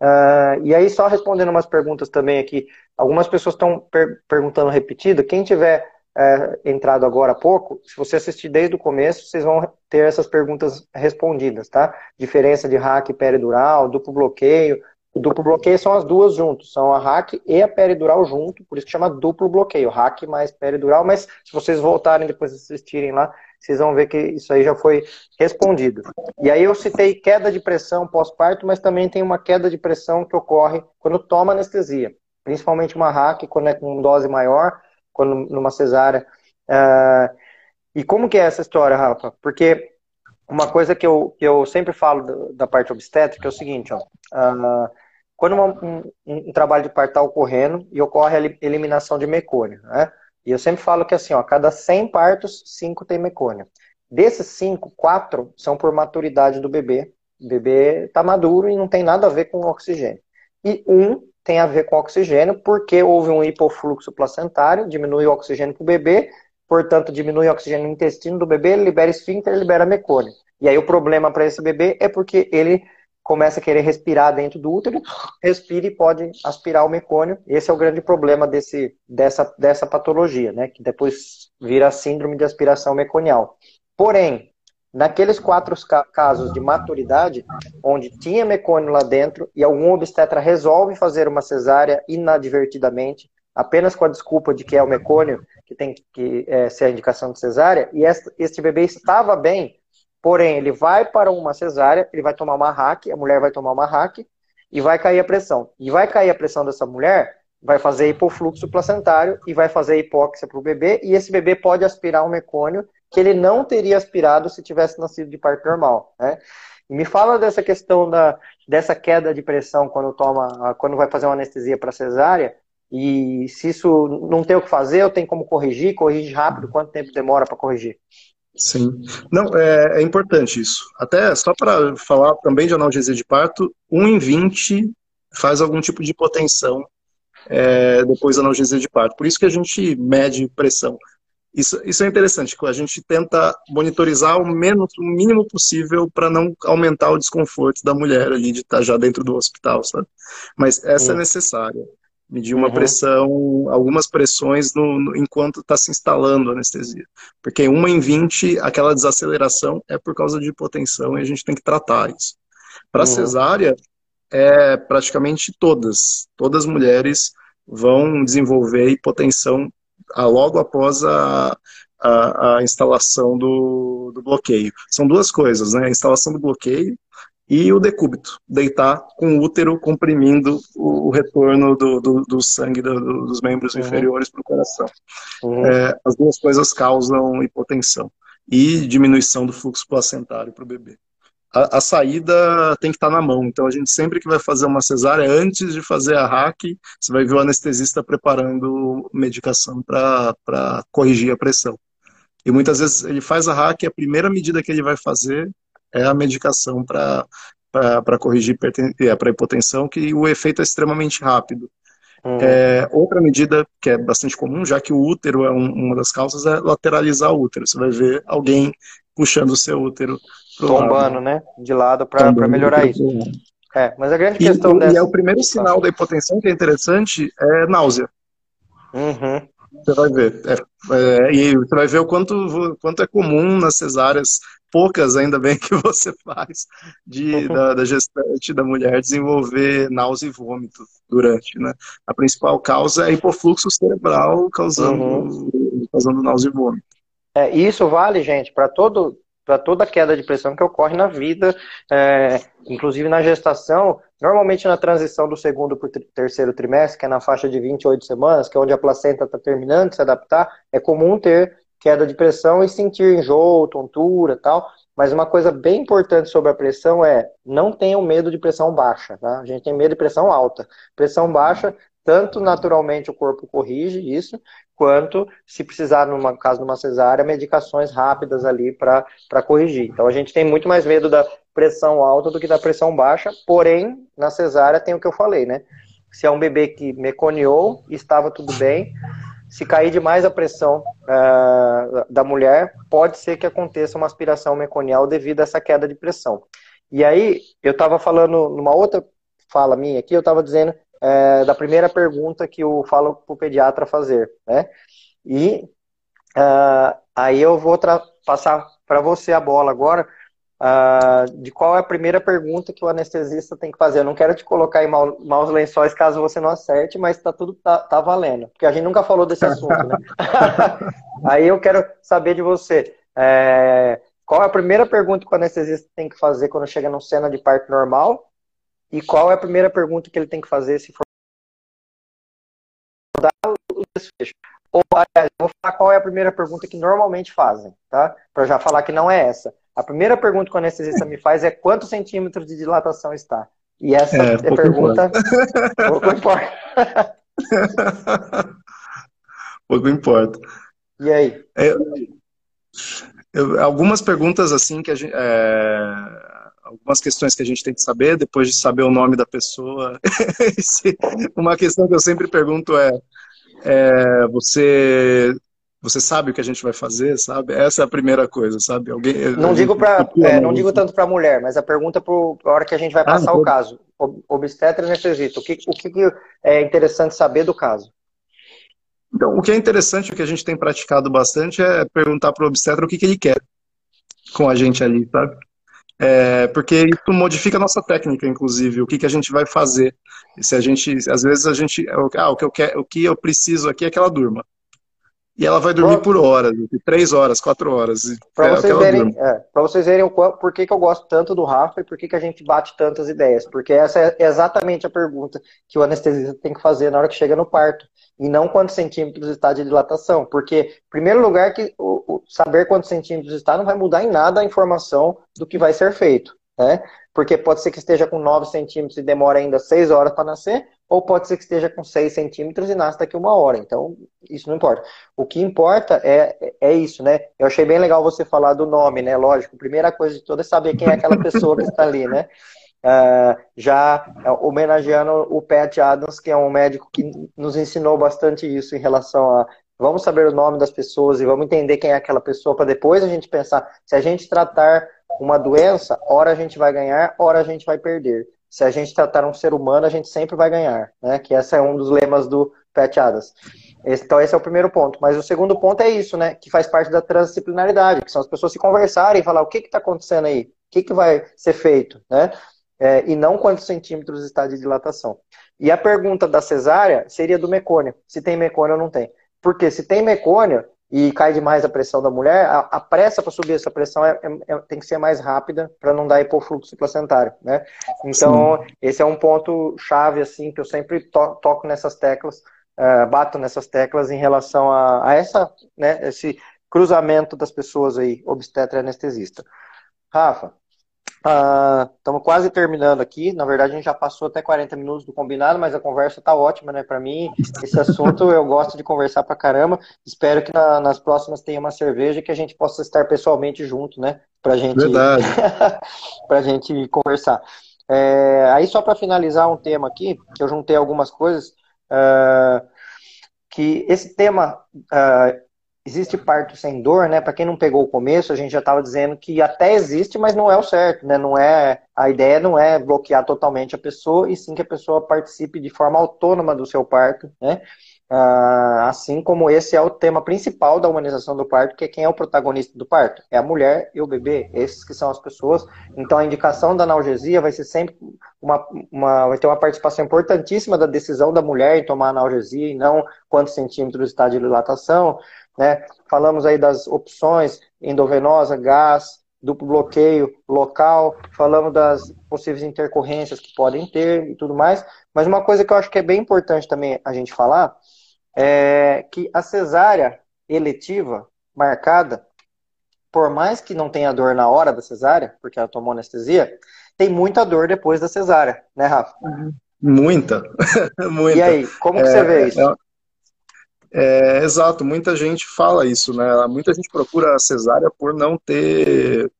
Uh, e aí, só respondendo umas perguntas também aqui, algumas pessoas estão per perguntando repetido. Quem tiver uh, entrado agora há pouco, se você assistir desde o começo, vocês vão ter essas perguntas respondidas, tá? Diferença de hack peridural, duplo bloqueio. O duplo bloqueio são as duas juntos, são a hack e a peridural junto, por isso que chama duplo bloqueio, hack mais peridural, mas se vocês voltarem depois assistirem lá, vocês vão ver que isso aí já foi respondido. E aí eu citei queda de pressão pós-parto, mas também tem uma queda de pressão que ocorre quando toma anestesia, principalmente uma RAC, quando é com dose maior, quando numa cesárea. Uh, e como que é essa história, Rafa? Porque uma coisa que eu, que eu sempre falo da, parte obstétrica é o seguinte, ó, uh, quando uma, um, um, trabalho de parto está ocorrendo e ocorre a eliminação de mecônio, né? E eu sempre falo que assim, ó, cada 100 partos, 5 tem mecônio. Desses 5, 4 são por maturidade do bebê O bebê está maduro e não tem nada a ver com oxigênio. E um tem a ver com oxigênio porque houve um hipofluxo placentário, diminui o oxigênio para o bebê, portanto diminui o oxigênio no intestino do bebê, libera esfíncter, libera mecônio. E aí o problema para esse bebê é porque ele começa a querer respirar dentro do útero, respira e pode aspirar o mecônio. Esse é o grande problema desse, dessa, dessa patologia, né? Que depois vira síndrome de aspiração meconial. Porém, naqueles quatro casos de maturidade, onde tinha mecônio lá dentro e algum obstetra resolve fazer uma cesárea inadvertidamente, apenas com a desculpa de que é o mecônio que tem que é, ser a indicação de cesárea, e este bebê estava bem, Porém, ele vai para uma cesárea, ele vai tomar uma hack, a mulher vai tomar uma hack e vai cair a pressão. E vai cair a pressão dessa mulher, vai fazer hipofluxo placentário e vai fazer hipóxia para o bebê, e esse bebê pode aspirar um mecônio que ele não teria aspirado se tivesse nascido de parto normal. Né? Me fala dessa questão da, dessa queda de pressão quando toma, quando vai fazer uma anestesia para cesárea, e se isso não tem o que fazer, eu tenho como corrigir, corrige rápido, quanto tempo demora para corrigir? Sim. Não, é, é importante isso. Até só para falar também de analgesia de parto, 1 em 20 faz algum tipo de hipotensão é, depois da analgesia de parto. Por isso que a gente mede pressão. Isso, isso é interessante, a gente tenta monitorizar o, menos, o mínimo possível para não aumentar o desconforto da mulher ali de estar tá já dentro do hospital, sabe? Mas essa é necessária medir uma uhum. pressão, algumas pressões no, no enquanto está se instalando a anestesia. Porque uma em 20, aquela desaceleração é por causa de hipotensão e a gente tem que tratar isso. Para uhum. cesárea, é praticamente todas. Todas as mulheres vão desenvolver hipotensão logo após a, a, a instalação do, do bloqueio. São duas coisas, né? A instalação do bloqueio e o decúbito, deitar com o útero comprimindo o, retorno do, do, do sangue do, dos membros uhum. inferiores para o coração. Uhum. É, as duas coisas causam hipotensão e diminuição do fluxo placentário para o bebê. A, a, saída tem que estar tá na mão, então a gente sempre que vai fazer uma cesárea, antes de fazer a hack, você vai ver o anestesista preparando medicação para corrigir a pressão. E muitas vezes ele faz a hack, a primeira medida que ele vai fazer é a medicação para corrigir é, para hipotensão, que o efeito é extremamente rápido. Uhum. É, outra medida que é bastante comum, já que o útero é um, uma das causas, é lateralizar o útero. Você vai ver alguém puxando o seu útero tombando, lado. né? De lado para melhorar isso. É, mas a grande questão e, dessa... E é o primeiro sinal da hipotensão que é interessante é náusea. Uhum. Você vai ver. É, é, e você vai ver o quanto, quanto é comum nas cesáreas poucas, ainda bem que você faz, de, da, da, gestante da mulher desenvolver náusea e vômito durante, né? A principal causa é hipofluxo cerebral causando, uhum. causando náusea e vômito. É, isso vale, gente, para todo para toda queda de pressão que ocorre na vida, é, inclusive na gestação, normalmente na transição do segundo para o terceiro trimestre, que é na faixa de 28 semanas, que é onde a placenta está terminando de se adaptar, é comum ter queda de pressão e sentir enjoo, tontura tal. Mas uma coisa bem importante sobre a pressão é não tenham medo de pressão baixa. Tá? A gente tem medo de pressão alta. Pressão baixa, tanto naturalmente o corpo corrige isso, quanto se precisar, no caso de uma cesárea, medicações rápidas ali para corrigir. Então a gente tem muito mais medo da pressão alta do que da pressão baixa, porém, na cesárea tem o que eu falei, né? Se é um bebê que meconiou, estava tudo bem, se cair demais a pressão uh, da mulher, pode ser que aconteça uma aspiração meconial devido a essa queda de pressão. E aí, eu estava falando, numa outra fala minha aqui, eu estava dizendo é, da primeira pergunta que eu falo para o pediatra fazer, né? E uh, aí eu vou passar para você a bola agora, uh, de qual é a primeira pergunta que o anestesista tem que fazer. Eu não quero te colocar em maus lençóis caso você não acerte, mas tá tudo tá, tá valendo. Porque a gente nunca falou desse assunto, né? Aí eu quero saber de você. É, qual é a primeira pergunta que o anestesista tem que fazer quando chega numa cena de parto normal? E qual é a primeira pergunta que ele tem que fazer se for dar o desfecho? Ou, aliás, vou falar qual é a primeira pergunta que normalmente fazem, tá? Para já falar que não é essa. A primeira pergunta que o anestesista me faz é quantos centímetros de dilatação está? E essa é, é pergunta importa. pouco importa. pouco importa. E aí? É, eu, algumas perguntas assim que a gente, é, algumas questões que a gente tem que saber depois de saber o nome da pessoa. Uma questão que eu sempre pergunto é, é, você você sabe o que a gente vai fazer, sabe? Essa é a primeira coisa, sabe? Alguém não digo para é, não digo tanto para mulher, mas a pergunta para a hora que a gente vai ah, passar ah, o caso. Obstetra e anestesista. O que o que é interessante saber do caso? Então, o que é interessante, o que a gente tem praticado bastante é perguntar para o obstetra o que, que ele quer com a gente ali, sabe? É, porque isso modifica a nossa técnica, inclusive, o que, que a gente vai fazer. Se a gente, às vezes a gente, ah, o que eu quero, o que eu preciso aqui é que ela durma. E ela vai dormir por horas, três horas, quatro horas. Para é, vocês, verem, é, vocês verem o, por que, que eu gosto tanto do Rafa e por que, que a gente bate tantas ideias. Porque essa é exatamente a pergunta que o anestesista tem que fazer na hora que chega no parto. E não quantos centímetros está de dilatação. Porque, em primeiro lugar, que o, o saber quantos centímetros está não vai mudar em nada a informação do que vai ser feito. Né? Porque pode ser que esteja com 9 centímetros e demora ainda 6 horas para nascer, ou pode ser que esteja com 6 centímetros e nasce daqui uma hora. Então, isso não importa. O que importa é, é isso, né? Eu achei bem legal você falar do nome, né? Lógico, a primeira coisa de toda é saber quem é aquela pessoa que está ali, né? Uh, já homenageando o Pat Adams, que é um médico que nos ensinou bastante isso em relação a vamos saber o nome das pessoas e vamos entender quem é aquela pessoa para depois a gente pensar se a gente tratar uma doença, ora a gente vai ganhar, ora a gente vai perder se a gente tratar um ser humano, a gente sempre vai ganhar, né? Que esse é um dos lemas do Pat Adams. Então esse é o primeiro ponto. Mas o segundo ponto é isso, né? Que faz parte da transdisciplinaridade, que são as pessoas se conversarem e falar o que está acontecendo aí, o que, que vai ser feito, né? É, e não quantos centímetros está de dilatação. E a pergunta da cesárea seria do mecônio, se tem mecônio ou não tem. Porque se tem mecônio, e cai demais a pressão da mulher, a, a pressa para subir essa pressão é, é, é, tem que ser mais rápida para não dar hipofluxo placentário, né? Então, Sim. esse é um ponto chave, assim, que eu sempre to toco nessas teclas, uh, bato nessas teclas em relação a, a, essa, né, esse cruzamento das pessoas aí, obstetra e anestesista. Rafa, Estamos uh, quase terminando aqui. Na verdade, a gente já passou até 40 minutos do combinado, mas a conversa está ótima, né? Para mim, esse assunto eu gosto de conversar para caramba. Espero que na, nas próximas tenha uma cerveja que a gente possa estar pessoalmente junto, né? Para gente, a gente conversar. É, aí, só para finalizar um tema aqui, que eu juntei algumas coisas. Uh, que esse tema uh, existe parto sem dor, né? Para quem não pegou o começo, a gente já estava dizendo que até existe, mas não é o certo, né? Não é a ideia não é bloquear totalmente a pessoa, e sim que a pessoa participe de forma autônoma do seu parto, né? Ah, assim como esse é o tema principal da humanização do parto, que é quem é o protagonista do parto? É a mulher e o bebê, esses que são as pessoas. Então a indicação da analgesia vai ser sempre uma, uma vai ter uma participação importantíssima da decisão da mulher em tomar analgesia e não quantos centímetros está de dilatação, né? Falamos aí das opções endovenosa, gás, duplo bloqueio local, falamos das possíveis intercorrências que podem ter e tudo mais. Mas uma coisa que eu acho que é bem importante também a gente falar é que a cesárea eletiva marcada, por mais que não tenha dor na hora da cesárea, porque ela tomou anestesia, tem muita dor depois da cesárea, né, Rafa? Muita, muita. E aí, como que é, você vê isso? É, exato, muita gente fala isso, né? Muita gente procura a cesárea por não ter,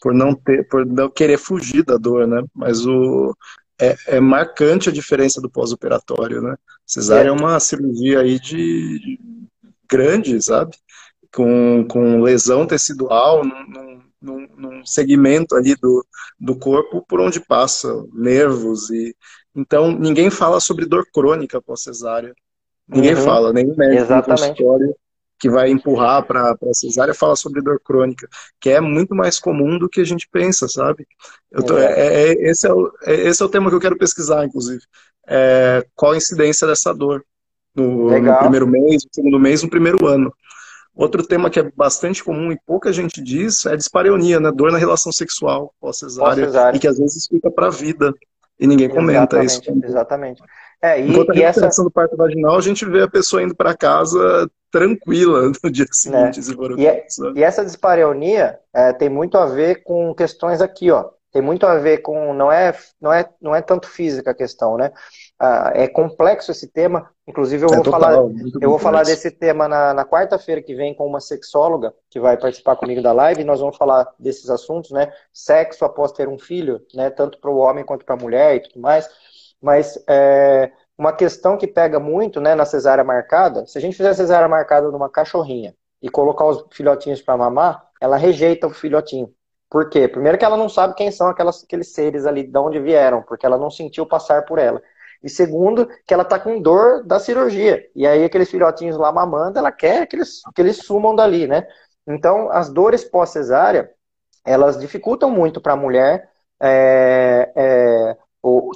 por não ter, por não querer fugir da dor, né? Mas o é, é marcante a diferença do pós-operatório, né? Cesárea é. é uma cirurgia aí de grande, sabe? Com, com lesão tecidual num, num, num segmento ali do, do corpo por onde passa nervos e então ninguém fala sobre dor crônica pós-cesárea. Ninguém uhum. fala, nem o médico Exatamente. que vai empurrar para a cesárea fala sobre dor crônica, que é muito mais comum do que a gente pensa, sabe? Tô, é. É, é, esse, é o, é, esse é o tema que eu quero pesquisar, inclusive. É, qual a incidência dessa dor no, no, primeiro mês, no segundo mês, no primeiro ano. Outro tema que é bastante comum e pouca gente diz é dispareunia, né? Dor na relação sexual pós-cesárea, pós e que às vezes fica para a vida e ninguém comenta exatamente, isso. Exatamente. É, e, Enquanto a e essa do parto vaginal, a gente vê a pessoa indo para casa tranquila no dia seguinte, é. se for e, é, e essa dispareunia é, tem muito a ver com questões aqui, ó. Tem muito a ver com não é não é não é tanto física a questão, né? é complexo esse tema. Inclusive, eu é vou, total, falar, eu vou falar desse tema na, na quarta-feira que vem com uma sexóloga que vai participar comigo da live. nós vamos falar desses assuntos, né? Sexo após ter um filho, né? Tanto para o homem quanto para a mulher e tudo mais. Mas é, uma questão que pega muito né, na cesárea marcada, se a gente fizer cesárea marcada numa cachorrinha e colocar os filhotinhos para mamar, ela rejeita o filhotinho. Por quê? Primeiro que ela não sabe quem são aquelas, aqueles seres ali, de onde vieram, porque ela não sentiu passar por ela. E segundo, que ela tá com dor da cirurgia. E aí aqueles filhotinhos lá mamando, ela quer que eles, que eles sumam dali, né? Então, as dores pós-cesárea, elas dificultam muito para a mulher é, é,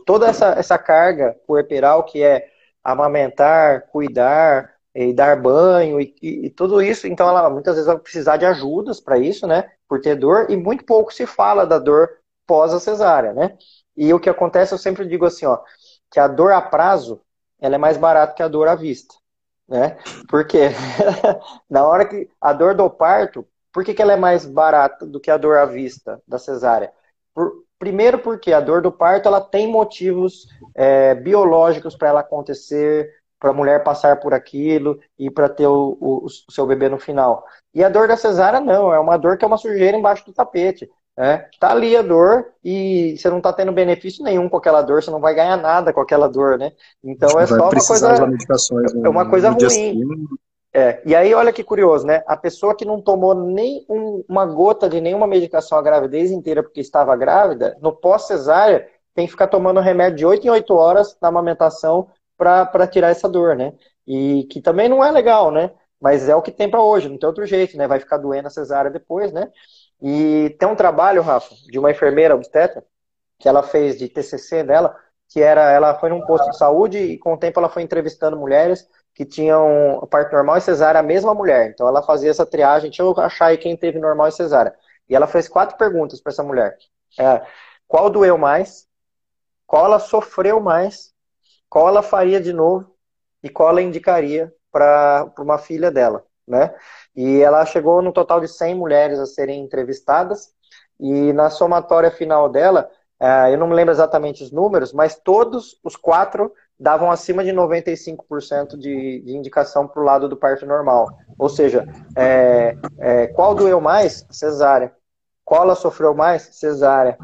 toda essa, essa carga puerperal que é amamentar, cuidar, e dar banho e, e, e, tudo isso. Então, ela muitas vezes vai precisar de ajudas para isso, né? Por ter dor, e muito pouco se fala da dor pós a cesárea, né? E o que acontece, eu sempre digo assim, ó, que a dor a prazo, ela é mais barata que a dor à vista, né? Porque na hora que a dor do parto, por que, que ela é mais barata do que a dor à vista da cesárea? Por, primeiro porque a dor do parto, ela tem motivos é, biológicos para ela acontecer, para a mulher passar por aquilo e para ter o, o, o, seu bebê no final. E a dor da cesárea não, é uma dor que é uma sujeira embaixo do tapete. Né? Tá ali a dor e você não está tendo benefício nenhum com aquela dor, você não vai ganhar nada com aquela dor, né? Então é só uma coisa, é uma coisa ruim. É, e aí, olha que curioso, né? A pessoa que não tomou nem um, uma gota de nenhuma medicação a gravidez inteira porque estava grávida, no pós-cesárea, tem que ficar tomando remédio de 8 em 8 horas na amamentação para tirar essa dor, né? E que também não é legal, né? Mas é o que tem para hoje, não tem outro jeito, né? Vai ficar doendo a cesárea depois, né? E tem um trabalho, Rafa, de uma enfermeira obstetra, que ela fez de TCC dela, que era, ela foi num posto de saúde e com o tempo ela foi entrevistando mulheres que tinham parto normal e cesárea a mesma mulher. Então ela fazia essa triagem, deixa eu achar aí quem teve normal e cesárea. E ela fez quatro perguntas para essa mulher. É, qual doeu mais? Qual ela sofreu mais? qual ela faria de novo e qual ela indicaria para uma filha dela, né? E ela chegou no total de 100 mulheres a serem entrevistadas e na somatória final dela, é, eu não me lembro exatamente os números, mas todos os quatro davam acima de 95% de, de indicação para o lado do parto normal. Ou seja, é, é, qual doeu mais? Cesárea. Qual ela sofreu mais? Cesárea.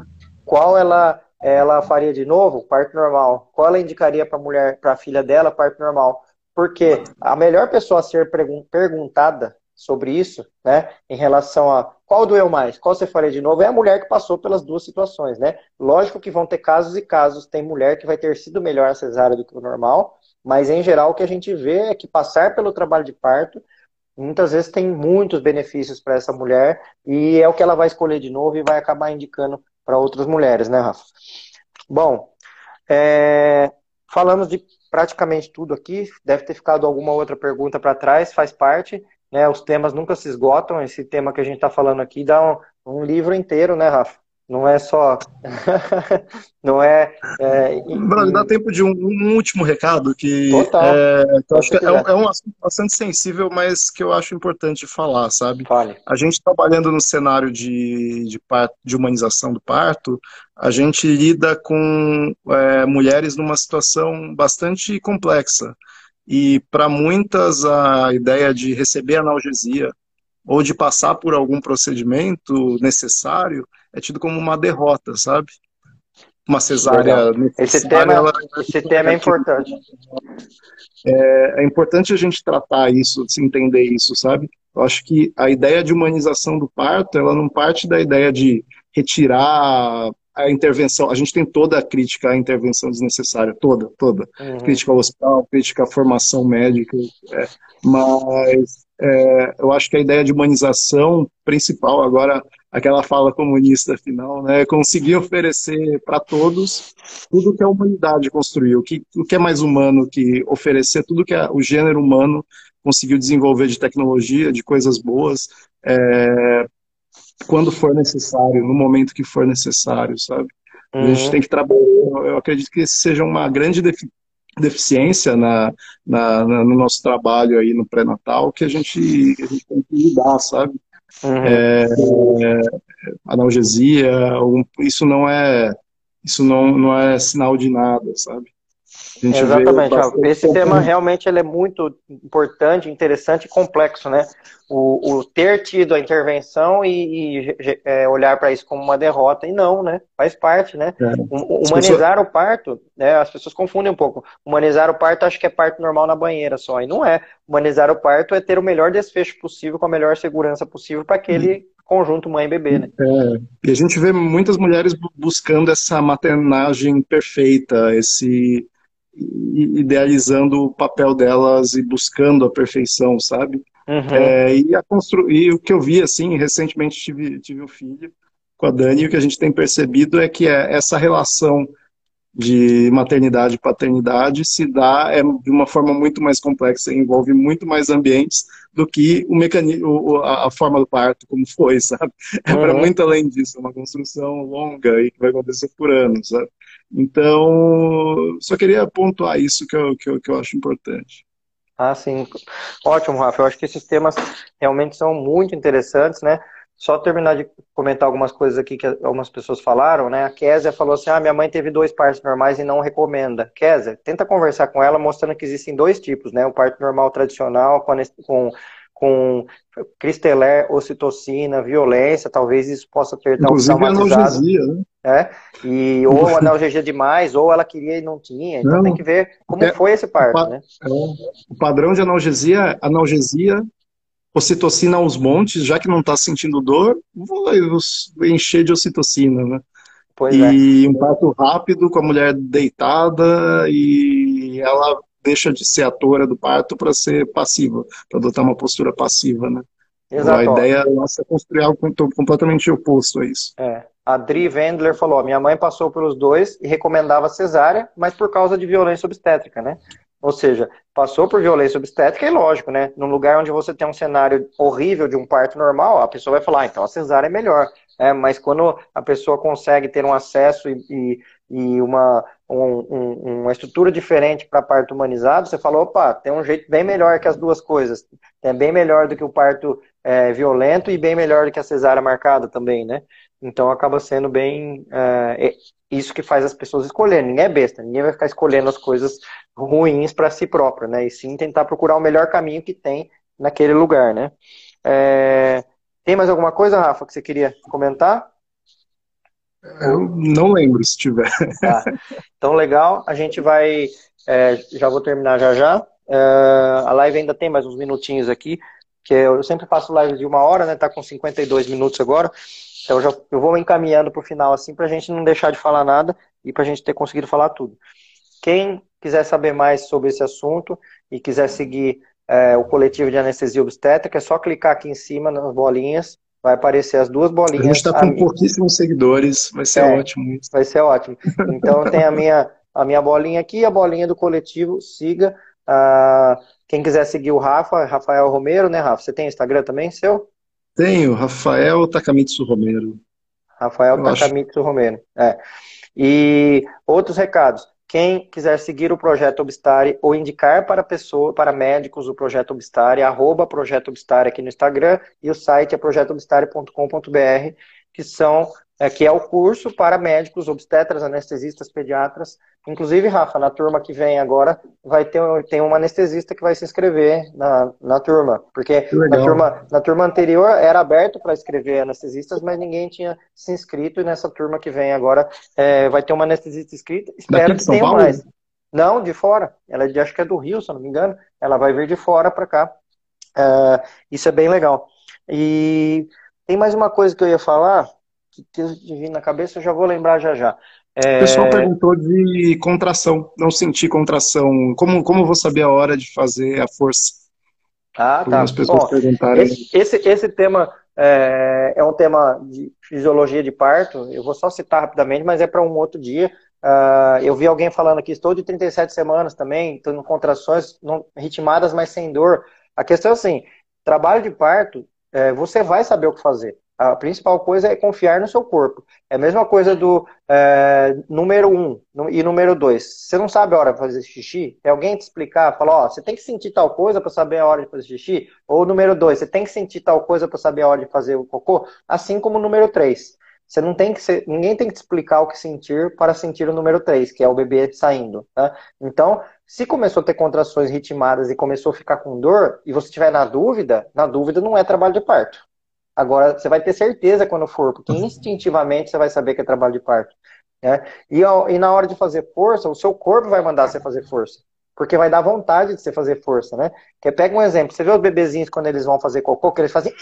Qual ela ela faria de novo parto normal. Qual ela indicaria para a mulher, para a filha dela, parto normal? Porque a melhor pessoa a ser perguntada sobre isso, né, em relação a qual doeu mais, qual você faria de novo, é a mulher que passou pelas duas situações, né? Lógico que vão ter casos e casos, tem mulher que vai ter sido melhor a cesárea do que o normal, mas em geral o que a gente vê é que passar pelo trabalho de parto muitas vezes tem muitos benefícios para essa mulher e é o que ela vai escolher de novo e vai acabar indicando para outras mulheres, né, Rafa? Bom, é, falamos de praticamente tudo aqui. Deve ter ficado alguma outra pergunta para trás, faz parte. Né, os temas nunca se esgotam. Esse tema que a gente está falando aqui dá um, um livro inteiro, né, Rafa? Não é só. não é. é e, dá tempo de um, um, último recado que, é, que eu acho que é um, é um, assunto bastante sensível, mas que eu acho importante falar, sabe? Fale. A gente trabalhando no cenário de, de, parto, de humanização do parto, a gente lida com é, mulheres numa situação bastante complexa. E para muitas, a ideia de receber analgesia ou de passar por algum procedimento necessário é tido como uma derrota, sabe? Uma cesárea. Esse tema, ela, esse tema é importante. É, é importante a gente tratar isso, se entender isso, sabe? Eu acho que a ideia de humanização do parto, ela não parte da ideia de retirar a intervenção. A gente tem toda a crítica à intervenção desnecessária, toda, toda. Uhum. Crítica ao hospital, crítica à formação médica, é, mas é, eu acho que a ideia de humanização principal agora aquela fala comunista final, né? Conseguir oferecer para todos tudo que a humanidade construiu, o que, o que é mais humano que oferecer tudo que a, o gênero humano conseguiu desenvolver de tecnologia, de coisas boas, é, quando for necessário, no momento que for necessário, sabe? Uhum. A gente uhum. tem que trabalhar. Eu acredito que seja uma grande defi deficiência na, na, na, no nosso trabalho aí no pré-natal que a gente, a gente tem que lidar, sabe? Uhum. É, é, analgesia, isso não é isso não, não é sinal de nada, sabe? Exatamente. Esse tema realmente ele é muito importante, interessante e complexo, né? O, o ter tido a intervenção e, e é, olhar para isso como uma derrota, e não, né? Faz parte, né? É. Humanizar o parto, né? as pessoas confundem um pouco. Humanizar o parto, acho que é parto normal na banheira só, e não é. Humanizar o parto é ter o melhor desfecho possível, com a melhor segurança possível para aquele conjunto mãe e bebê, né? É, e a gente vê muitas mulheres buscando essa maternagem perfeita, esse idealizando o papel delas e buscando a perfeição, sabe? Uhum. É, e, a constru... e o que eu vi, assim, recentemente tive, tive um filho com a Dani, e o que a gente tem percebido é que é essa relação de maternidade e paternidade se dá é, de uma forma muito mais complexa, envolve muito mais ambientes do que o mecanismo, a, a forma do parto, como foi, sabe? É para uhum. muito além disso, é uma construção longa e que vai acontecer por anos, sabe? Então, só queria pontuar isso que eu, que eu, que eu acho importante. Ah, sim. Ótimo, Rafa. Eu acho que esses temas realmente são muito interessantes, né? Só terminar de comentar algumas coisas aqui que algumas pessoas falaram, né? A Késia falou assim: ah, minha mãe teve dois partos normais e não recomenda. Késia, tenta conversar com ela mostrando que existem dois tipos, né? O parto normal tradicional com, com cristeler, ocitocina, violência, talvez isso possa ter Inclusive analgesia, né? É, e, ou analgesia demais, ou ela queria e não tinha. Então não, tem que ver como é, foi esse parto, o, né? É, o padrão de analgesia, analgesia, ocitocina aos montes, já que não está sentindo dor, vou encher de ocitocina, né? Pois e é. um parto rápido com a mulher deitada e ela deixa de ser atora do parto para ser passiva, para adotar uma postura passiva, né? Exato. A ideia nossa é construir algo completamente oposto a isso. É. A Dri Wendler falou: minha mãe passou pelos dois e recomendava cesárea, mas por causa de violência obstétrica, né? Ou seja, passou por violência obstétrica e lógico, né? Num lugar onde você tem um cenário horrível de um parto normal, a pessoa vai falar, ah, então a cesárea é melhor. É, mas quando a pessoa consegue ter um acesso e, e, e uma, um, um, uma estrutura diferente para parto humanizado, você falou, opa, tem um jeito bem melhor que as duas coisas. É bem melhor do que o parto é, violento e bem melhor do que a cesárea marcada também, né? Então acaba sendo bem é, isso que faz as pessoas escolherem. Ninguém é besta, ninguém vai ficar escolhendo as coisas ruins para si próprio, né? E sim tentar procurar o melhor caminho que tem naquele lugar, né? É, tem mais alguma coisa, Rafa, que você queria comentar? Eu não lembro se tiver. Tá. Então, legal. A gente vai. É, já vou terminar já já. É, a live ainda tem mais uns minutinhos aqui, que eu sempre faço live de uma hora, né? Tá com 52 minutos agora. Então, já, eu vou encaminhando para o final, assim, para a gente não deixar de falar nada e para a gente ter conseguido falar tudo. Quem quiser saber mais sobre esse assunto e quiser seguir é, o coletivo de anestesia obstétrica, é só clicar aqui em cima nas bolinhas, vai aparecer as duas bolinhas. A gente está com a... pouquíssimos seguidores, vai ser é, ótimo. Vai ser ótimo. Então tem a minha, a minha bolinha aqui, a bolinha do coletivo, siga. Uh, quem quiser seguir o Rafa, Rafael Romero, né, Rafa? Você tem Instagram também, seu? Tenho, Rafael Takamitsu Romero. Rafael Takamitsu Romero, é. E outros recados. Quem quiser seguir o Projeto Obstare ou indicar para pessoa, para médicos o Projeto Obstare, arroba Projeto Obstare aqui no Instagram e o site é projetoobstare.com.br, que são é, que é o curso para médicos, obstetras, anestesistas, pediatras. Inclusive, Rafa, na turma que vem agora, vai ter tem uma anestesista que vai se inscrever na, na turma. Porque na turma, na turma anterior era aberto para escrever anestesistas, mas ninguém tinha se inscrito. E nessa turma que vem agora é, vai ter uma anestesista inscrita. Espero que tenha Paulo? mais. Não, de fora. Ela é de, acho que é do Rio, se eu não me engano. Ela vai vir de fora para cá. É, isso é bem legal. E tem mais uma coisa que eu ia falar que te na cabeça, eu já vou lembrar já já. É... O pessoal perguntou de contração, não sentir contração. Como, como eu vou saber a hora de fazer a força? Ah, tá. As pessoas Bom, perguntarem. Esse, esse, esse tema é, é, um tema de fisiologia de parto. Eu vou só citar rapidamente, mas é para um outro dia. Uh, eu vi alguém falando aqui, estou de 37 semanas também, tendo contrações não, ritmadas, mas sem dor. A questão é assim, trabalho de parto, é, você vai saber o que fazer. A principal coisa é confiar no seu corpo. É a mesma coisa do é, número um e número dois. Você não sabe a hora de fazer xixi? Tem alguém te explicar, falar, ó, você tem que sentir tal coisa para saber a hora de fazer xixi? Ou número dois, você tem que sentir tal coisa para saber a hora de fazer o cocô? Assim como o número três. Você não tem que ser, ninguém tem que te explicar o que sentir para sentir o número 3, que é o bebê saindo. Tá? Então, se começou a ter contrações ritmadas e começou a ficar com dor, e você estiver na dúvida, na dúvida não é trabalho de parto. Agora, você vai ter certeza quando for, porque instintivamente você vai saber que é trabalho de parto. Né? E, e na hora de fazer força, o seu corpo vai mandar você fazer força. Porque vai dar vontade de você fazer força, né? Porque pega um exemplo, você vê os bebezinhos quando eles vão fazer cocô, que eles fazem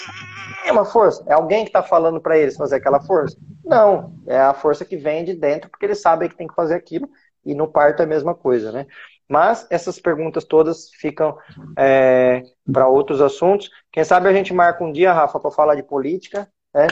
é uma força. É alguém que está falando para eles fazer aquela força? Não, é a força que vem de dentro, porque eles sabem que tem que fazer aquilo, e no parto é a mesma coisa, né? Mas essas perguntas todas ficam é, para outros assuntos. Quem sabe a gente marca um dia, Rafa, para falar de política. Né?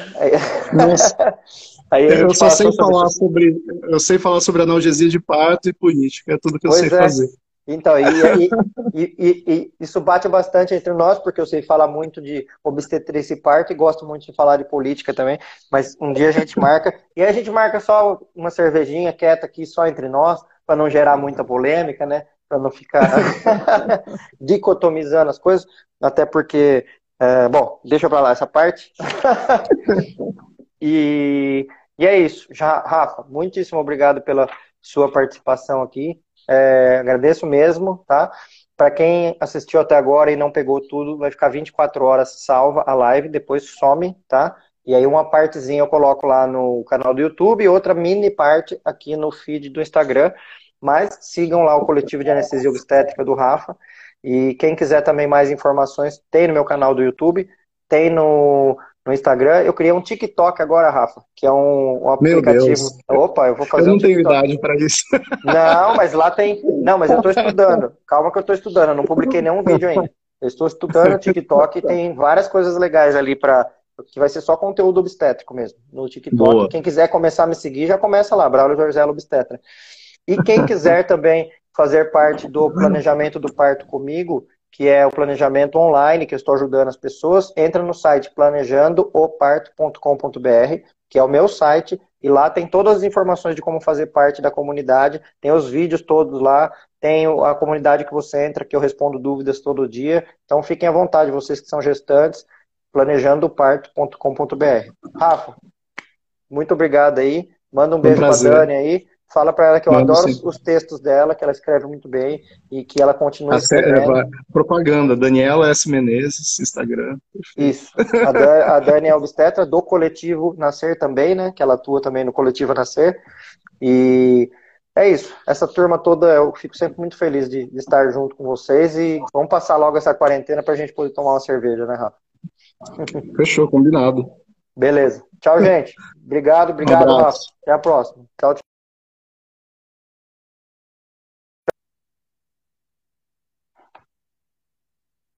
Aí eu só sei falar sobre, eu sei falar sobre analgesia de parto e política, é tudo que eu pois sei é. fazer. Então, e, e, e, e, isso bate bastante entre nós, porque eu sei falar muito de obstetrícia e parto e gosto muito de falar de política também, mas um dia a gente marca, e aí a gente marca só uma cervejinha quieta aqui, só entre nós, para não gerar muita polêmica, né? Para não ficar dicotomizando as coisas, até porque, é, bom, deixa para lá essa parte. e, e é isso. Já, Rafa, muitíssimo obrigado pela sua participação aqui. É, agradeço mesmo, tá? Para quem assistiu até agora e não pegou tudo, vai ficar 24 horas salva a live, depois some, tá? E aí uma partezinha eu coloco lá no canal do YouTube e outra mini parte aqui no feed do Instagram. Mas sigam lá o coletivo de anestesia obstétrica do Rafa. E quem quiser também mais informações, tem no meu canal do YouTube, tem no, no Instagram. Eu criei um TikTok agora, Rafa, que é um, um aplicativo. Opa, eu vou fazer. Eu não um tenho idade para isso. Não, mas lá tem. Não, mas eu estou estudando. Calma que eu estou estudando. Eu não publiquei nenhum vídeo ainda. Eu estou estudando o TikTok e tem várias coisas legais ali para que vai ser só conteúdo obstétrico mesmo no TikTok. Boa. Quem quiser começar a me seguir, já começa lá, Braulio Jorzelo Obstetra. E quem quiser também fazer parte do planejamento do parto comigo, que é o planejamento online, que eu estou ajudando as pessoas, entra no site planejandooparto.com.br, que é o meu site, e lá tem todas as informações de como fazer parte da comunidade, tem os vídeos todos lá, tem a comunidade que você entra, que eu respondo dúvidas todo dia. Então fiquem à vontade, vocês que são gestantes, planejandooparto.com.br. Rafa, muito obrigado aí. Manda um beijo um para Dani aí. Fala para ela que eu adoro os, os, textos dela, que ela escreve muito bem e que ela continua escrevendo. É, propaganda, Daniela S. Menezes, Instagram. Isso. A, a Dani é obstetra do coletivo Nascer também, né? Que ela atua também no coletivo Nascer. E é isso. Essa turma toda, eu fico sempre muito feliz de, de estar junto com vocês e vamos passar logo essa quarentena para a gente poder tomar uma cerveja, né, Rafa? Fechou, combinado. Beleza. Tchau, gente. Obrigado, obrigado, um. Até a próxima. Tchau, tchau.